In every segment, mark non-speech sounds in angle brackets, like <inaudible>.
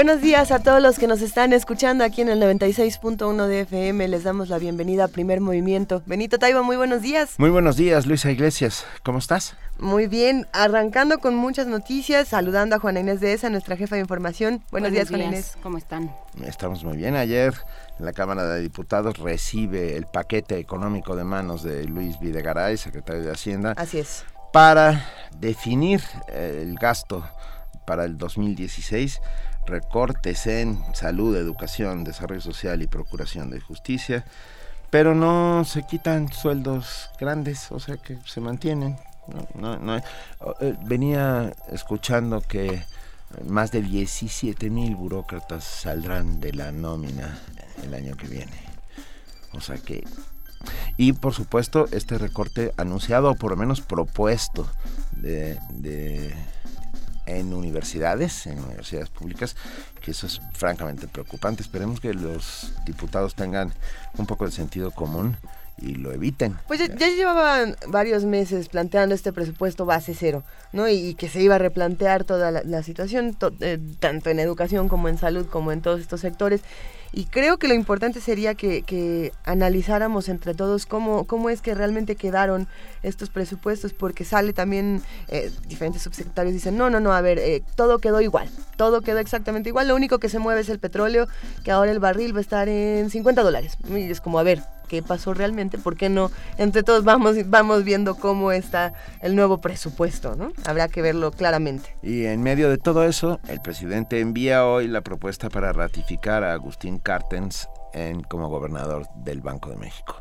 Buenos días a todos los que nos están escuchando aquí en el 96.1 de FM. Les damos la bienvenida a Primer Movimiento. Benito Taibo, muy buenos días. Muy buenos días, Luisa Iglesias. ¿Cómo estás? Muy bien, arrancando con muchas noticias, saludando a Juana Inés de esa, nuestra jefa de información. Buenos, días, Juana Inés. ¿Cómo están? Estamos muy bien. Ayer en la Cámara de Diputados recibe el paquete económico de manos de Luis Videgaray, secretario de Hacienda. Así es. Para definir el gasto para el 2016 recortes en salud, educación, desarrollo social y procuración de justicia, pero no se quitan sueldos grandes, o sea que se mantienen. Eh, venía escuchando que más de 17 mil burócratas saldrán de la nómina el año que viene. O sea que... Y por supuesto este recorte anunciado o por lo menos propuesto de en universidades, en universidades públicas, que eso es francamente preocupante. Esperemos que los diputados tengan un poco de sentido común y lo eviten. Pues ya, llevaban varios meses planteando este presupuesto base cero, ¿no? Y, que se iba a replantear toda la, situación, eh, tanto en educación como en salud, como en todos estos sectores. Y creo que lo importante sería que, analizáramos entre todos cómo, cómo es que realmente quedaron estos presupuestos, porque sale también, eh, diferentes subsecretarios dicen, no, no, no, a ver, eh, todo quedó igual, todo quedó exactamente igual, lo único que se mueve es el petróleo, que ahora el barril va a estar en 50 dólares. Y es como, a ver, qué pasó realmente, por qué no, entre todos vamos, vamos viendo cómo está el nuevo presupuesto, ¿no? Habrá que verlo claramente. Y en medio de todo eso, el presidente envía hoy la propuesta para ratificar a Agustín Cartens en, como gobernador del Banco de México.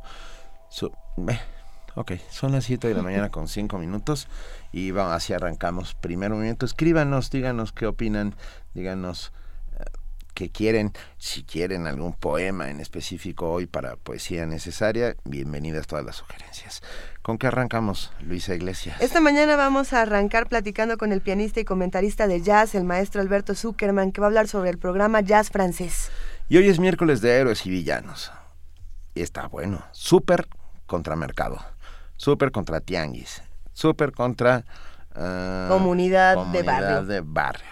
ok, son las 7 de la mañana con 5 minutos y vamos, así arrancamos. Primer movimiento, escríbanos, díganos qué opinan, díganos que quieren, si quieren algún poema en específico hoy para poesía necesaria, bienvenidas todas las sugerencias. ¿Con qué arrancamos, Luisa Iglesias? Esta mañana vamos a arrancar platicando con el pianista y comentarista de jazz, el maestro Alberto Zuckerman, que va a hablar sobre el programa Jazz Francés. Y hoy es miércoles de héroes y villanos. Y está bueno, súper contra mercado, súper contra tianguis, súper contra... Ah, comunidad, de barrio. de barrio.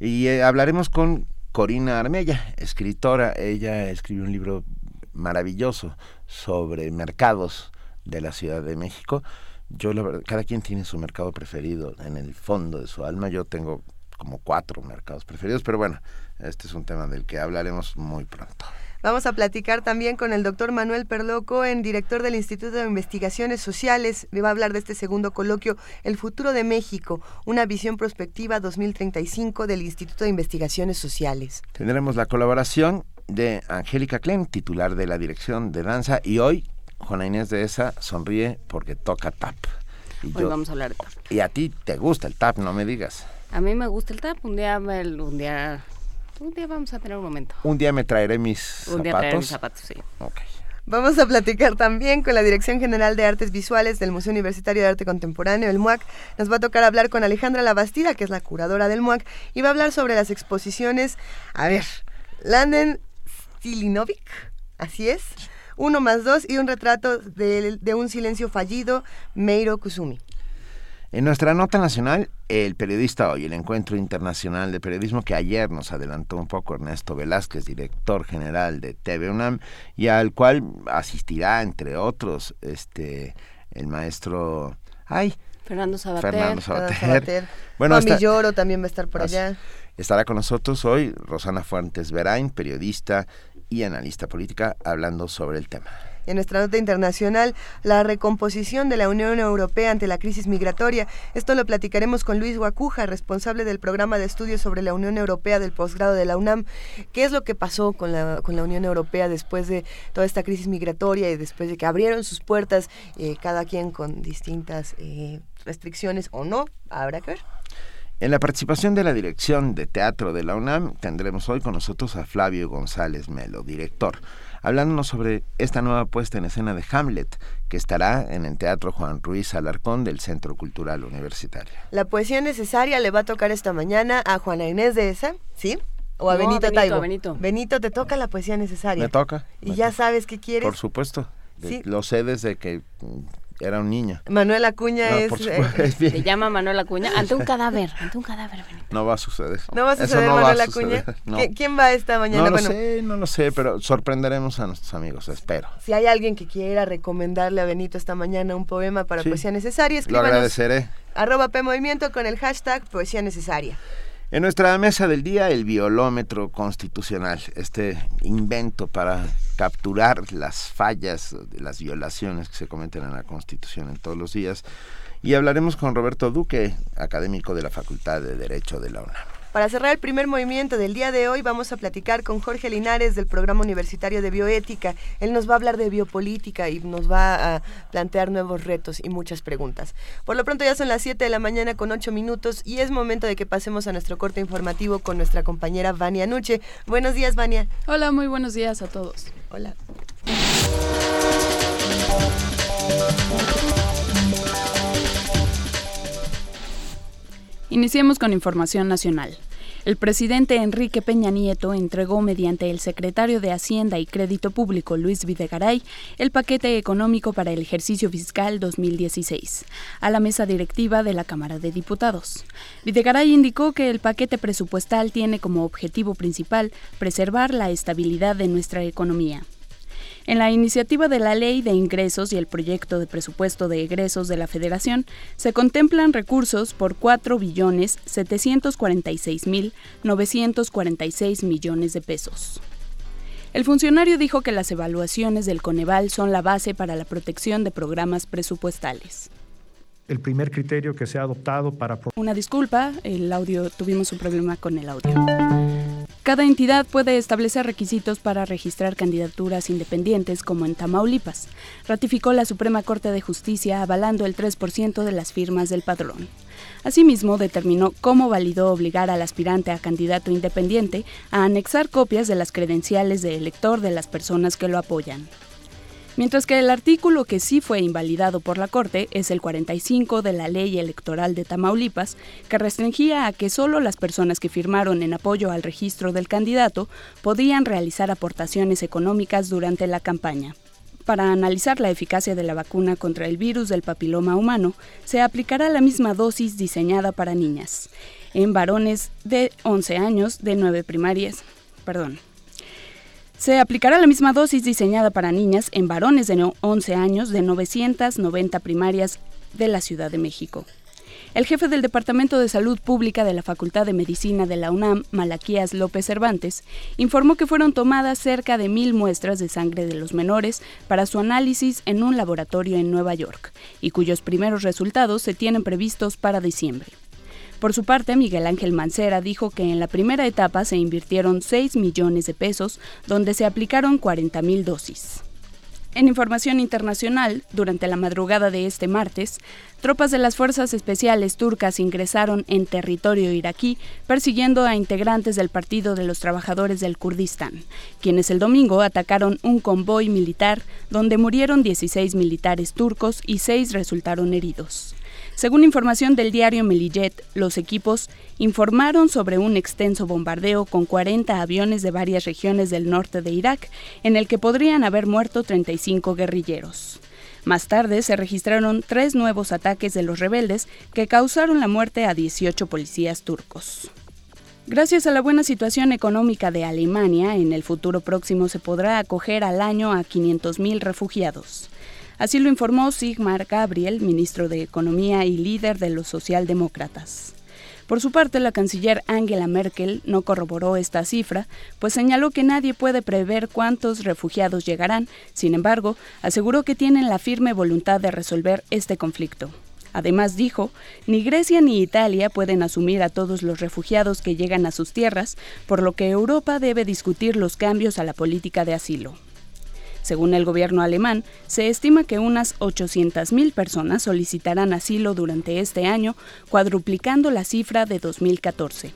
Y eh, hablaremos con Corina Armella, escritora. Ella escribió un libro maravilloso sobre mercados de la Ciudad de México. Yo, la verdad, cada quien tiene su mercado preferido en el fondo de su alma. Yo tengo como cuatro mercados preferidos, pero bueno, este es un tema del que hablaremos muy pronto. Vamos a platicar también con el doctor Manuel Perloco, en director del Instituto de Investigaciones Sociales. Me va a hablar de este segundo coloquio, El futuro de México, una visión prospectiva 2035 del Instituto de Investigaciones Sociales. Tendremos la colaboración de Angélica Klein, titular de la Dirección de Danza, y hoy Juana Inés de esa sonríe porque toca tap. Y hoy vamos a hablar de tap. Y a ti te gusta el tap, no me digas. A mí me gusta el tap, un día, un día un día vamos a tener un momento. Un día me traeré mis un Día traeré mis zapatos, sí. Vamos a platicar también con la Dirección General de Artes Visuales del Museo Universitario de Arte Contemporáneo, el MUAC. Nos va a tocar hablar con Alejandra Labastida, que es la curadora del MUAC, y va a hablar sobre las exposiciones. A ver, Landen Stilinovic, así es. Uno más dos y un retrato de, de un silencio fallido, Meiro Kusumi. En nuestra nota nacional, el periodista hoy, el Encuentro Internacional de Periodismo, que ayer nos adelantó un poco Ernesto Velázquez, director general de TV UNAM, y al cual asistirá, entre otros, este el maestro... ¡Ay! Fernando Sabater. Fernando Sabater. <laughs> Bueno, Lloro también va a estar por allá. Estará con nosotros hoy Rosana Fuentes Verain, periodista y analista política, hablando sobre el tema en nuestra nota internacional, la recomposición de la Unión Europea ante la crisis migratoria. Esto lo platicaremos con Luis Guacuja, responsable del programa de estudios sobre la Unión Europea del posgrado de la UNAM. ¿Qué es lo que pasó con la, con la Unión Europea después de toda esta crisis migratoria y después de que abrieron sus puertas, eh, cada quien con distintas eh, restricciones o no? Habrá que ver. En la participación de la dirección de teatro de la UNAM tendremos hoy con nosotros a Flavio González Melo, director hablándonos sobre esta nueva puesta en escena de Hamlet, que estará en el Teatro Juan Ruiz Alarcón del Centro Cultural Universitario. La poesía necesaria le va a tocar esta mañana a Juana Inés de esa, ¿sí? O a No, Benito, Benito, Taibo. Benito. Benito, te toca la poesía necesaria. Me toca. Y me ya toca. sabes qué quieres. Por supuesto. De- Sí. Lo sé desde que mm, era un niño. Manuel Acuña No, es... eh, es Se llama Manuel Acuña ante un <laughs> cadáver, ante un cadáver, Benito. No va a suceder. ¿No va a suceder no va a Manuel Acuña? suceder, no. ¿Qui- ¿Quién va esta mañana? No lo bueno, sé, no lo sé, pero sorprenderemos a nuestros amigos, espero. si hay alguien que quiera recomendarle a Benito esta mañana un poema para Sí. poesía necesaria, Lo escríbanos agradeceré. arroba P Movimiento con el hashtag poesía necesaria. En nuestra mesa del día, el violómetro constitucional, este invento para capturar las fallas, las violaciones que se cometen en la Constitución en todos los días. Y hablaremos con Roberto Duque, académico de la Facultad de Derecho de la UNAM. Para cerrar el primer movimiento del día de hoy, vamos a platicar con Jorge Linares del Programa Universitario de Bioética. Él nos va a hablar de biopolítica y nos va a plantear nuevos retos y muchas preguntas. Por lo pronto ya son las 7 de la mañana con 8 minutos y es momento de que pasemos a nuestro corte informativo con nuestra compañera Vania Nuche. Buenos días, Vania. Hola, muy buenos días a todos. Hola. Iniciemos con información nacional. El presidente Enrique Peña Nieto entregó mediante el secretario de Hacienda y Crédito Público Luis Videgaray el paquete económico para el ejercicio fiscal 2016 a la mesa directiva de la Cámara de Diputados. Videgaray indicó que el paquete presupuestal tiene como objetivo principal preservar la estabilidad de nuestra economía. En la iniciativa de la Ley de Ingresos y el proyecto de presupuesto de egresos de la Federación se contemplan recursos por 4 billones 746 mil 946 millones de pesos. El funcionario dijo que las evaluaciones del Coneval son la base para la protección de programas presupuestales. el primer criterio que se ha adoptado para Una disculpa, el audio, tuvimos un problema con el audio. Cada entidad puede establecer requisitos para registrar candidaturas independientes como en Tamaulipas, ratificó la Suprema Corte de Justicia avalando el 3% de las firmas del padrón. Asimismo, determinó cómo validó obligar al aspirante a candidato independiente a anexar copias de las credenciales de elector de las personas que lo apoyan. Mientras que el artículo que sí fue invalidado por la Corte es el 45 de la Ley Electoral de Tamaulipas, que restringía a que solo las personas que firmaron en apoyo al registro del candidato podían realizar aportaciones económicas durante la campaña. Para analizar la eficacia de la vacuna contra el virus del papiloma humano, se aplicará la misma dosis diseñada para niñas, en varones de 11 años de 9 primarias, perdón, se aplicará la misma dosis diseñada para niñas en varones de no- 11 años de 990 primarias de la Ciudad de México. El jefe del Departamento de Salud Pública de la Facultad de Medicina de la UNAM, Malaquías López Cervantes, informó que fueron tomadas cerca de mil muestras de sangre de los menores para su análisis en un laboratorio en Nueva York, y cuyos primeros resultados se tienen previstos para diciembre. Por su parte, Miguel Ángel Mancera dijo que en la primera etapa se invirtieron 6 millones de pesos, donde se aplicaron 40 mil dosis. En información internacional, durante la madrugada de este martes, tropas de las fuerzas especiales turcas ingresaron en territorio iraquí persiguiendo a integrantes del Partido de los Trabajadores del Kurdistán, quienes el domingo atacaron un convoy militar donde murieron 16 militares turcos y 6 resultaron heridos. Según información del diario Melillet, los equipos informaron sobre un extenso bombardeo con 40 aviones de varias regiones del norte de Irak, en el que podrían haber muerto 35 guerrilleros. Más tarde se registraron tres nuevos ataques de los rebeldes que causaron la muerte a 18 policías turcos. Gracias a la buena situación económica de Alemania, en el futuro próximo se podrá acoger al año a 500.000 refugiados. Así lo informó Sigmar Gabriel, ministro de Economía y líder de los socialdemócratas. Por su parte, la canciller Angela Merkel no corroboró esta cifra, pues señaló que nadie puede prever cuántos refugiados llegarán, sin embargo, aseguró que tienen la firme voluntad de resolver este conflicto. Además dijo, ni Grecia ni Italia pueden asumir a todos los refugiados que llegan a sus tierras, por lo que Europa debe discutir los cambios a la política de asilo. Según el gobierno alemán, se estima que unas 800.000 personas solicitarán asilo durante este año, cuadruplicando la cifra de 2014.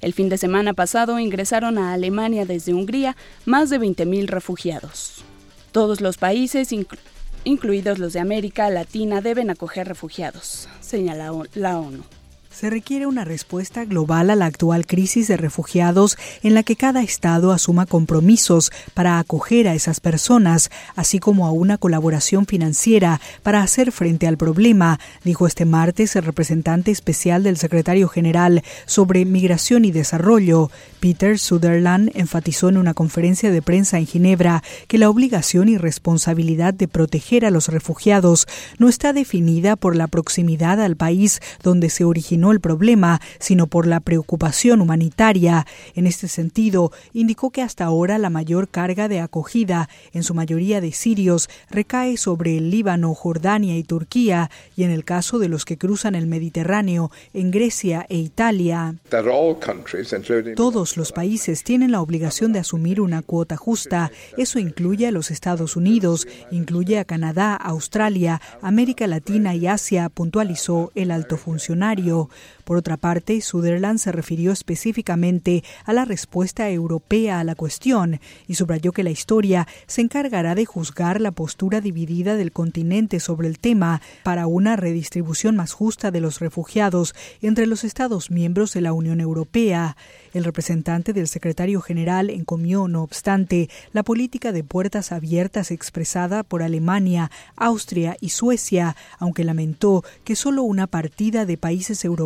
El fin de semana pasado ingresaron a Alemania desde Hungría más de 20.000 refugiados. Todos los países, inclu incluidos los de América Latina, deben acoger refugiados, señaló la ONU. Se requiere una respuesta global a la actual crisis de refugiados en la que cada Estado asuma compromisos para acoger a esas personas, así como a una colaboración financiera para hacer frente al problema, dijo este martes el representante especial del secretario general sobre migración y desarrollo. Peter Sutherland enfatizó en una conferencia de prensa en Ginebra que la obligación y responsabilidad de proteger a los refugiados no está definida por la proximidad al país donde se originó el problema, sino por la preocupación humanitaria. En este sentido, indicó que hasta ahora la mayor carga de acogida, en su mayoría de sirios, recae sobre el Líbano, Jordania y Turquía, y en el caso de los que cruzan el Mediterráneo, en Grecia e Italia. Todos los países tienen la obligación de asumir una cuota justa. Eso incluye a los Estados Unidos, incluye a Canadá, Australia, América Latina y Asia, puntualizó el alto funcionario. Por otra parte, Sutherland se refirió específicamente a la respuesta europea a la cuestión y subrayó que la historia se encargará de juzgar la postura dividida del continente sobre el tema para una redistribución más justa de los refugiados entre los Estados miembros de la Unión Europea. El representante del secretario general encomió, no obstante, la política de puertas abiertas expresada por Alemania, Austria y Suecia, aunque lamentó que solo una partida de países europeos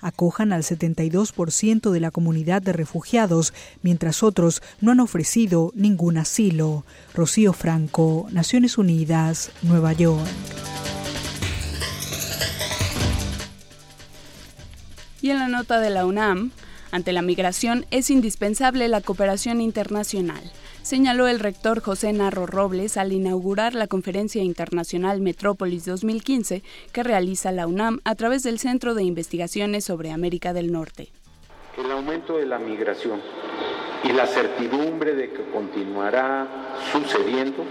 acojan al 72% de la comunidad de refugiados, mientras otros no han ofrecido ningún asilo. Rocío Franco, Naciones Unidas, Nueva York. Y en la nota de la UNAM, ante la migración es indispensable la cooperación internacional señaló el rector José Narro Robles al inaugurar la Conferencia Internacional Metrópolis 2015 que realiza la UNAM a través del Centro de Investigaciones sobre América del Norte. El aumento de la migración y la certidumbre de que continuará sucediendo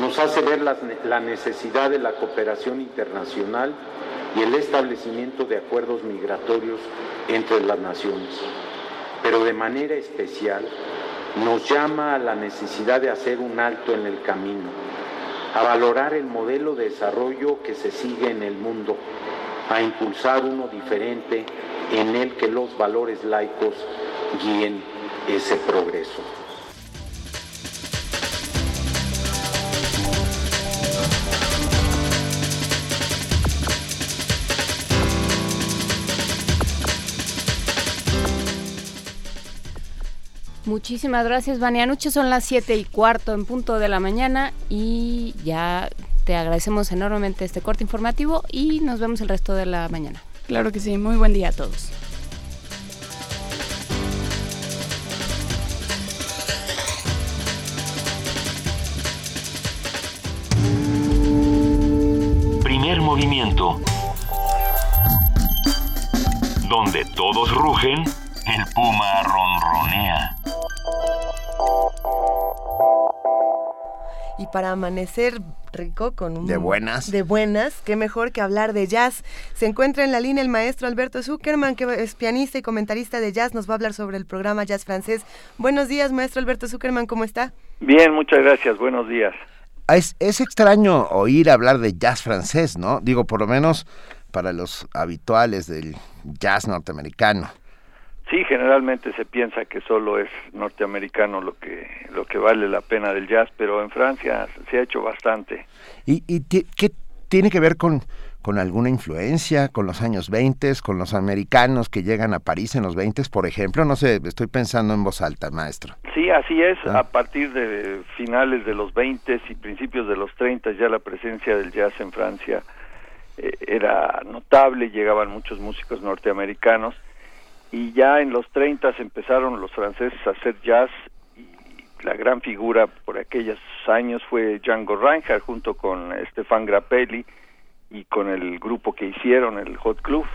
nos hace ver la, necesidad de la cooperación internacional y el establecimiento de acuerdos migratorios entre las naciones, pero de manera especial nos llama a la necesidad de hacer un alto en el camino, a valorar el modelo de desarrollo que se sigue en el mundo, a impulsar uno diferente en el que los valores laicos guíen ese progreso. Muchísimas gracias, Vania. Noche son las siete y cuarto en punto de la mañana y ya te agradecemos enormemente este corte informativo y nos vemos el resto de la mañana. Claro que sí, muy buen día a todos. Primer movimiento. Donde todos rugen, el puma ronronea. Y para amanecer rico con un... De buenas. De buenas, qué mejor que hablar de jazz. Se encuentra en la línea el maestro Alberto Zuckerman, que es pianista y comentarista de jazz. Nos va a hablar sobre el programa Jazz Francés. Buenos días, maestro Alberto Zuckerman, ¿cómo está? Bien, muchas gracias. Buenos días. Es, es extraño oír hablar de jazz francés, ¿no? Digo, por lo menos para los habituales del jazz norteamericano. Sí, generalmente se piensa que solo es norteamericano lo que lo que vale la pena del jazz, pero en Francia se ha hecho bastante. ¿Y, y qué tiene que ver con, con alguna influencia, con los años 20, con los americanos que llegan a París en los 20, por ejemplo? No sé, estoy pensando en voz alta, maestro. Sí, así es. Ah. A partir de finales de los 20 y principios de los 30 ya la presencia del jazz en Francia eh, era notable, llegaban muchos músicos norteamericanos y ya en los 30 empezaron los franceses a hacer jazz y la gran figura por aquellos años fue Django Reinhardt junto con Stefan Grappelli y con el grupo que hicieron, el Hot Club.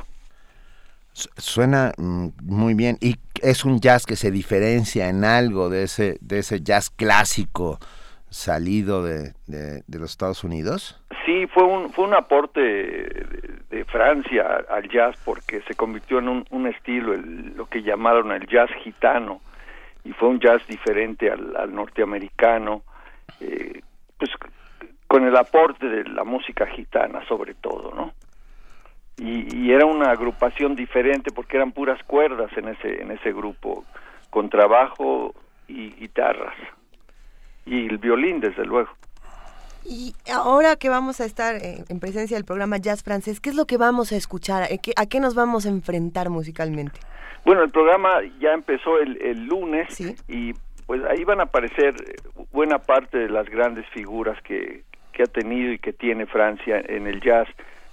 Suena mm, muy bien y es un jazz que se diferencia en algo de ese de ese jazz clásico salido de, de, los Estados Unidos? Sí, fue un, fue un aporte de, Francia al jazz porque se convirtió en un, estilo, lo que llamaron el jazz gitano, y fue un jazz diferente al, norteamericano, eh, pues con el aporte de la música gitana sobre todo, ¿no? y, era una agrupación diferente porque eran puras cuerdas en ese en ese grupo con trabajo y guitarras y el violín desde luego y ahora que vamos a estar en presencia del programa Jazz Francés, ¿qué es lo que vamos a escuchar? ¿A qué nos vamos a enfrentar musicalmente? Bueno, el programa ya empezó el, el lunes y pues ahí van a aparecer buena parte de las grandes figuras que, que ha tenido y que tiene Francia en el jazz.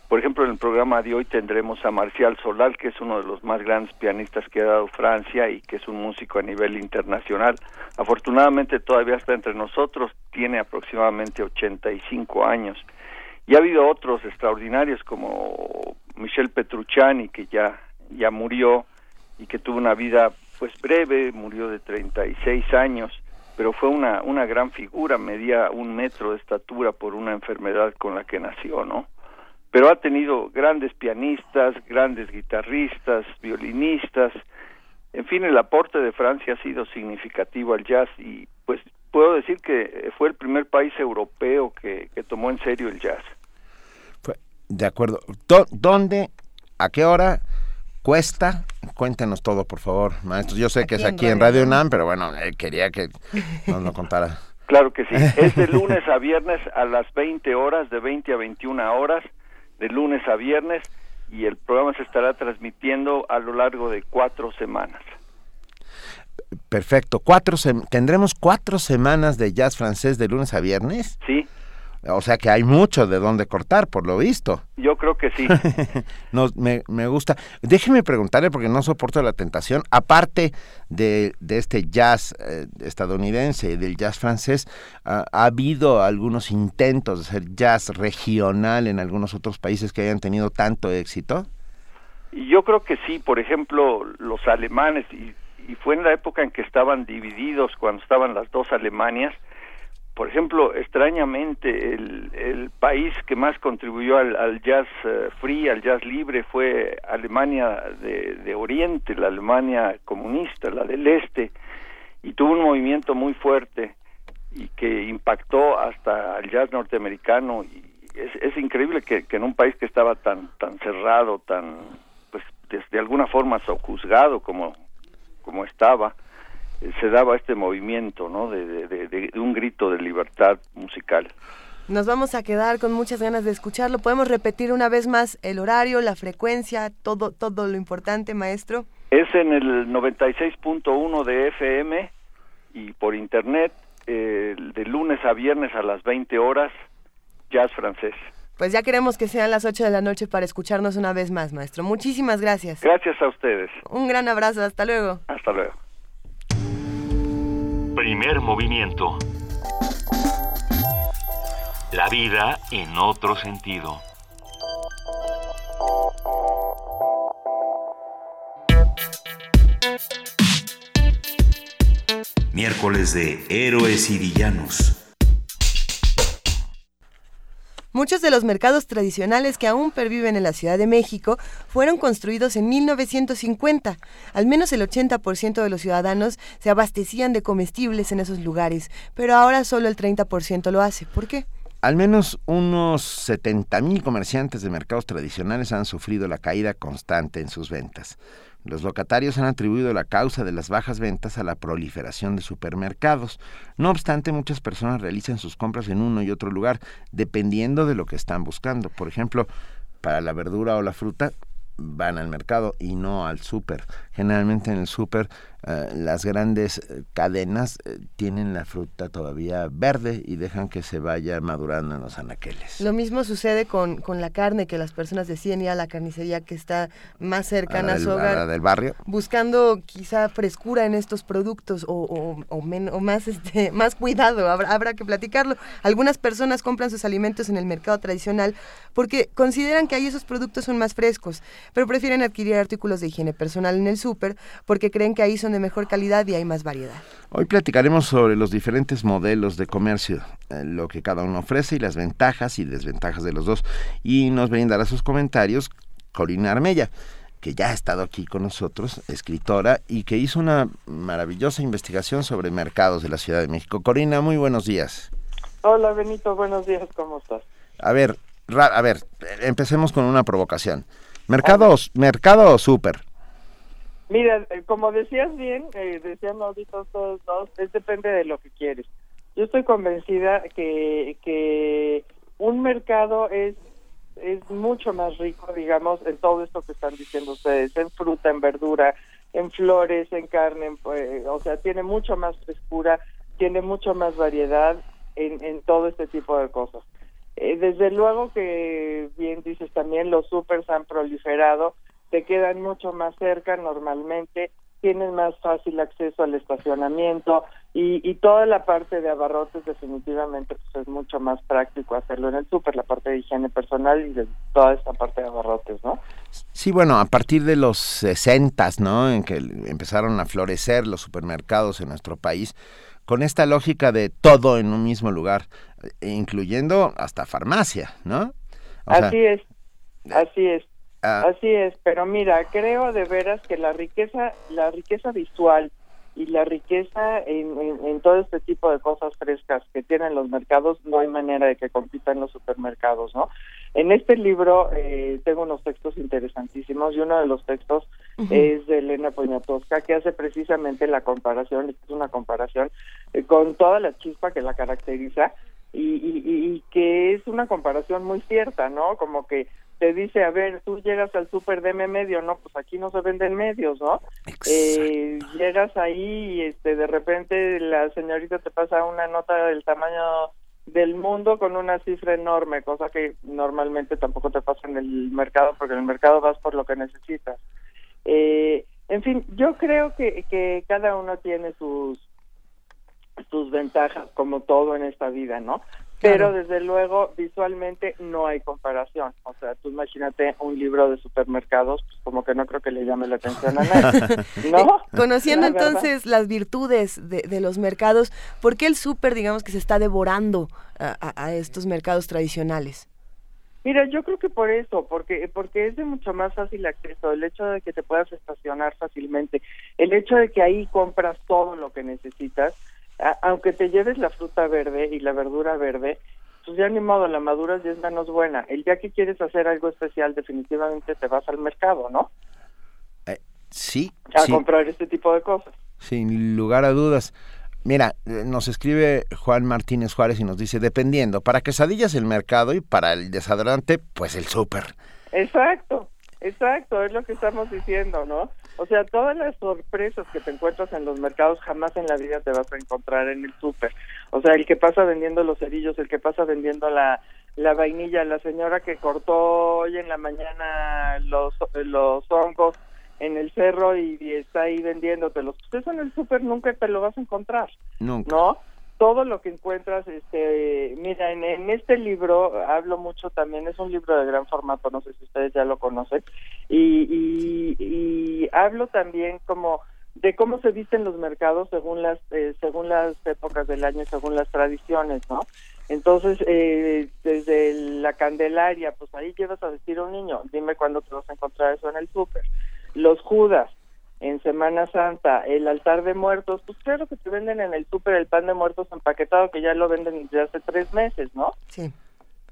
Por ejemplo, en el programa de hoy tendremos a Marcial Solal, que es uno de los más grandes pianistas que ha dado Francia y que es un músico a nivel internacional. Afortunadamente todavía está entre nosotros, tiene aproximadamente 85 años. Y ha habido otros extraordinarios como Michel Petrucciani, que ya, ya murió y que tuvo una vida pues breve, murió de 36 años, pero fue una, una gran figura, medía un metro de estatura por una enfermedad con la que nació, ¿no? Pero ha tenido grandes pianistas, grandes guitarristas, violinistas, en fin, el aporte de Francia ha sido significativo al jazz y pues puedo decir que fue el primer país europeo que, tomó en serio el jazz. De acuerdo. ¿Dónde, a qué hora cuesta? Cuéntenos todo, por favor, maestro. Yo sé que es aquí en Radio UNAM, pero bueno, eh, quería que nos lo contara. <laughs> Claro que sí. Es de <laughs> lunes a viernes a las 20 horas, de 20 a 21 horas de lunes a viernes y el programa se estará transmitiendo a lo largo de cuatro semanas. Perfecto. Cuatro ¿Tendremos cuatro semanas de jazz francés de lunes a viernes? Sí, o sea que hay mucho de dónde cortar, por lo visto. Yo creo que sí. <laughs> no, me, me, gusta. Déjeme preguntarle, porque no soporto la tentación, aparte de, de este jazz eh, estadounidense y del jazz francés, ¿ha, habido algunos intentos de hacer jazz regional en algunos otros países que hayan tenido tanto éxito? Yo creo que sí, por ejemplo, los alemanes, y, y fue en la época en que estaban divididos, cuando estaban las dos Alemanias, por ejemplo, extrañamente, el, país que más contribuyó al, jazz eh, free, al jazz libre, fue Alemania de, Oriente, la Alemania comunista, la del Este, y tuvo un movimiento muy fuerte y que impactó hasta el jazz norteamericano. Y es, es increíble que, en un país que estaba tan, tan cerrado, tan, pues, de, alguna forma sojuzgado como, como estaba, se daba este movimiento, ¿no? De, un grito de libertad musical. Nos vamos a quedar con muchas ganas de escucharlo. ¿Podemos repetir una vez más el horario, la frecuencia, todo, todo lo importante, maestro? Es en el 96.1 de FM y por internet, eh, de lunes a viernes a las 20 horas, jazz francés. Pues ya queremos que sean las 8 de la noche para escucharnos una vez más, maestro. Muchísimas gracias. Gracias a ustedes. Un gran abrazo, hasta luego. Hasta luego. Primer movimiento. La vida en otro sentido. Miércoles de Héroes y Villanos. Muchos de los mercados tradicionales que aún perviven en la Ciudad de México fueron construidos en 1950. Al menos el 80% de los ciudadanos se abastecían de comestibles en esos lugares, pero ahora solo el 30% lo hace. ¿Por qué? Al menos unos 70.000 comerciantes de mercados tradicionales han sufrido la caída constante en sus ventas. Los locatarios han atribuido la causa de las bajas ventas a la proliferación de supermercados. No obstante, muchas personas realizan sus compras en uno y otro lugar, dependiendo de lo que están buscando. Por ejemplo, para la verdura o la fruta, van al mercado y no al súper. Generalmente en el súper eh, las grandes eh, cadenas eh, tienen la fruta todavía verde y dejan que se vaya madurando en los anaqueles. Lo mismo sucede con, con la carne, que las personas deciden ir a la carnicería que está más cercana a, su hogar. del barrio. Buscando quizá frescura en estos productos o, o, o, más, este, <laughs> más cuidado, habrá, habrá que platicarlo. Algunas personas compran sus alimentos en el mercado tradicional porque consideran que ahí esos productos son más frescos pero prefieren adquirir artículos de higiene personal en el súper porque creen que ahí son de mejor calidad y hay más variedad. Hoy platicaremos sobre los diferentes modelos de comercio, eh, lo que cada uno ofrece y las ventajas y desventajas de los dos. Y nos brindará sus comentarios Corina Armella que ya ha estado aquí con nosotros, escritora, y que hizo una maravillosa investigación sobre mercados de la Ciudad de México. Corina, muy buenos días. Hola Benito, buenos días, ¿cómo estás? A ver, a ver, empecemos con una provocación. ¿Mercado, mercado o súper? Mira, eh, como decías bien, eh, decían ahorita todos dos, es depende de lo que quieres. Yo estoy convencida que, que un mercado es es mucho más rico, digamos, en todo esto que están diciendo ustedes, en fruta, en verdura, en flores, en carne, pues, o sea, tiene mucho más frescura, tiene mucho más variedad en, en todo este tipo de cosas. Eh, desde luego que, bien dices también, los supers han proliferado, te quedan mucho más cerca normalmente, tienen más fácil acceso al estacionamiento y, y toda la parte de abarrotes definitivamente pues es mucho más práctico hacerlo en el súper, la parte de higiene personal y de toda esta parte de abarrotes, ¿no? Sí, bueno, a partir de los sesentas, ¿no? En que empezaron a florecer los supermercados en nuestro país, con esta lógica de todo en un mismo lugar, incluyendo hasta farmacia, ¿no? así es, así es. Ah. Así es, pero mira, creo de veras que la riqueza, la riqueza visual y la riqueza en, todo este tipo de cosas frescas que tienen los mercados, no hay manera de que compitan los supermercados, ¿no? En este libro eh, tengo unos textos interesantísimos y uno de los textos es de Elena Poniatowska que hace precisamente la comparación, es una comparación eh, con toda la chispa que la caracteriza y, y, y, que es una comparación muy cierta, ¿no? Como que te dice, a ver, tú llegas al súper, deme medio, no, pues aquí no se venden medios, ¿no? Eh, llegas ahí y este, de repente la señorita te pasa una nota del tamaño del mundo con una cifra enorme, cosa que normalmente tampoco te pasa en el mercado, porque en el mercado vas por lo que necesitas. Eh, en fin, yo creo que, que cada uno tiene sus sus ventajas, como todo en esta vida, ¿no? Pero desde luego visualmente no hay comparación. O sea, tú imagínate un libro de supermercados, pues como que no creo que le llame la atención a nadie. <laughs> ¿No? Eh, conociendo entonces las virtudes de, de, los mercados, ¿por qué el súper, digamos, que se está devorando a, a, estos mercados tradicionales? Mira, yo creo que por eso, porque porque es de mucho más fácil acceso, el hecho de que te puedas estacionar fácilmente, el hecho de que ahí compras todo lo que necesitas, aunque te lleves la fruta verde y la verdura verde, pues ya ni modo, la madura ya es menos buena. El día que quieres hacer algo especial, definitivamente te vas al mercado, ¿no? Eh, sí. A comprar este tipo de cosas. Sin lugar a dudas. Mira, eh, nos escribe Juan Martínez Juárez y nos dice, dependiendo, para quesadillas el mercado y para el desodorante, pues el súper. Exacto, exacto, es lo que estamos diciendo, ¿no? O sea, todas las sorpresas que te encuentras en los mercados jamás en la vida te vas a encontrar en el súper. O sea, el que pasa vendiendo los cerillos, el que pasa vendiendo la, la vainilla, la señora que cortó hoy en la mañana los, los hongos en el cerro y, está ahí vendiéndotelos. Pues eso en el súper nunca te lo vas a encontrar. Nunca. ¿No? Todo lo que encuentras, este, mira, en, este libro hablo mucho también, es un libro de gran formato, no sé si ustedes ya lo conocen, y, y, hablo también como de cómo se visten los mercados según las eh, según las épocas del año, según las tradiciones, ¿no? Entonces, eh, desde la Candelaria, pues ahí llevas a vestir a un niño, dime cuándo te vas a encontrar eso en el súper. Los Judas, en Semana Santa, el altar de muertos, pues claro que te venden en el súper el pan de muertos empaquetado que ya lo venden desde hace tres meses, ¿no? Sí.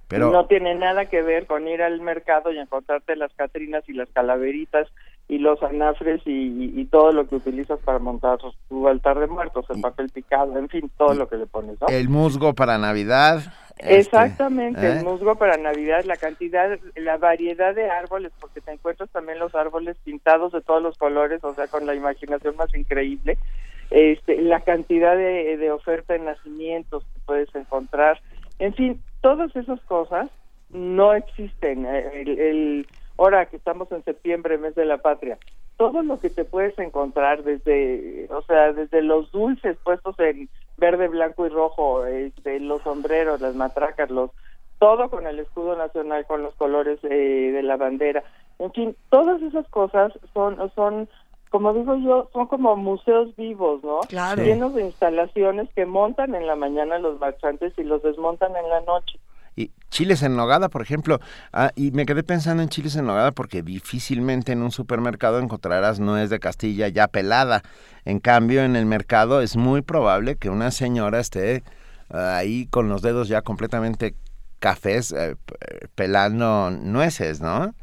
Pero... No tiene nada que ver con ir al mercado y encontrarte las catrinas y las calaveritas y los anafres y, todo lo que utilizas para montar tu altar de muertos, el papel picado, en fin, todo lo que le pones, ¿no? El musgo para Navidad. Este, Exactamente, el ¿eh? musgo para Navidad, la cantidad, la variedad de árboles, porque te encuentras también los árboles pintados de todos los colores, o sea, con la imaginación más increíble, este, la cantidad de, de oferta de nacimientos que puedes encontrar, en fin, todas esas cosas no existen. El, el, ahora que estamos en septiembre, mes de la patria, todo lo que te puedes encontrar desde, o sea, desde los dulces puestos en verde, blanco y rojo, este, los sombreros, las matracas, los todo con el escudo nacional, con los colores eh, de la bandera. En fin, todas esas cosas son, son, como digo yo, son como museos vivos, ¿no? Claro. Llenos de instalaciones que montan en la mañana los marchantes y los desmontan en la noche. Y chiles en nogada, por ejemplo. Ah, y me quedé pensando en chiles en nogada porque difícilmente en un supermercado encontrarás nuez de Castilla ya pelada. En cambio, en el mercado es muy probable que una señora esté ah, ahí con los dedos ya completamente cafés eh, pelando nueces, ¿no?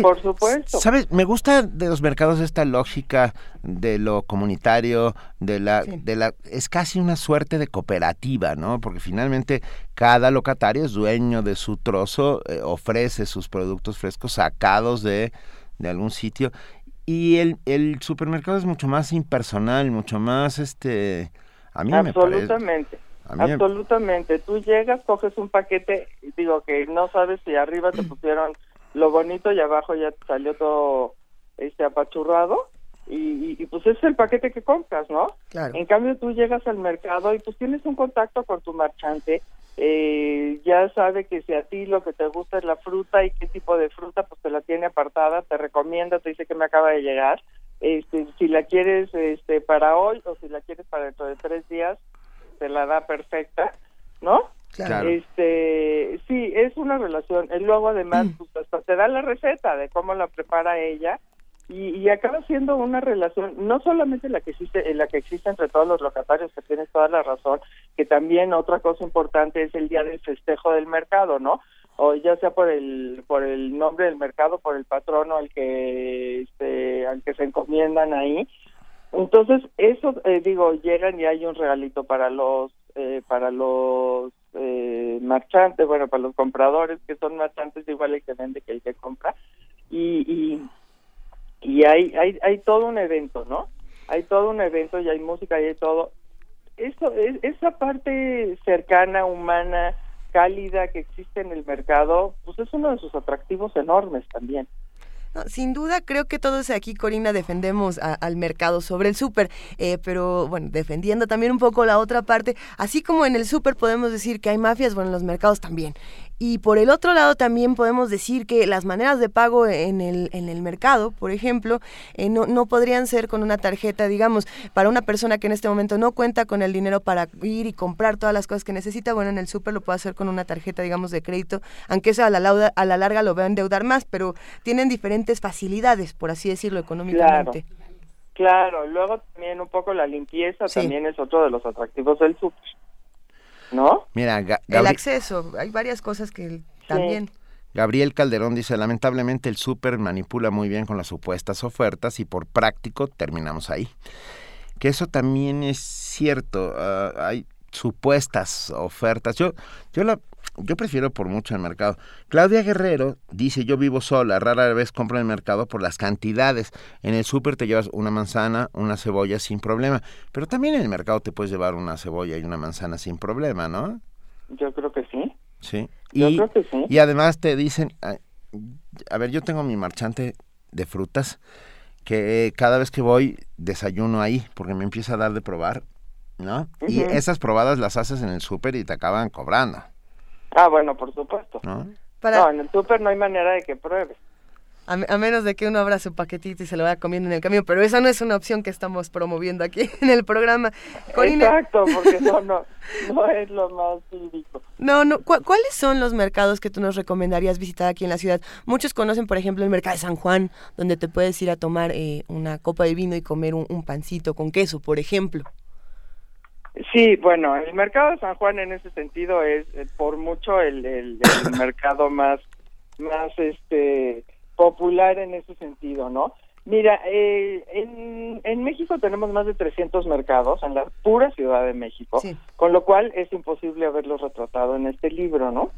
Por supuesto. Sabes, me gusta de los mercados esta lógica de lo comunitario, de la, de la, es casi una suerte de cooperativa, ¿no? Porque finalmente cada locatario es dueño de su trozo, eh, ofrece sus productos frescos sacados de, de algún sitio y el, el supermercado es mucho más impersonal, mucho más, este, a mí Absolutamente. Me parece, Absolutamente. Tú llegas, coges un paquete, digo que no sabes si arriba te <clears throat> pusieron lo bonito y abajo ya salió todo este apachurrado y, y, pues es el paquete que compras, ¿no? Claro. En cambio tú llegas al mercado y pues tienes un contacto con tu marchante, eh, ya sabe que si a ti lo que te gusta es la fruta y qué tipo de fruta, pues te la tiene apartada, te recomienda, te dice que me acaba de llegar, este, si la quieres este para hoy o si la quieres para dentro de tres días, te la da perfecta, ¿no? Claro. Este, sí, es una relación. Y luego además Mm. pues, hasta te da la receta de cómo la prepara ella y, y acaba siendo una relación no solamente la que existe, la que existe entre todos los locatarios, que tienes toda la razón, que también otra cosa importante es el día del festejo del mercado, ¿no? O ya sea por el por el nombre del mercado, por el patrono al que este, al que se encomiendan ahí. Entonces, eso eh, digo, llegan y hay un regalito para los eh, para los eh, marchantes, bueno, para los compradores que son marchantes igual el que vende que el que compra y y, hay, hay hay todo un evento, ¿no? Hay todo un evento y hay música y hay todo. Eso es esa parte cercana, humana, cálida que existe en el mercado, pues es uno de sus atractivos enormes también. No, sin duda, creo que todos aquí, Corina, defendemos al mercado sobre el súper, eh, pero bueno, defendiendo también un poco la otra parte, así como en el súper podemos decir que hay mafias, bueno, en los mercados también. Y por el otro lado también podemos decir que las maneras de pago en el, en el mercado, por ejemplo, eh, no, no podrían ser con una tarjeta, digamos, para una persona que en este momento no cuenta con el dinero para ir y comprar todas las cosas que necesita, bueno, en el súper lo puede hacer con una tarjeta, digamos, de crédito, aunque eso a la, lauda, a la larga lo va a endeudar más, pero tienen diferentes facilidades, por así decirlo, económicamente. Claro, claro. luego también un poco la limpieza Sí. también es otro de los atractivos del súper, ¿no? Mira, Ga- El acceso, hay varias cosas que también... Gabriel Calderón dice, lamentablemente el súper manipula muy bien con las supuestas ofertas y por práctico terminamos ahí. Que eso también es cierto, ah, hay supuestas ofertas. Yo, yo, la, yo prefiero por mucho el mercado. Claudia Guerrero dice, yo vivo sola, rara vez compro en el mercado por las cantidades. En el súper te llevas una manzana, una cebolla sin problema, pero también en el mercado te puedes llevar una cebolla y una manzana sin problema, ¿no? Yo creo que sí. Sí. Yo Y, creo que sí. y además te dicen, a, a ver, yo tengo mi marchante de frutas que cada vez que voy desayuno ahí porque me empieza a dar de probar, ¿no? Y esas probadas las haces en el súper y te acaban cobrando, Ah, bueno, por supuesto. ¿no? Para, No, en el súper no hay manera de que pruebes. a, me- a menos de que uno abra su paquetito y se lo vaya comiendo en el camión, pero esa no es una opción que estamos promoviendo aquí <laughs> en el programa. Corina, Exacto, porque no, <laughs> no, no es lo más cívico. no, no, ¿cu- ¿cuáles son los mercados que tú nos recomendarías visitar aquí en la ciudad? Muchos conocen, por ejemplo, el mercado de San Juan, donde te puedes ir a tomar eh, una copa de vino y comer un, un pancito con queso, por ejemplo. Sí, bueno, el mercado de San Juan en ese sentido es eh, por mucho el, el, el <laughs> mercado más, más este popular en ese sentido, ¿no? Mira, eh, en, en México tenemos más de 300 mercados en la pura Ciudad de México, Sí. con lo cual es imposible haberlos retratado en este libro, ¿no?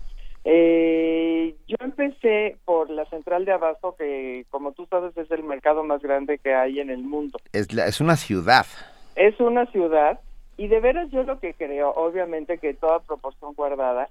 Eh, yo empecé por la central de Abasto, que como tú sabes es el mercado más grande que hay en el mundo. Es, la- es una ciudad. Es una ciudad y de veras yo lo que creo, obviamente que toda proporción guardada,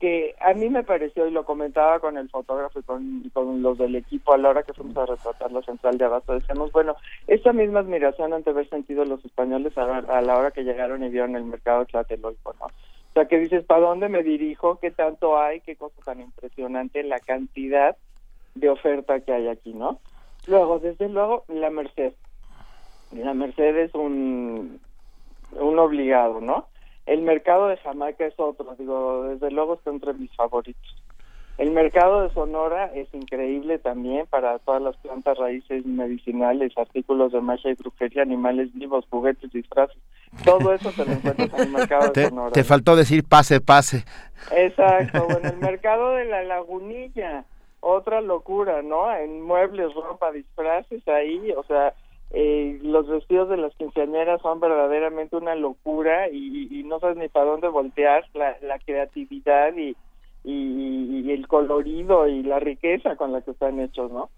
que a mí me pareció, y lo comentaba con el fotógrafo y con, con los del equipo a la hora que fuimos a retratar la central de Abasto, decíamos, bueno, esta misma admiración ante haber sentido los españoles a, a la hora que llegaron y vieron el mercado de Tlatelolco, ¿no? O sea, que dices, ¿para dónde me dirijo? ¿Qué tanto hay? ¿Qué cosa tan impresionante? La cantidad de oferta que hay aquí, ¿no? Luego, desde luego, la Merced. La Merced es un, un obligado, ¿no? El mercado de Jamaica es otro, digo, desde luego está entre mis favoritos. El mercado de Sonora es increíble también para todas las plantas raíces medicinales, artículos de magia y brujería, animales vivos, juguetes, disfraces, Todo eso te lo encuentras en el mercado de te, Sonora. Te faltó decir pase, pase. Exacto, <laughs> en el mercado de la lagunilla, otra locura, ¿no? En muebles, ropa, disfraces ahí, o sea, eh, los vestidos de las quinceañeras son verdaderamente una locura y, no sabes ni para dónde voltear la, creatividad y, el colorido y la riqueza con la que están hechos, ¿no?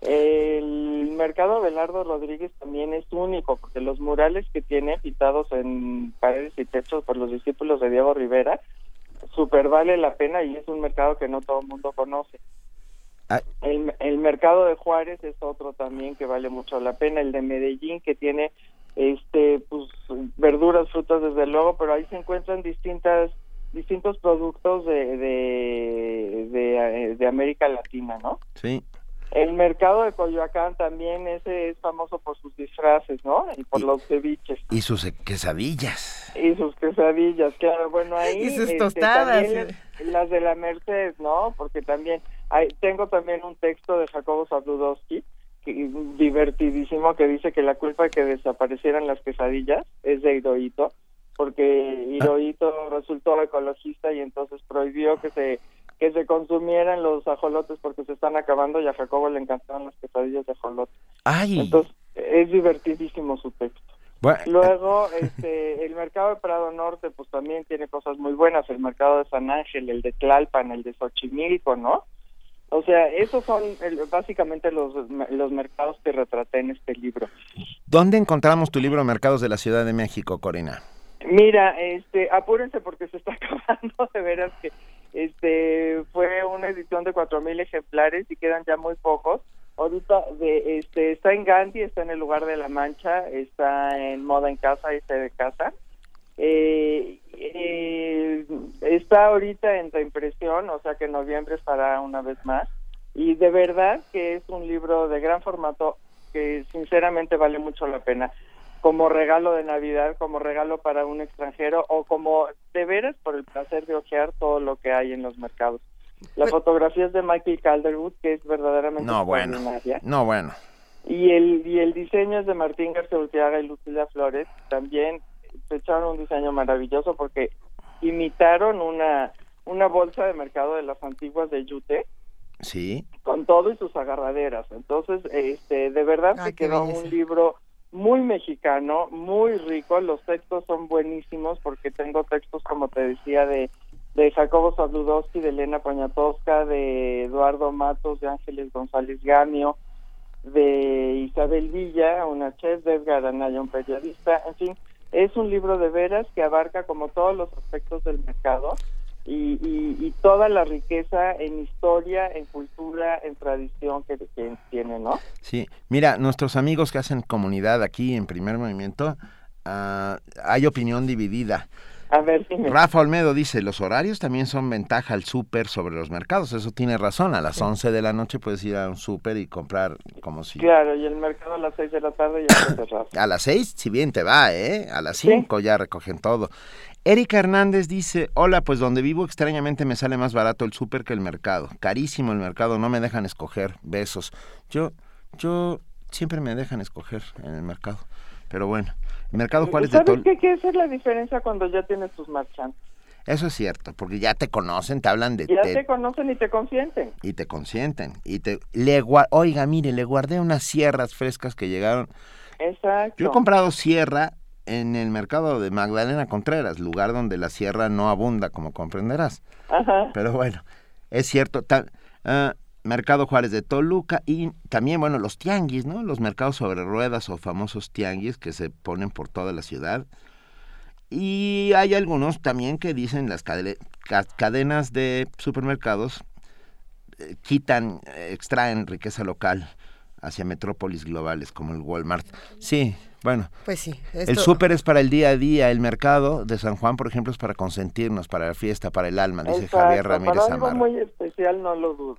El mercado Belardo Rodríguez también es único porque los murales que tiene pintados en paredes y techos por los discípulos de Diego Rivera, super vale la pena y es un mercado que no todo el mundo conoce. El, el mercado de Juárez es otro también que vale mucho la pena, el de Medellín que tiene este pues verduras, frutas desde luego, pero ahí se encuentran distintas distintos productos de, de, de, de América Latina, ¿no? Sí. El mercado de Coyoacán también ese es famoso por sus disfraces, ¿no? Y por los ceviches. Y sus quesadillas. Y sus quesadillas, claro. Bueno, ahí... Y sus este, tostadas. las de la Merced, ¿no? Porque también... Hay, tengo también un texto de Jacobo Zabludowski, divertidísimo, que dice que la culpa de que desaparecieran las quesadillas es de Hirohito, porque Hirohito resultó ecologista y entonces prohibió que se que se consumieran los ajolotes porque se están acabando y a Jacobo le encantaban las quesadillas de ajolote. Ay. Entonces, es divertidísimo su texto. Luego, este, el mercado de Prado Norte, pues también tiene cosas muy buenas. El mercado de San Ángel, el de Tlalpan, el de Xochimilco, ¿no? O sea, esos son básicamente los, los mercados que retraté en este libro. ¿Dónde encontramos tu libro Mercados de la Ciudad de México, Corina? Mira, este, apúrense porque se está <laughs> acabando, de veras que este fue una edición de cuatro mil ejemplares y quedan ya muy pocos. Ahorita de, este, está en Gandhi, está en el lugar de la Mancha, está en Moda en Casa, este de casa. Eh, eh, está ahorita en reimpresión, o sea que en noviembre estará una vez más. Y de verdad que es un libro de gran formato que sinceramente vale mucho la pena como regalo de Navidad, como regalo para un extranjero o como de veras por el placer de ojear todo lo que hay en los mercados. La fotografía es de Michael Calderwood, que es verdaderamente no, bueno. No, bueno. Y el, y el diseño es de Martín García Urteaga y Lucila Flores. También echaron un diseño maravilloso porque imitaron una, una bolsa de mercado de las antiguas de Yute. Sí. Con todo y sus agarraderas. Entonces, este, de verdad se quedó un libro muy mexicano, muy rico, los textos son buenísimos porque tengo textos, como te decía, de, de Jacobo Zabludowski, de Elena Poniatowska, de Eduardo Matos, de Ángeles González Gamio, de Isabel Villa, una chef, de Edgar Anaya, un periodista, en fin, es un libro de veras que abarca como todos los aspectos del mercado y, y, toda la riqueza en historia, en cultura, en tradición que, tiene, ¿no? Sí, mira, nuestros amigos que hacen comunidad aquí en Primer Movimiento, uh, hay opinión dividida. A ver, Rafa Olmedo dice, los horarios también son ventaja al súper sobre los mercados. Eso tiene razón. A las 11 de la noche puedes ir a un súper y comprar como si... Claro, y el mercado a las 6 de la tarde ya está cerrado. a las 6, si bien te va, ¿eh? A las 5 ya recogen todo. Erika Hernández dice, hola, pues donde vivo extrañamente me sale más barato el súper que el mercado. Carísimo el mercado, no me dejan escoger. Besos. Yo, yo siempre me dejan escoger en el mercado. Pero bueno, mercado Juárez de Tol... qué? ¿Qué es la diferencia cuando ya tienes tus marchantes? Eso es cierto, porque ya te conocen, te hablan de... Ya te, conocen y te consienten. Y te consienten. Y te... Le, oiga, mire, le guardé unas sierras frescas que llegaron. Exacto. Yo he comprado sierra en el mercado de Magdalena Contreras, lugar donde la sierra no abunda, como comprenderás. Ajá. Pero bueno, es cierto. Ah, mercado Juárez de Toluca y también, bueno, los tianguis, ¿no? Los mercados sobre ruedas o famosos tianguis que se ponen por toda la ciudad. Y hay algunos también que dicen las cadenas de supermercados eh, quitan, extraen riqueza local hacia metrópolis globales como el Walmart. Sí, bueno, pues sí. El súper es para el día a día, el mercado de San Juan, por ejemplo, es para consentirnos, para la fiesta, para el alma, dice Javier Ramírez para algo muy especial, no lo dudo.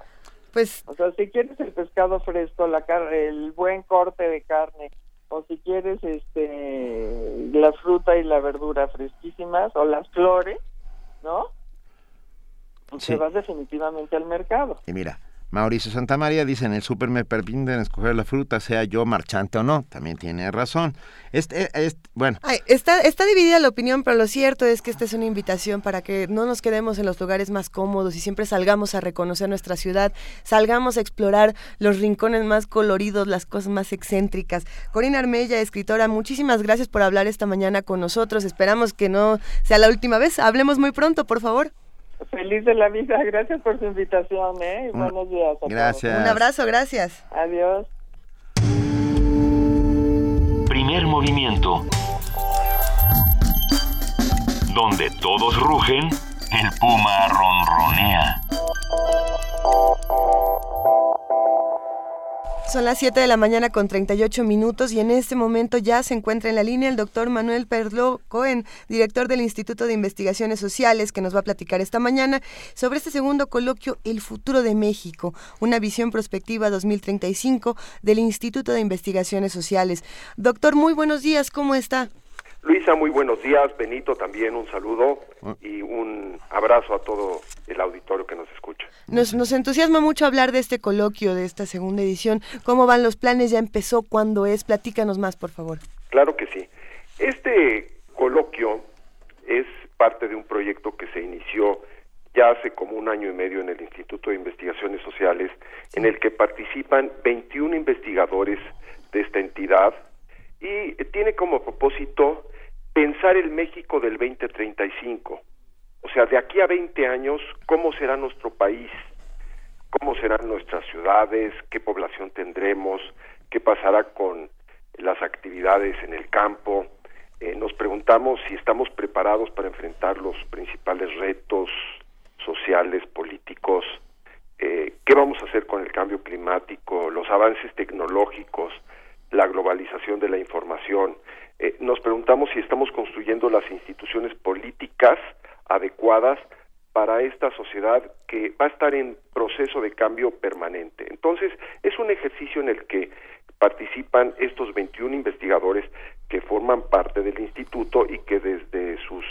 Pues, o sea, si quieres el pescado fresco, la el buen corte de carne, o si quieres este la fruta y la verdura fresquísimas, o las flores, ¿no? Pues te vas definitivamente al mercado. Y mira, Mauricio Santamaría dice, en el súper me permiten escoger la fruta, sea yo marchante o no. También tiene razón. Este, bueno. está, está dividida la opinión, pero lo cierto es que esta es una invitación para que no nos quedemos en los lugares más cómodos y siempre salgamos a reconocer nuestra ciudad, salgamos a explorar los rincones más coloridos, las cosas más excéntricas. Corina Armella, escritora, muchísimas gracias por hablar esta mañana con nosotros. Esperamos que no sea la última vez. Hablemos muy pronto, por favor. Feliz de la vida, <laughs> gracias por su invitación, ¿eh? buenos días. gracias. Un abrazo, gracias. Adiós. Primer movimiento. Donde todos rugen, el puma ronronea. Son las 7 de la mañana con 38 minutos y en este momento ya se encuentra en la línea el doctor Manuel Perlo Cohen, director del Instituto de Investigaciones Sociales, que nos va a platicar esta mañana sobre este segundo coloquio El futuro de México, una visión prospectiva 2035 del Instituto de Investigaciones Sociales. Doctor, muy buenos días, ¿cómo está? Luisa, muy buenos días. Benito, también un saludo ah. y un abrazo a todo el auditorio que nos escucha. Nos, nos entusiasma mucho hablar de este coloquio, de esta segunda edición. ¿Cómo van los planes? ¿Ya empezó? ¿Cuándo es? Platícanos más, por favor. Claro que sí. Este coloquio es parte de un proyecto que se inició ya hace como un año y medio en el Instituto de Investigaciones Sociales, en el que participan 21 investigadores de esta entidad y tiene como propósito pensar el México del 2035. O sea, de aquí a 20 años, ¿cómo será nuestro país? ¿Cómo serán nuestras ciudades? ¿Qué población tendremos? ¿Qué pasará con las actividades en el campo? Eh, nos preguntamos si estamos preparados para enfrentar los principales retos sociales, políticos, eh, qué vamos a hacer con el cambio climático, los avances tecnológicos, la globalización de la información, eh, nos preguntamos si estamos construyendo las instituciones políticas adecuadas para esta sociedad que va a estar en proceso de cambio permanente. Entonces, es un ejercicio en el que participan estos 21 investigadores que forman parte del instituto y que desde sus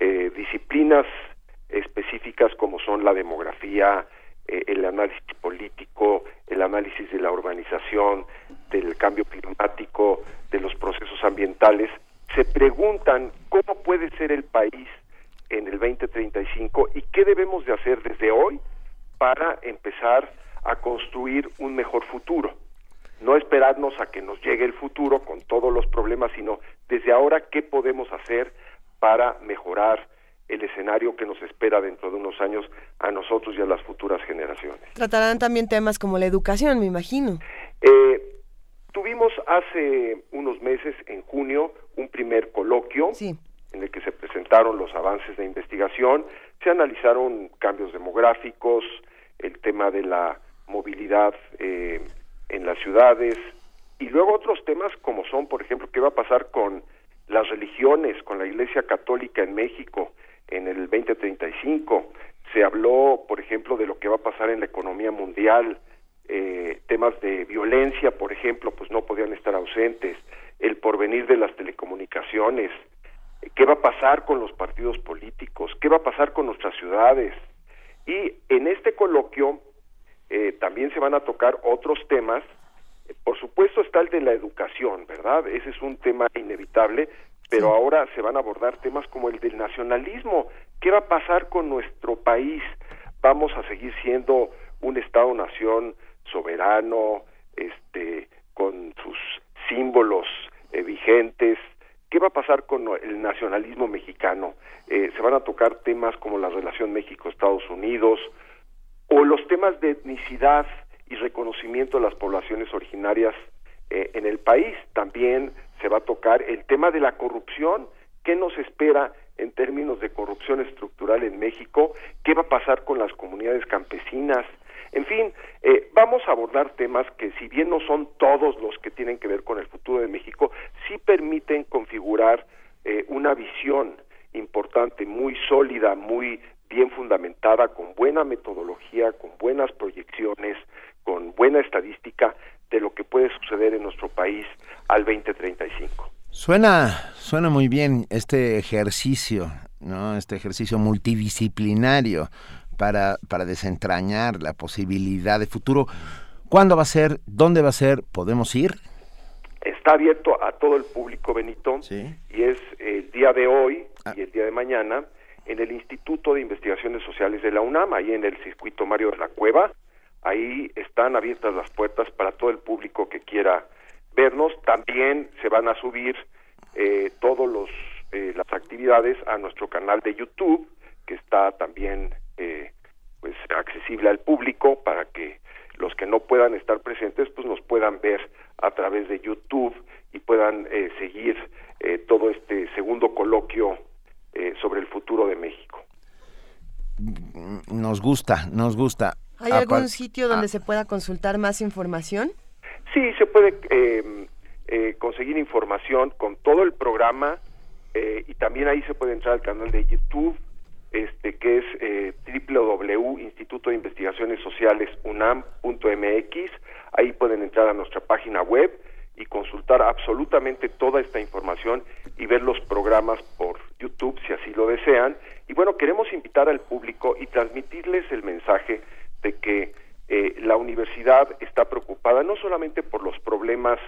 eh, disciplinas específicas como son la demografía, eh, el análisis político, el análisis de la urbanización, del cambio climático, de los procesos ambientales, se preguntan cómo puede ser el país en el 2035 y qué debemos de hacer desde hoy para empezar a construir un mejor futuro. No esperarnos a que nos llegue el futuro con todos los problemas, sino desde ahora qué podemos hacer para mejorar el escenario que nos espera dentro de unos años a nosotros y a las futuras generaciones. Tratarán también temas como la educación, me imagino. Eh, tuvimos hace unos meses, en junio, un primer coloquio en el que se presentaron los avances de investigación, se analizaron cambios demográficos, el tema de la movilidad eh, en las ciudades y luego otros temas como son, por ejemplo, qué va a pasar con las religiones, con la Iglesia Católica en México, en el 2035. Se habló, por ejemplo, de lo que va a pasar en la economía mundial, eh, temas de violencia, por ejemplo, pues no podían estar ausentes, el porvenir de las telecomunicaciones, qué va a pasar con los partidos políticos, qué va a pasar con nuestras ciudades. Y en este coloquio eh, también se van a tocar otros temas. Por supuesto está el de la educación, ¿verdad? Ese es un tema inevitable, pero ahora se van a abordar temas como el del nacionalismo. ¿Qué va a pasar con nuestro país? ¿Vamos a seguir siendo un Estado-nación soberano, este, con sus símbolos eh, vigentes? ¿Qué va a pasar con el nacionalismo mexicano? Eh, se van a tocar temas como la relación México-Estados Unidos o los temas de etnicidad y reconocimiento de las poblaciones originarias eh, en el país. También se va a tocar el tema de la corrupción, qué nos espera en términos de corrupción estructural en México, qué va a pasar con las comunidades campesinas, en fin, eh, vamos a abordar temas que si bien no son todos los que tienen que ver con el futuro de México, sí permiten configurar eh, una visión importante, muy sólida, muy bien fundamentada, con buena metodología, con buenas proyecciones, con buena estadística de lo que puede suceder en nuestro país al 2035. Suena, suena muy bien este ejercicio, ¿no? Este ejercicio multidisciplinario para, para desentrañar la posibilidad de futuro. ¿Cuándo va a ser? ¿Dónde va a ser? ¿Podemos ir? Está abierto a todo el público, Benito, y es el día de hoy ah. y el día de mañana en el Instituto de Investigaciones Sociales de la UNAM, ahí en el circuito Mario de la Cueva. Ahí están abiertas las puertas para todo el público que quiera vernos. También se van a subir eh, todos los eh, las actividades a nuestro canal de YouTube, que está también eh, pues accesible al público para que los que no puedan estar presentes pues nos puedan ver a través de YouTube y puedan eh, seguir eh, todo este segundo coloquio eh, sobre el futuro de México. Nos gusta, nos gusta. ¿Hay algún sitio donde ah. se pueda consultar más información? Sí, se puede em, conseguir información con todo el programa y también ahí se puede entrar al canal de YouTube este que es eh, www.instituto de investigaciones sociales unam.mx ahí pueden entrar a nuestra página web y consultar absolutamente toda esta información y ver los programas por YouTube si así lo desean. Y bueno queremos invitar al público y transmitirles el mensaje de que eh, la universidad está preocupada no solamente por los problemas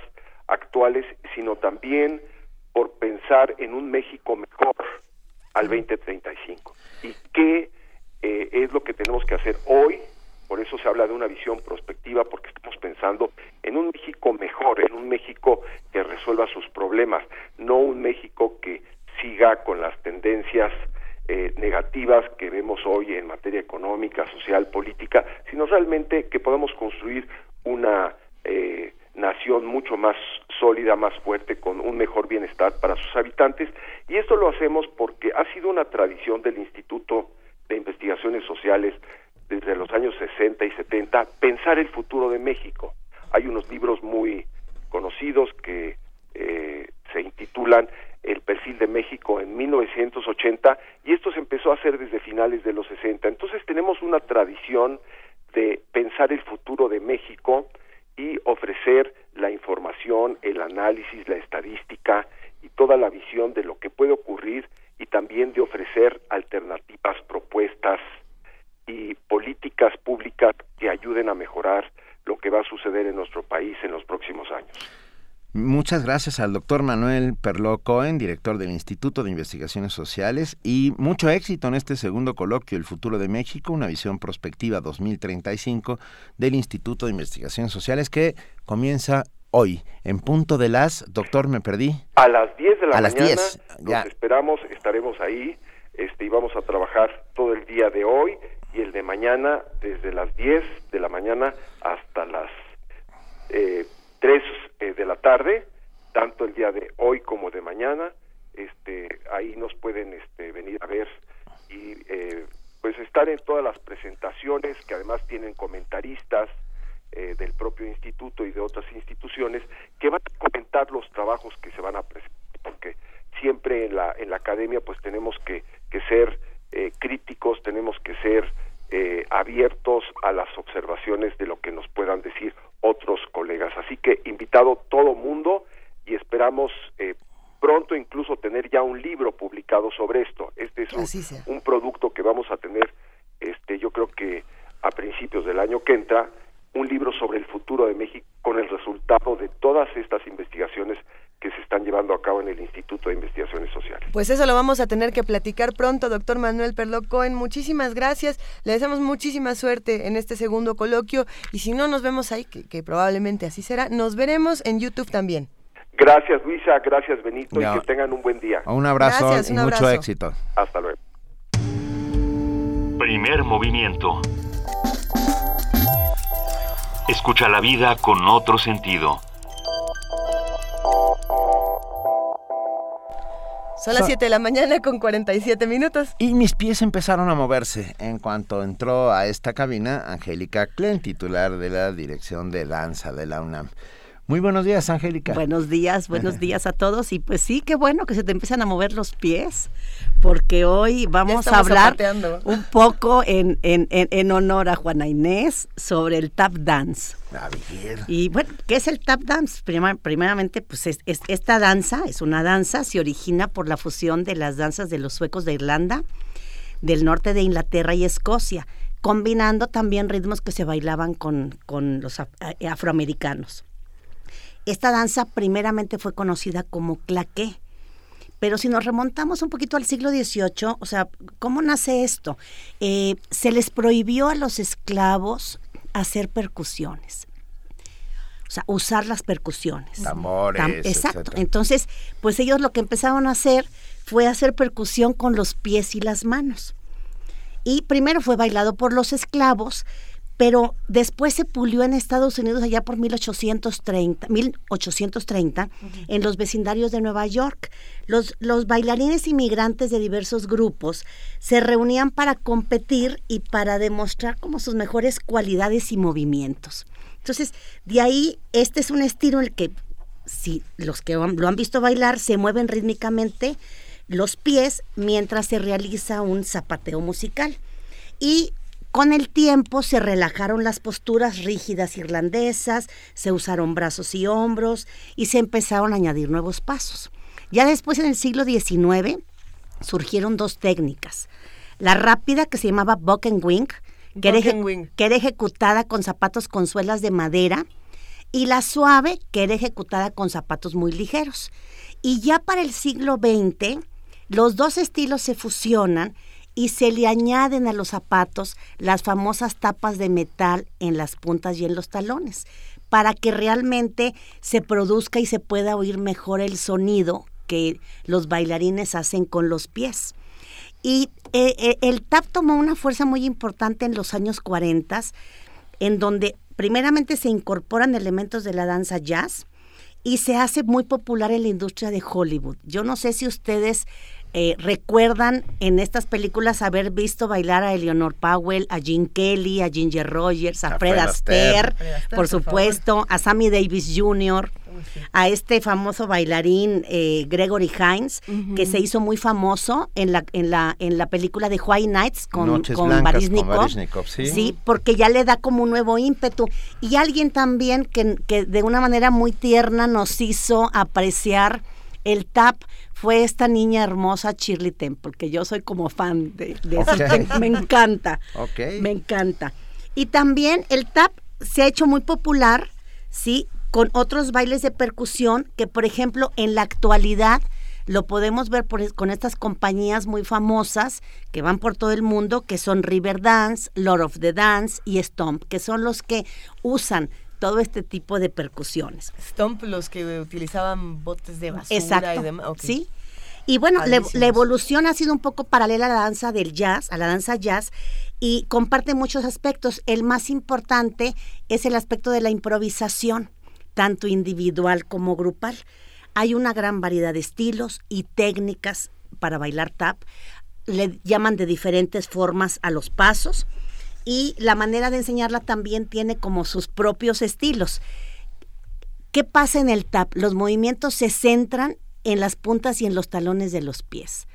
actuales sino también por pensar en un México mejor al 2035 y qué eh, es lo que tenemos que hacer hoy. Por eso se habla de una visión prospectiva, porque estamos pensando en un México mejor, en un México que resuelva sus problemas, no un México que siga con las tendencias eh, negativas que vemos hoy en materia económica, social, política, sino realmente que podamos construir una eh, nación mucho más sólida, más fuerte, con un mejor bienestar para sus habitantes. Y esto lo hacemos porque ha sido una tradición del Instituto de Investigaciones Sociales desde los años 60 y 70 pensar el futuro de México. Hay unos libros muy conocidos que eh, se intitulan El perfil de México en 1980 y esto se empezó a hacer desde finales de los 60. Entonces tenemos una tradición de pensar el futuro de México y ofrecer la información, el análisis, la estadística y toda la visión de lo que puede ocurrir y también de ofrecer alternativas, propuestas y políticas públicas que ayuden a mejorar lo que va a suceder en nuestro país en los próximos años. Muchas gracias al doctor Manuel Perló Cohen, director del Instituto de Investigaciones Sociales, y mucho éxito en este segundo coloquio, El futuro de México, una visión prospectiva 2035 del Instituto de Investigaciones Sociales, que comienza hoy, en punto de las, doctor, me perdí. A las 10 de la mañana, las los esperamos, estaremos ahí, este, y vamos a trabajar todo el día de hoy y el de mañana, desde las 10 de la mañana hasta las... Eh, 3 eh, de la tarde, tanto el día de hoy como de mañana. Este, ahí nos pueden este, venir a ver y eh, pues estar en todas las presentaciones que además tienen comentaristas eh, del propio instituto y de otras instituciones que van a comentar los trabajos que se van a presentar porque siempre en la en la academia pues tenemos que, que ser críticos tenemos que ser abiertos a las observaciones de lo que nos puedan decir otros colegas. Así que invitado todo mundo y esperamos eh, pronto incluso tener ya un libro publicado sobre esto. Este es un, producto que vamos a tener, este, yo creo que a principios del año que entra, un libro sobre el futuro de México con el resultado de todas estas investigaciones que se están llevando a cabo en el Instituto de Investigaciones Sociales. Pues eso lo vamos a tener que platicar pronto, doctor Manuel Perlo Cohen. Muchísimas gracias. Le deseamos muchísima suerte en este segundo coloquio y si no nos vemos ahí, que, probablemente así será, nos veremos en YouTube también. Gracias Luisa, gracias Benito y que tengan un buen día. Un abrazo y mucho éxito. Hasta luego. Primer movimiento. Escucha la vida con otro sentido. Son las 7 de la mañana con 47 minutos. Y mis pies empezaron a moverse en cuanto entró a esta cabina Angélica Klen, titular de la Dirección de Danza de la UNAM. Muy buenos días, Angélica. Buenos días, <laughs> buenos días a todos. Y pues sí, qué bueno que se te empiezan a mover los pies, porque hoy vamos a hablar un poco en, en, en, honor a Juana Inés sobre el tap dance. A Y bueno, ¿qué es el tap dance? primeramente, pues es, esta danza, es una danza, se origina por la fusión de las danzas de los suecos de Irlanda, del norte de Inglaterra y Escocia combinando también ritmos que se bailaban con, con los eh, afroamericanos. Esta danza primeramente fue conocida como claqué, pero si nos remontamos un poquito al siglo XVIII, o sea, ¿cómo nace esto? Eh, se les prohibió a los esclavos hacer percusiones. O sea, usar las percusiones. Tambores. exacto. Entonces, pues ellos lo que empezaron a hacer fue hacer percusión con los pies y las manos. Y primero fue bailado por los esclavos, pero después se pulió en Estados Unidos allá por 1830, 1830 en los vecindarios de Nueva York. Los, los bailarines inmigrantes de diversos grupos se reunían para competir y para demostrar como sus mejores cualidades y movimientos. Entonces, de ahí, este es un estilo en el que si los que lo han visto bailar se mueven rítmicamente los pies mientras se realiza un zapateo musical. Y con el tiempo se relajaron las posturas rígidas irlandesas, se usaron brazos y hombros y se empezaron a añadir nuevos pasos. Ya después en el siglo XIX surgieron dos técnicas. La rápida que se llamaba buck and wing, que, era, ejecutada con zapatos con suelas de madera, y la suave, que era ejecutada con zapatos muy ligeros. Y ya para el siglo XX, los dos estilos se fusionan y se le añaden a los zapatos las famosas tapas de metal en las puntas y en los talones, para que realmente se produzca y se pueda oír mejor el sonido que los bailarines hacen con los pies. Y eh, eh, el tap tomó una fuerza muy importante en los años 40, en donde primeramente se incorporan elementos de la danza jazz y se hace muy popular en la industria de Hollywood. Yo no sé si ustedes eh, recuerdan en estas películas haber visto bailar a Eleanor Powell, a Gene Kelly, a Ginger Rogers, a, Fred, Astaire, por supuesto, a Sammy Davis Jr., a este famoso bailarín eh, Gregory Hines, que se hizo muy famoso en la, en la, en la película de White Nights con, con, ¿sí? porque ya le da como un nuevo ímpetu. Y alguien también que, que de una manera muy tierna nos hizo apreciar el tap fue esta niña hermosa Shirley Temple, que yo soy como fan de, eso, me encanta, me encanta. Y también el tap se ha hecho muy popular, ¿sí? Con otros bailes de percusión que, por ejemplo, en la actualidad lo podemos ver con estas compañías muy famosas que van por todo el mundo, que son River Dance, Lord of the Dance y Stomp, que son los que usan todo este tipo de percusiones. Stomp, los que utilizaban botes de basura y demás. Sí. Y bueno, la evolución ha sido un poco paralela a la danza del jazz, a la danza jazz, y comparte muchos aspectos. El más importante es el aspecto de la improvisación, tanto individual como grupal. Hay una gran variedad de estilos y técnicas para bailar tap. Le llaman de diferentes formas a los pasos y la manera de enseñarla también tiene como sus propios estilos. ¿Qué pasa en el tap? Los movimientos se centran en las puntas y en los talones de los pies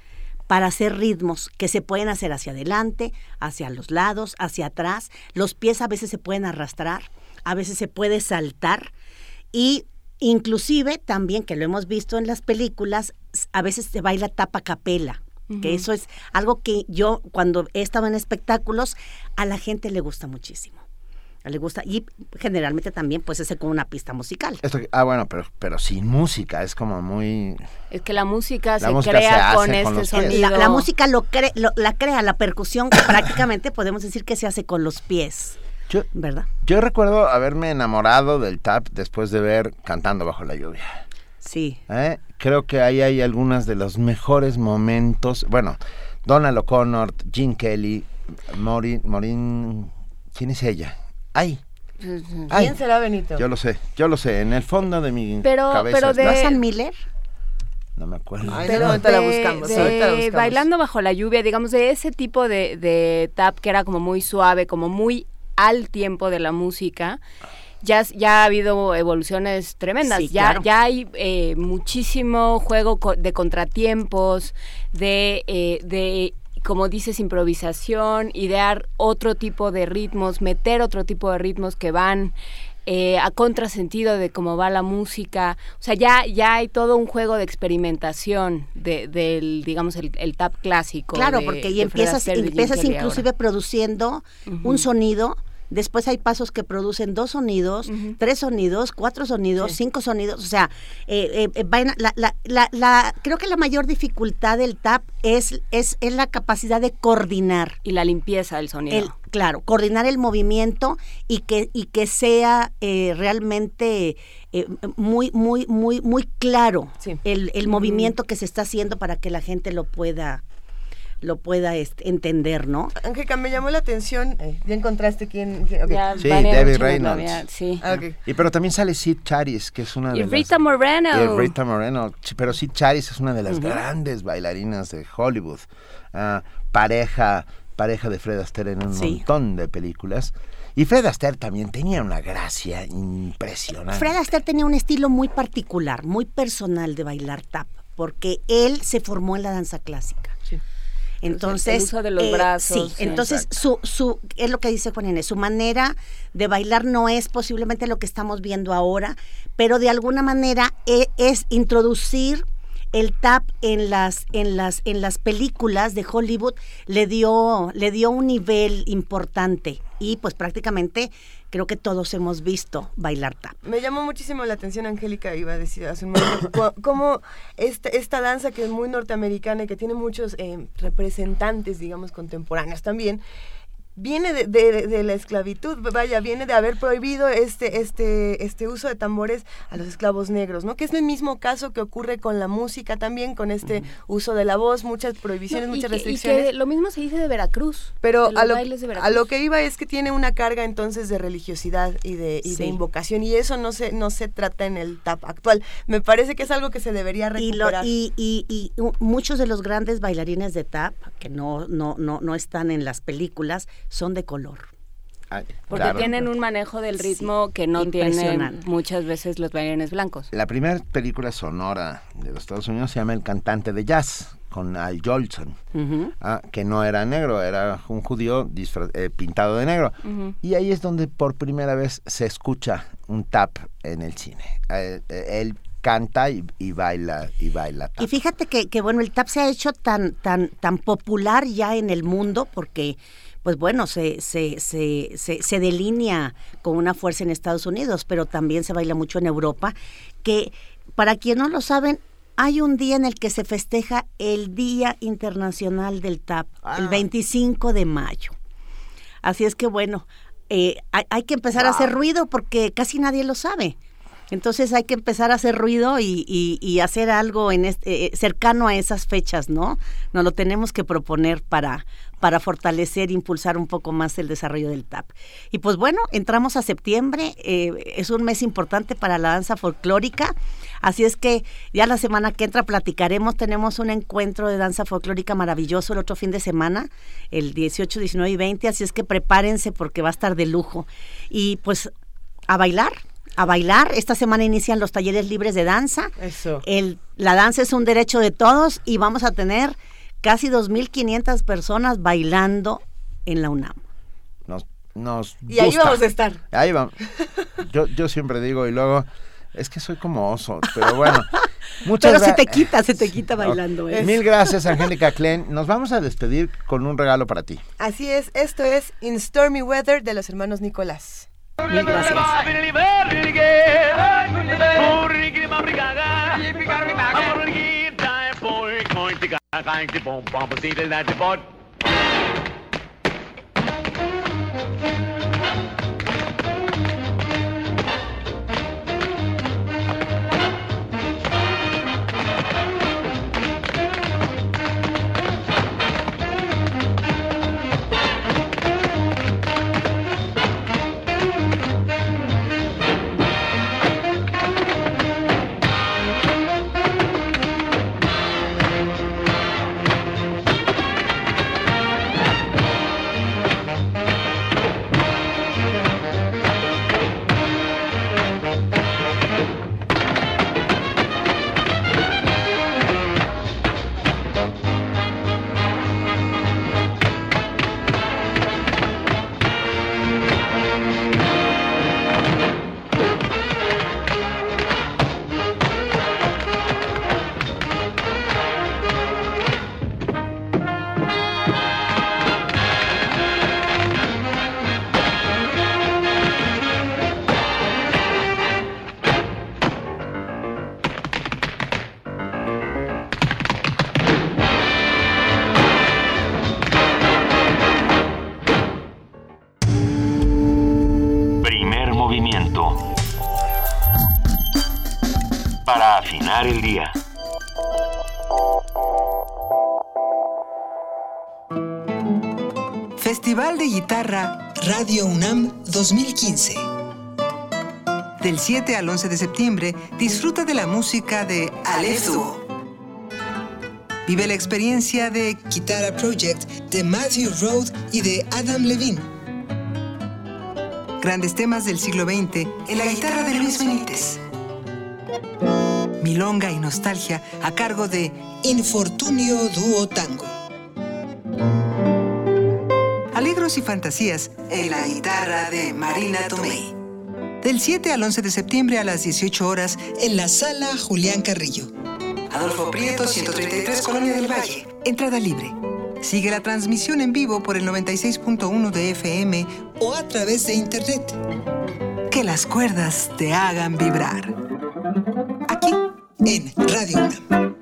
para hacer ritmos que se pueden hacer hacia adelante, hacia los lados, hacia atrás. Los pies a veces se pueden arrastrar, a veces se puede saltar y inclusive también que lo hemos visto en las películas, a veces se baila tapa capela que eso es algo que yo cuando he estado en espectáculos a la gente le gusta muchísimo. Le gusta y generalmente también pues es con una pista musical. Ah bueno pero pero sin música es como muy es que la música se crea con este sonido. la, música lo, la crea la percusión <coughs> prácticamente podemos decir que se hace con los pies yo, ¿verdad? Yo recuerdo haberme enamorado del tap después de ver Cantando bajo la lluvia. Sí. ¿Eh? Creo que ahí hay algunos de los mejores momentos. Bueno, Donald O'Connor, Gene Kelly, Maureen, Maureen, ¿quién es ella? Ay. ¿Quién será Benito? Yo lo sé, yo lo sé, en el fondo de mi cabeza. Pero de... Miller? No me acuerdo. pero ahorita la buscamos, Bailando bajo la lluvia, digamos, de ese tipo de, de tap que era como muy suave, como muy al tiempo de la música ya, ya ha habido evoluciones tremendas. ya, ya hay eh, muchísimo juego de contratiempos, de, eh, de, como dices, improvisación, idear otro tipo de ritmos, meter otro tipo de ritmos que van eh, a contrasentido de cómo va la música. O sea, ya, ya hay todo un juego de experimentación de, del, digamos, el, tap clásico. Claro, porque y empiezas, empiezas inclusive produciendo un sonido Después hay pasos que producen dos sonidos, tres sonidos, cuatro sonidos, cinco sonidos. O sea, eh, eh, la, creo que la mayor dificultad del tap es, es, es, la capacidad de coordinar. Y la limpieza del sonido. claro, coordinar el movimiento y que, y que sea eh, realmente muy, muy, muy, muy claro el, el movimiento que se está haciendo para que la gente lo pueda lo pueda entender, ¿no? Angélica, me llamó la atención, eh, ya encontraste quién... sí, Debbie Reynolds. Sí. Ah, y pero también sale Sid Charis, que es una de y Rita Moreno. Y Rita Moreno, pero Sid Charis es una de las grandes bailarinas de Hollywood. Ah, pareja, pareja de Fred Astaire en un montón de películas. Y Fred Astaire también tenía una gracia impresionante. Fred Astaire tenía un estilo muy particular, muy personal de bailar tap, porque él se formó en la danza clásica. Entonces, el de los eh, brazos. Sí, entonces su, su, es lo que dice Juan Inés, su manera de bailar no es posiblemente lo que estamos viendo ahora, pero de alguna manera e, es introducir el tap en las en las en las películas de Hollywood le dio le dio un nivel importante y pues prácticamente creo que todos hemos visto bailar tap. Me llamó muchísimo la atención, Angélica, iba a decir hace un momento, cómo esta, esta danza que es muy norteamericana y que tiene muchos eh, representantes, digamos, contemporáneos también, viene de, de, la esclavitud, vaya, viene de haber prohibido este, este, este uso de tambores a los esclavos negros, ¿no? Que es el mismo caso que ocurre con la música también, con este uso de la voz, muchas prohibiciones, muchas restricciones. Y que lo mismo se dice de Veracruz. Pero a, lo, a lo que iba es que tiene una carga entonces de religiosidad y de, y de invocación, y eso no se, no se trata en el TAP actual. Me parece que es algo que se debería recuperar. Y, y, y, muchos de los grandes bailarines de TAP, que no, no, no, no están en las películas, son de color. Porque tienen un manejo del ritmo que no tienen muchas veces los bailarines blancos. La primera película sonora de los Estados Unidos se llama El cantante de jazz con Al Jolson, ah, que no era negro, era un judío eh, pintado de negro. Y ahí es donde por primera vez se escucha un tap en el cine. Eh, eh, él canta y, baila y baila. Y fíjate que, que, bueno, el tap se ha hecho tan tan tan popular ya en el mundo porque pues bueno, se, se, se, se, delinea con una fuerza en Estados Unidos, pero también se baila mucho en Europa, que para quien no lo saben, hay un día en el que se festeja el Día Internacional del TAP, el 25 ah. de mayo. Así es que bueno, eh, hay, que empezar a hacer ruido porque casi nadie lo sabe. Entonces hay que empezar a hacer ruido y, y, hacer algo en este, eh, cercano a esas fechas, ¿no? Nos lo tenemos que proponer para, para fortalecer, impulsar un poco más el desarrollo del TAP. Y pues bueno, entramos a septiembre, eh, es un mes importante para la danza folclórica, así es que ya la semana que entra platicaremos, tenemos un encuentro de danza folclórica maravilloso el otro fin de semana, el 18, 19 y 20, así es que prepárense porque va a estar de lujo. Y pues a bailar, a bailar. Esta semana inician los talleres libres de danza. Eso. El, la danza es un derecho de todos y vamos a tener casi 2.500 personas bailando en la UNAM. Nos, nos y ahí vamos a estar. Ahí vamos. Yo, yo siempre digo y luego... Es que soy como oso, pero bueno. Muchas pero se te quita, se te quita bailando. ¿eh? Mil gracias, Angélica Klein. Nos vamos a despedir con un regalo para ti. Así es, esto es In Stormy Weather de los hermanos Nicolás. Mil gracias. I think the bomb bomb is needed that the board. 2015. Del 7 al 11 de septiembre, disfruta de la música de Aleph Vive la experiencia de Guitarra Project de Matthew Road y de Adam Levine. Grandes temas del siglo XX en la guitarra de Luis Benítez. Milonga y nostalgia a cargo de Infortunio Duo Tango y fantasías en la guitarra de Marina Tomei. Del 7 al 11 de septiembre a las 18 horas en la sala Julián Carrillo. Adolfo Prieto, 133, Colonia del Valle. Entrada libre. Sigue la transmisión en vivo por el 96.1 de FM o a través de Internet. Que las cuerdas te hagan vibrar. Aquí, en Radio UNAM.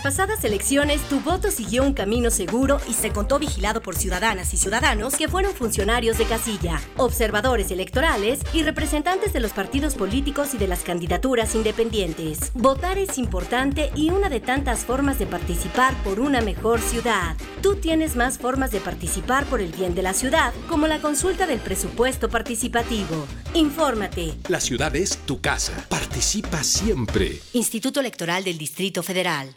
Las pasadas elecciones, tu voto siguió un camino seguro y se contó vigilado por ciudadanas y ciudadanos que fueron funcionarios de casilla, observadores electorales y representantes de los partidos políticos y de las candidaturas independientes. Votar es importante y una de tantas formas de participar por una mejor ciudad. Tú tienes más formas de participar por el bien de la ciudad, como la consulta del presupuesto participativo. Infórmate. La ciudad es tu casa. Participa siempre. Instituto Electoral del Distrito Federal.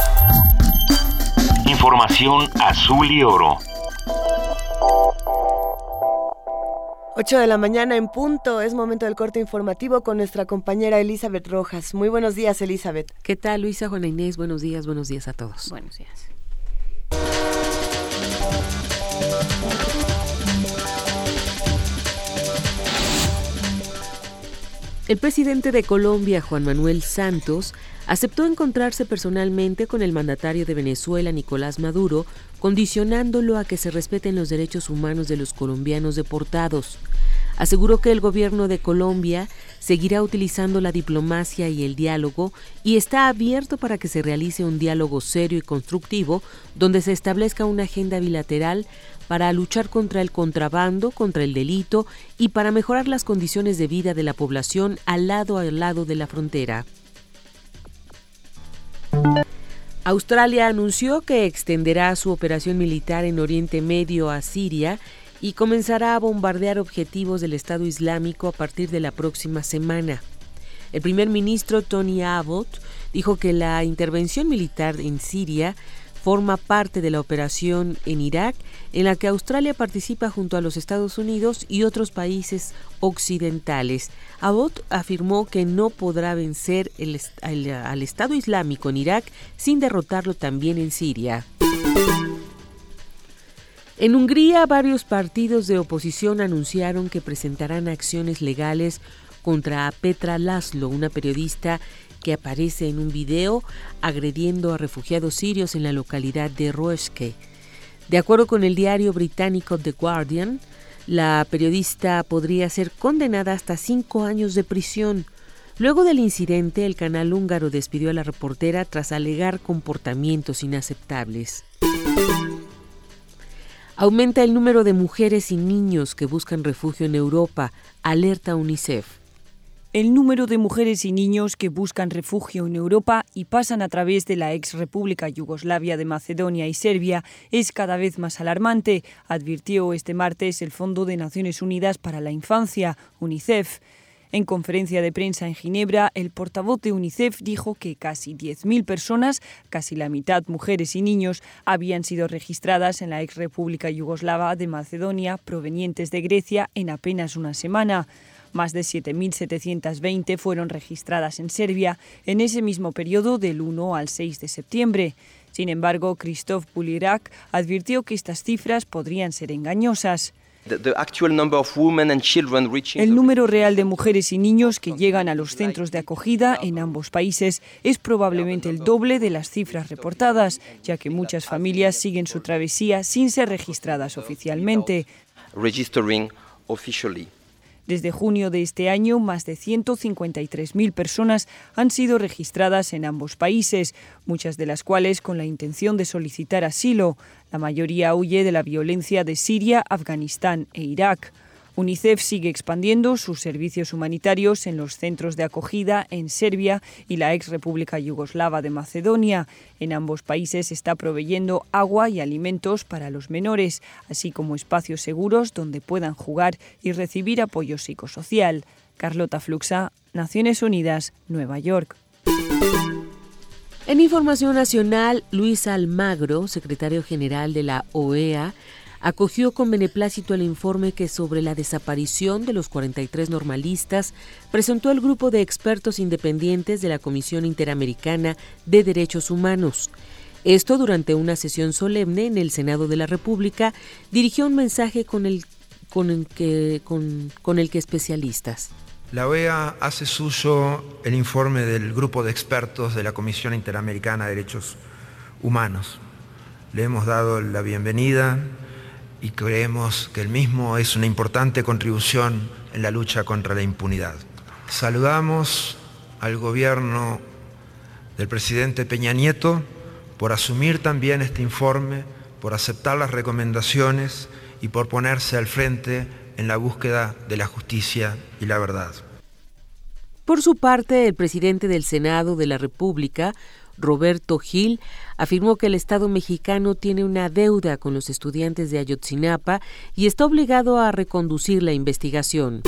Información azul y oro. 8 de la mañana en punto, es momento del corte informativo con nuestra compañera Elizabeth Rojas. Muy buenos días, Elizabeth. ¿Qué tal, Luisa, Juana Inés? Buenos días, buenos días a todos. Buenos días. El presidente de Colombia, Juan Manuel Santos, aceptó encontrarse personalmente con el mandatario de Venezuela, Nicolás Maduro, condicionándolo a que se respeten los derechos humanos de los colombianos deportados. Aseguró que el gobierno de Colombia seguirá utilizando la diplomacia y el diálogo y está abierto para que se realice un diálogo serio y constructivo donde se establezca una agenda bilateral para luchar contra el contrabando, contra el delito y para mejorar las condiciones de vida de la población al lado a lado de la frontera. Australia anunció que extenderá su operación militar en Oriente Medio a Siria y comenzará a bombardear objetivos del Estado Islámico a partir de la próxima semana. El primer ministro Tony Abbott dijo que la intervención militar en Siria forma parte de la operación en Irak, en la que Australia participa junto a los Estados Unidos y otros países occidentales. Abbott afirmó que no podrá vencer al Estado Islámico en Irak sin derrotarlo también en Siria. En Hungría, varios partidos de oposición anunciaron que presentarán acciones legales contra Petra Laszlo, una periodista que aparece en un video agrediendo a refugiados sirios en la localidad de Roeske. De acuerdo con el diario británico The Guardian, la periodista podría ser condenada hasta cinco años de prisión. Luego del incidente, el canal húngaro despidió a la reportera tras alegar comportamientos inaceptables. Aumenta el número de mujeres y niños que buscan refugio en Europa, alerta UNICEF. El número de mujeres y niños que buscan refugio en Europa y pasan a través de la ex República Yugoslavia de Macedonia y Serbia es cada vez más alarmante, advirtió este martes el Fondo de Naciones Unidas para la Infancia, UNICEF. En conferencia de prensa en Ginebra, el portavoz de UNICEF dijo que casi 10.000 personas, casi la mitad mujeres y niños, habían sido registradas en la ex República Yugoslava de Macedonia provenientes de Grecia en apenas una semana. Más de 7.720 fueron registradas en Serbia en ese mismo periodo del 1 al 6 de septiembre. Sin embargo, Christoph Pulirak advirtió que estas cifras podrían ser engañosas. El número real de mujeres y niños que llegan a los centros de acogida en ambos países es probablemente el doble de las cifras reportadas, ya que muchas familias siguen su travesía sin ser registradas oficialmente. Desde junio de este año, más de 153.000 personas han sido registradas en ambos países, muchas de las cuales con la intención de solicitar asilo. La mayoría huye de la violencia de Siria, Afganistán e Irak. UNICEF sigue expandiendo sus servicios humanitarios en los centros de acogida en Serbia y la ex República Yugoslava de Macedonia. En ambos países está proveyendo agua y alimentos para los menores, así como espacios seguros donde puedan jugar y recibir apoyo psicosocial. Carlota Fluxa, Naciones Unidas, Nueva York. En información nacional, Luis Almagro, secretario general de la OEA, acogió con beneplácito el informe que sobre la desaparición de los 43 normalistas presentó el grupo de expertos independientes de la Comisión Interamericana de Derechos Humanos. Esto durante una sesión solemne en el Senado de la República dirigió un mensaje con el, con el, que, con el que especialistas. La OEA hace suyo el informe del grupo de expertos de la Comisión Interamericana de Derechos Humanos. Le hemos dado la bienvenida y creemos que el mismo es una importante contribución en la lucha contra la impunidad. Saludamos al gobierno del presidente Peña Nieto por asumir también este informe, por aceptar las recomendaciones y por ponerse al frente en la búsqueda de la justicia y la verdad. Por su parte, el presidente del Senado de la República, Roberto Gil, afirmó que el Estado mexicano tiene una deuda con los estudiantes de Ayotzinapa y está obligado a reconducir la investigación.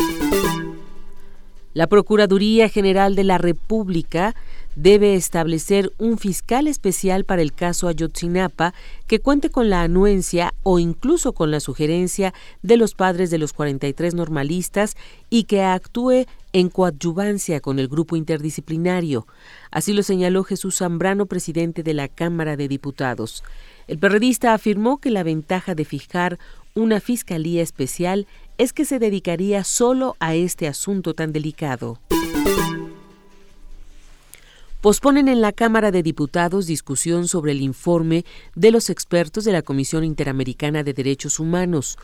La Procuraduría General de la República debe establecer un fiscal especial para el caso Ayotzinapa que cuente con la anuencia o incluso con la sugerencia de los padres de los 43 normalistas y que actúe en coadyuvancia con el grupo interdisciplinario. Así lo señaló Jesús Zambrano, presidente de la Cámara de Diputados. El periodista afirmó que la ventaja de fijar una fiscalía especial es que se dedicaría solo a este asunto tan delicado posponen en la Cámara de Diputados discusión sobre el informe de los expertos de la Comisión Interamericana de Derechos Humanos.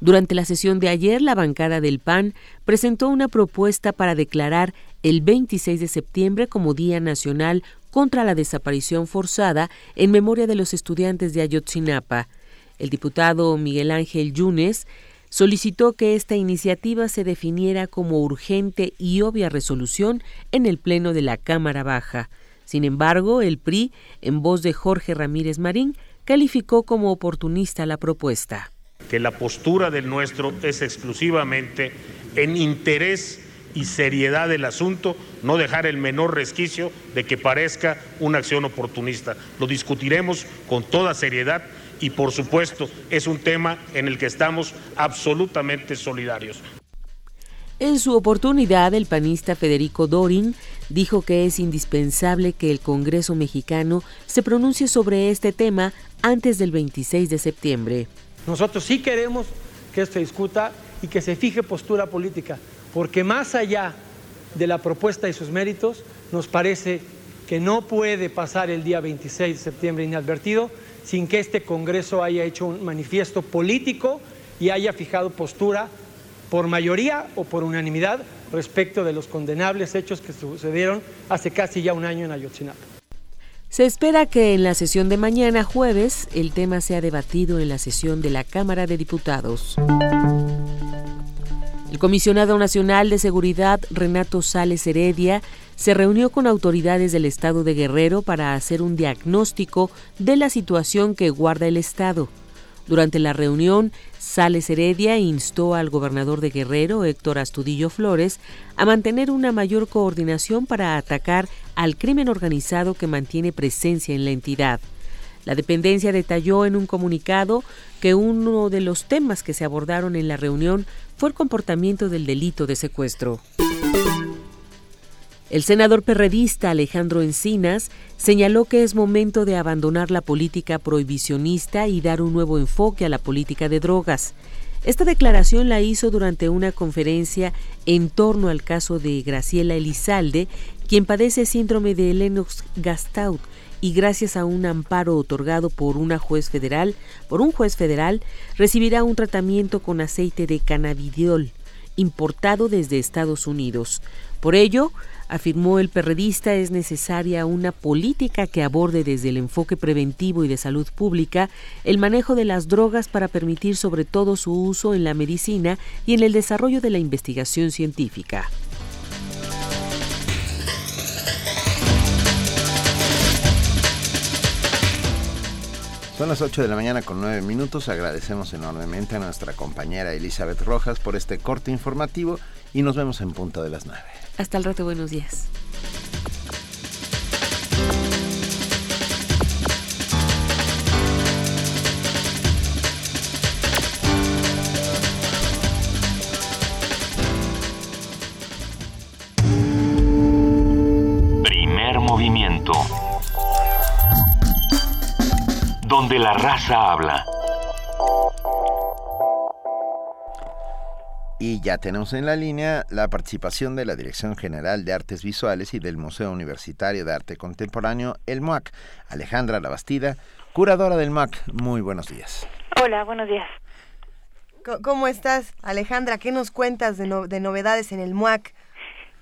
Durante la sesión de ayer, la bancada del PAN presentó una propuesta para declarar el 26 de septiembre como Día Nacional contra la Desaparición Forzada en memoria de los estudiantes de Ayotzinapa. El diputado Miguel Ángel Yunes solicitó que esta iniciativa se definiera como urgente y obvia resolución en el Pleno de la Cámara Baja. Sin embargo, el PRI, en voz de Jorge Ramírez Marín, calificó como oportunista la propuesta. Que la postura del nuestro es exclusivamente en interés y seriedad del asunto, no dejar el menor resquicio de que parezca una acción oportunista. Lo discutiremos con toda seriedad y por supuesto es un tema en el que estamos absolutamente solidarios. En su oportunidad, el panista Federico Dorin dijo que es indispensable que el Congreso mexicano se pronuncie sobre este tema antes del 26 de septiembre. Nosotros sí queremos que se discuta y que se fije postura política, porque más allá de la propuesta y sus méritos, nos parece que no puede pasar el día 26 de septiembre inadvertido sin que este Congreso haya hecho un manifiesto político y haya fijado postura por mayoría o por unanimidad respecto de los condenables hechos que sucedieron hace casi ya un año en Ayotzinapa. Se espera que en la sesión de mañana jueves el tema sea debatido en la sesión de la Cámara de Diputados. El comisionado nacional de seguridad Renato Sales Heredia se reunió con autoridades del estado de Guerrero para hacer un diagnóstico de la situación que guarda el estado. Durante la reunión, Sales Heredia instó al gobernador de Guerrero, Héctor Astudillo Flores, a mantener una mayor coordinación para atacar al crimen organizado que mantiene presencia en la entidad. La dependencia detalló en un comunicado que uno de los temas que se abordaron en la reunión fue el comportamiento del delito de secuestro. El senador perredista Alejandro Encinas señaló que es momento de abandonar la política prohibicionista y dar un nuevo enfoque a la política de drogas. Esta declaración la hizo durante una conferencia en torno al caso de Graciela Elizalde, quien padece síndrome de Lennox-Gastaut y gracias a un amparo otorgado por una juez federal, por un juez federal, recibirá un tratamiento con aceite de cannabidiol importado desde Estados Unidos. Por ello, afirmó el perredista, es necesaria una política que aborde desde el enfoque preventivo y de salud pública el manejo de las drogas para permitir sobre todo su uso en la medicina y en el desarrollo de la investigación científica. Son las 8 de la mañana con 9 minutos. Agradecemos enormemente a nuestra compañera Elizabeth Rojas por este corte informativo y nos vemos en punto de las 9. Hasta el rato, buenos días. Primer movimiento. Donde la raza habla. Y ya tenemos en la línea la participación de la Dirección General de Artes Visuales y del Museo Universitario de Arte Contemporáneo, el MUAC, Alejandra Labastida, curadora del MUAC. Muy buenos días. Hola, buenos días. ¿Cómo estás, Alejandra? ¿Qué nos cuentas de, de novedades en el MUAC?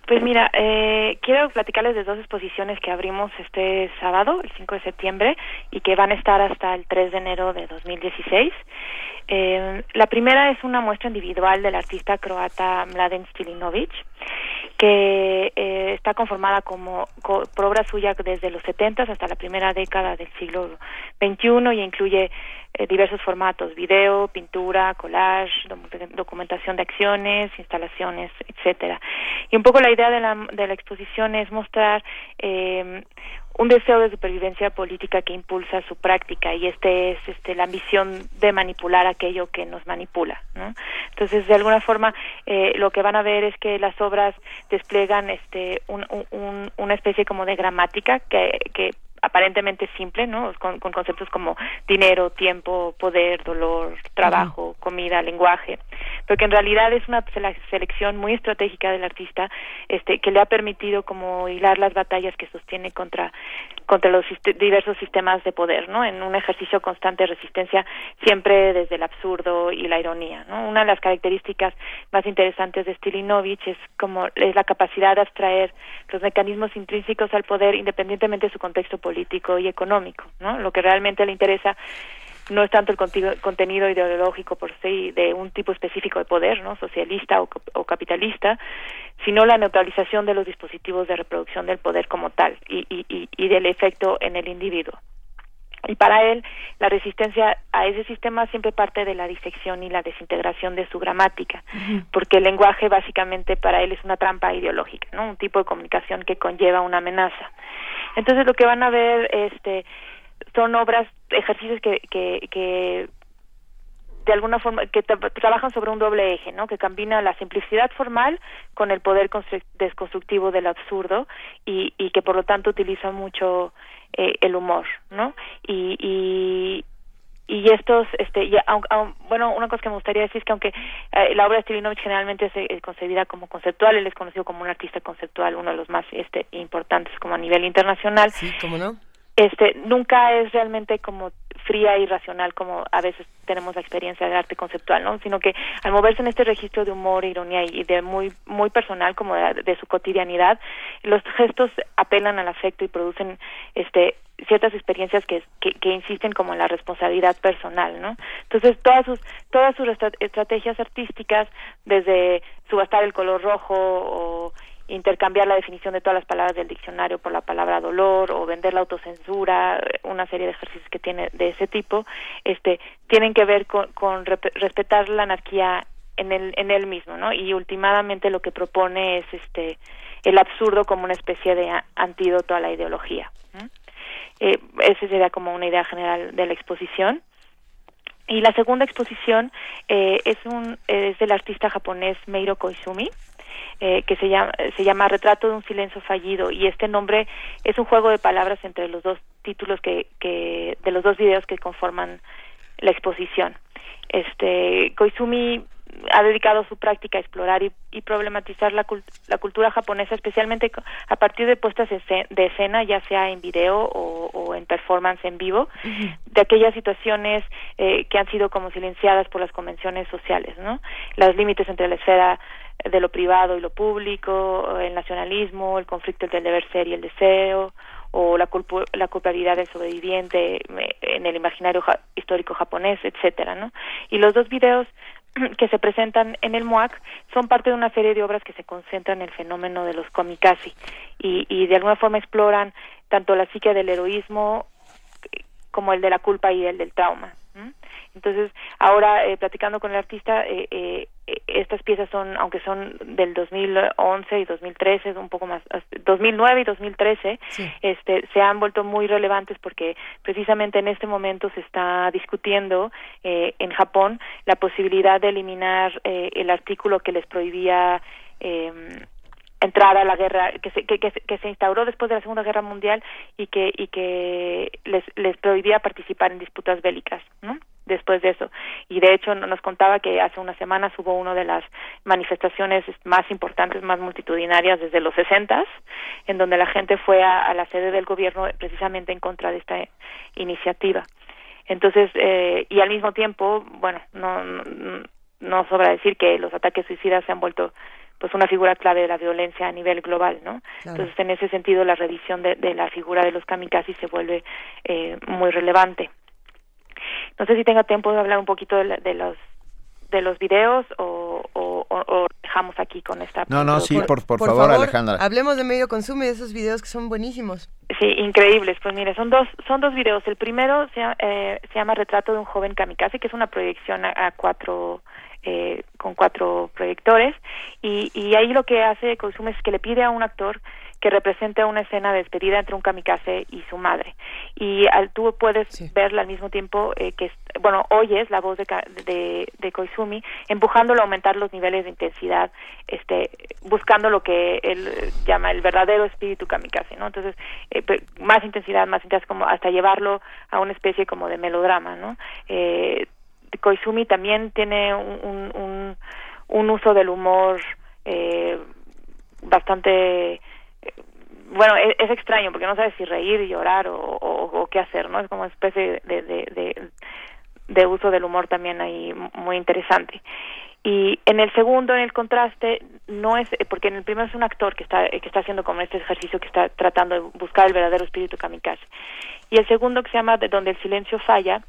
Pues mira, eh, quiero platicarles de dos exposiciones que abrimos este sábado, el 5 de septiembre, y que van a estar hasta el 3 de enero de 2016. Eh, la primera es una muestra individual del artista croata Mladen Stilinovic, que eh, está conformada como por obra suya desde los 70 hasta la primera década del siglo XXI y incluye eh, diversos formatos, video, pintura, collage, documentación de acciones, instalaciones, etcétera. Y un poco la idea de la, de la exposición es mostrar eh, un deseo de supervivencia política que impulsa su práctica y este es este la ambición de manipular aquello que nos manipula ¿no? entonces de alguna forma eh, lo que van a ver es que las obras despliegan este un, un, una especie como de gramática que, que aparentemente simple, ¿no? Con, conceptos como dinero, tiempo, poder, dolor, trabajo, comida, lenguaje, pero que en realidad es una selección muy estratégica del artista, este, que le ha permitido como hilar las batallas que sostiene contra contra los diversos sistemas de poder, ¿no? En un ejercicio constante de resistencia, siempre desde el absurdo y la ironía, ¿no? Una de las características más interesantes de Stilinovich es como es la capacidad de abstraer los mecanismos intrínsecos al poder independientemente de su contexto político político y económico, ¿no? Lo que realmente le interesa no es tanto el contenido ideológico por sí de un tipo específico de poder, ¿no? Socialista o, capitalista, sino la neutralización de los dispositivos de reproducción del poder como tal y, y, y del efecto en el individuo. Y para él, la resistencia a ese sistema siempre parte de la disección y la desintegración de su gramática, porque el lenguaje básicamente para él es una trampa ideológica, ¿no? Un tipo de comunicación que conlleva una amenaza. Entonces lo que van a ver este son obras, ejercicios que, que, que de alguna forma que trabajan sobre un doble eje, ¿no? Que combina la simplicidad formal con el poder desconstructivo del absurdo y, y que por lo tanto utiliza mucho eh, el humor, ¿no? Y, y, y estos, este, y, bueno, una cosa que me gustaría decir es que aunque eh, la obra de Stilinovich generalmente es, eh, concebida como conceptual, él es conocido como un artista conceptual, uno de los más este, importantes como a nivel internacional. Sí, ¿cómo no? Este, nunca es realmente como fría y racional como a veces tenemos la experiencia de arte conceptual, ¿no? Sino que al moverse en este registro de humor, ironía y de muy muy personal como de, su cotidianidad, los gestos apelan al afecto y producen este ciertas experiencias que, que, insisten como en la responsabilidad personal, ¿no? Entonces todas sus todas sus estrategias artísticas, desde subastar el color rojo o intercambiar la definición de todas las palabras del diccionario por la palabra dolor o vender la autocensura, una serie de ejercicios que tiene de ese tipo, este, tienen que ver con, con respetar la anarquía en el en él mismo, ¿no? Y últimamente lo que propone es este el absurdo como una especie de antídoto a la ideología. Eh, esa sería como una idea general de la exposición. Y la segunda exposición eh, es un es del artista japonés Meiro Koizumi, eh, que se llama se llama Retrato de un silencio fallido y este nombre es un juego de palabras entre los dos títulos que, que de los dos videos que conforman la exposición. Este Koizumi ha dedicado su práctica a explorar y, problematizar la, la, cultura japonesa, especialmente a partir de puestas de escena, ya sea en video o, en performance en vivo, de aquellas situaciones eh, que han sido como silenciadas por las convenciones sociales, ¿no? Los límites entre la esfera de lo privado y lo público, el nacionalismo, el conflicto entre el deber ser y el deseo, o la, la culpabilidad del sobreviviente eh, en el imaginario histórico japonés, etcétera, ¿no? Y los dos videos <clears throat> que se presentan en el MOAC son parte de una serie de obras que se concentran en el fenómeno de los kamikaze y, y de alguna forma exploran tanto la psique del heroísmo como el de la culpa y el del trauma. Entonces, ahora eh, platicando con el artista, eh, eh, estas piezas son, aunque son del 2011 y 2013, un poco más, 2009 y 2013, este, se han vuelto muy relevantes porque precisamente en este momento se está discutiendo en Japón la posibilidad de eliminar el artículo que les prohibía em, entrar a la guerra que se, que, que, se instauró después de la Segunda Guerra Mundial y que y que les, prohibía participar en disputas bélicas, ¿no? Después de eso. Y de hecho nos contaba que hace unas semanas hubo una de las manifestaciones más importantes, más multitudinarias desde los sesentas, en donde la gente fue a, la sede del gobierno precisamente en contra de esta iniciativa. Entonces, eh, y al mismo tiempo, bueno, no, no, no sobra decir que los ataques suicidas se han vuelto pues una figura clave de la violencia a nivel global, ¿no? Entonces, en ese sentido, la revisión de, la figura de los kamikazes se vuelve eh, muy relevante. No sé si tenga tiempo de hablar un poquito de, los de los videos o, dejamos aquí con esta. No, no, sí, por, por, favor, Alejandra. Hablemos de medio consumo y de esos videos que son buenísimos. Sí, increíbles. Pues mire, son dos son dos videos. El primero se, eh, se llama Retrato de un joven kamikaze, que es una proyección a cuatro eh, con cuatro proyectores y, y ahí lo que hace Koizumi es que le pide a un actor que represente una escena de despedida entre un kamikaze y su madre. Y al, tú puedes verla al mismo tiempo eh, que, bueno, oyes la voz de, de, de, Koizumi empujándolo a aumentar los niveles de intensidad, este, buscando lo que él llama el verdadero espíritu kamikaze, ¿no? Entonces, eh, más intensidad, más intensidad, como hasta llevarlo a una especie como de melodrama, ¿no? Eh, Koizumi también tiene un, uso del humor eh, bastante bueno, es, es, extraño porque no sabes si reír, llorar o, o, qué hacer, ¿no? Es como una especie de, de, uso del humor también ahí muy interesante. Y en el segundo, en el contraste, no es, porque en el primero es un actor que está, que está haciendo como este ejercicio que está tratando de buscar el verdadero espíritu kamikaze. Y el segundo que se llama De donde el silencio falla,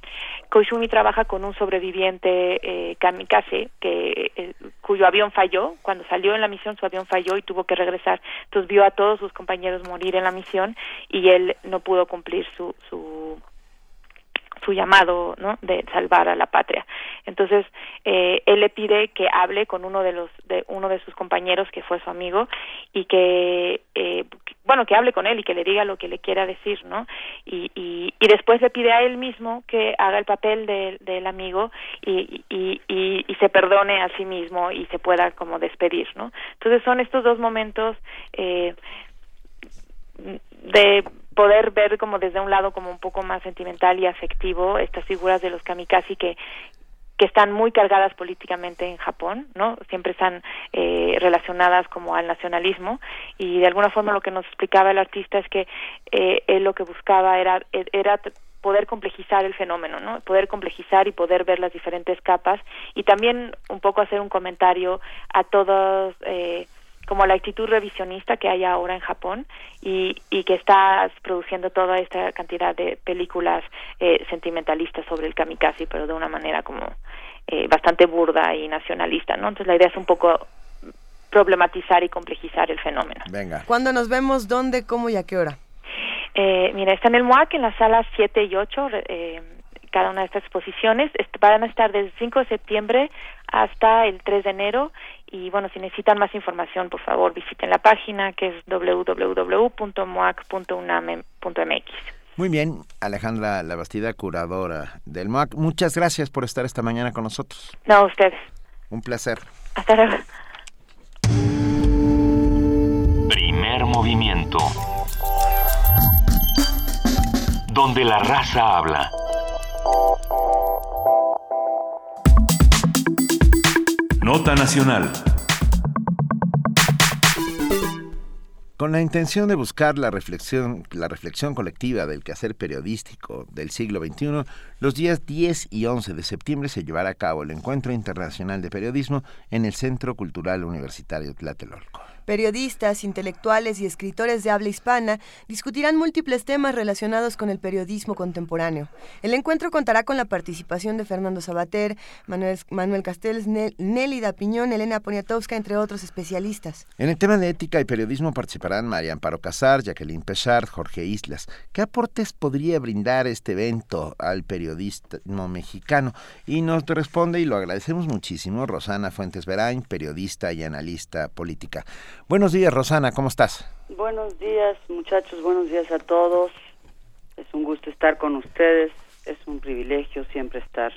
Koizumi trabaja con un sobreviviente eh, kamikaze que, eh, cuyo avión falló, cuando salió en la misión su avión falló y tuvo que regresar, entonces vio a todos sus compañeros morir en la misión y él no pudo cumplir su, su su llamado ¿no? de salvar a la patria. Entonces, eh, él le pide que hable con uno de los de uno de sus compañeros que fue su amigo y que eh, bueno que hable con él y que le diga lo que le quiera decir, ¿no? Y, y, y después le pide a él mismo que haga el papel de, del amigo y, y, y, y se perdone a sí mismo y se pueda como despedir, ¿no? Entonces son estos dos momentos eh, de poder ver como desde un lado como un poco más sentimental y afectivo estas figuras de los kamikaze que que están muy cargadas políticamente en Japón, ¿no? Siempre están eh, relacionadas como al nacionalismo y de alguna forma lo que nos explicaba el artista es que eh, él lo que buscaba era era poder complejizar el fenómeno, ¿no? Poder complejizar y poder ver las diferentes capas y también un poco hacer un comentario a todos eh, como la actitud revisionista que hay ahora en Japón y, y que está produciendo toda esta cantidad de películas eh, sentimentalistas sobre el kamikaze, pero de una manera como eh, bastante burda y nacionalista, ¿no? Entonces la idea es un poco problematizar y complejizar el fenómeno. Venga. ¿Cuándo nos vemos? ¿Dónde? ¿Cómo y a qué hora? Eh, mira, está en el MOAC, en las salas 7 y 8, eh, cada una de estas exposiciones. van a estar desde el 5 de septiembre hasta el 3 de enero. Y bueno, si necesitan más información, por favor, visiten la página que es www.moac.unam.mx. Muy bien, Alejandra Labastida, curadora del MOAC. Muchas gracias por estar esta mañana con nosotros. No, ustedes. Un placer. Hasta luego. Primer movimiento. Donde la raza habla. Nota Nacional. Con la intención de buscar la reflexión, la reflexión colectiva del quehacer periodístico del siglo XXI, los días 10 y 11 de septiembre se llevará a cabo el Encuentro Internacional de Periodismo en el Centro Cultural Universitario Tlatelolco. Periodistas, intelectuales y escritores de habla hispana discutirán múltiples temas relacionados con el periodismo contemporáneo. El encuentro contará con la participación de Fernando Sabater, Manuel, Manuel Castells, Nélida Piñón, Elena Poniatowska, entre otros especialistas. En el tema de ética y periodismo participarán María Amparo Casar, Jacqueline Pechard, Jorge Islas. ¿Qué aportes podría brindar este evento al periodismo mexicano? Y nos responde, y lo agradecemos muchísimo, Rosana Fuentes Verain, periodista y analista política. Buenos días, Rosana, ¿cómo estás? Buenos días, muchachos, buenos días a todos. Es un gusto estar con ustedes. Es un privilegio siempre estar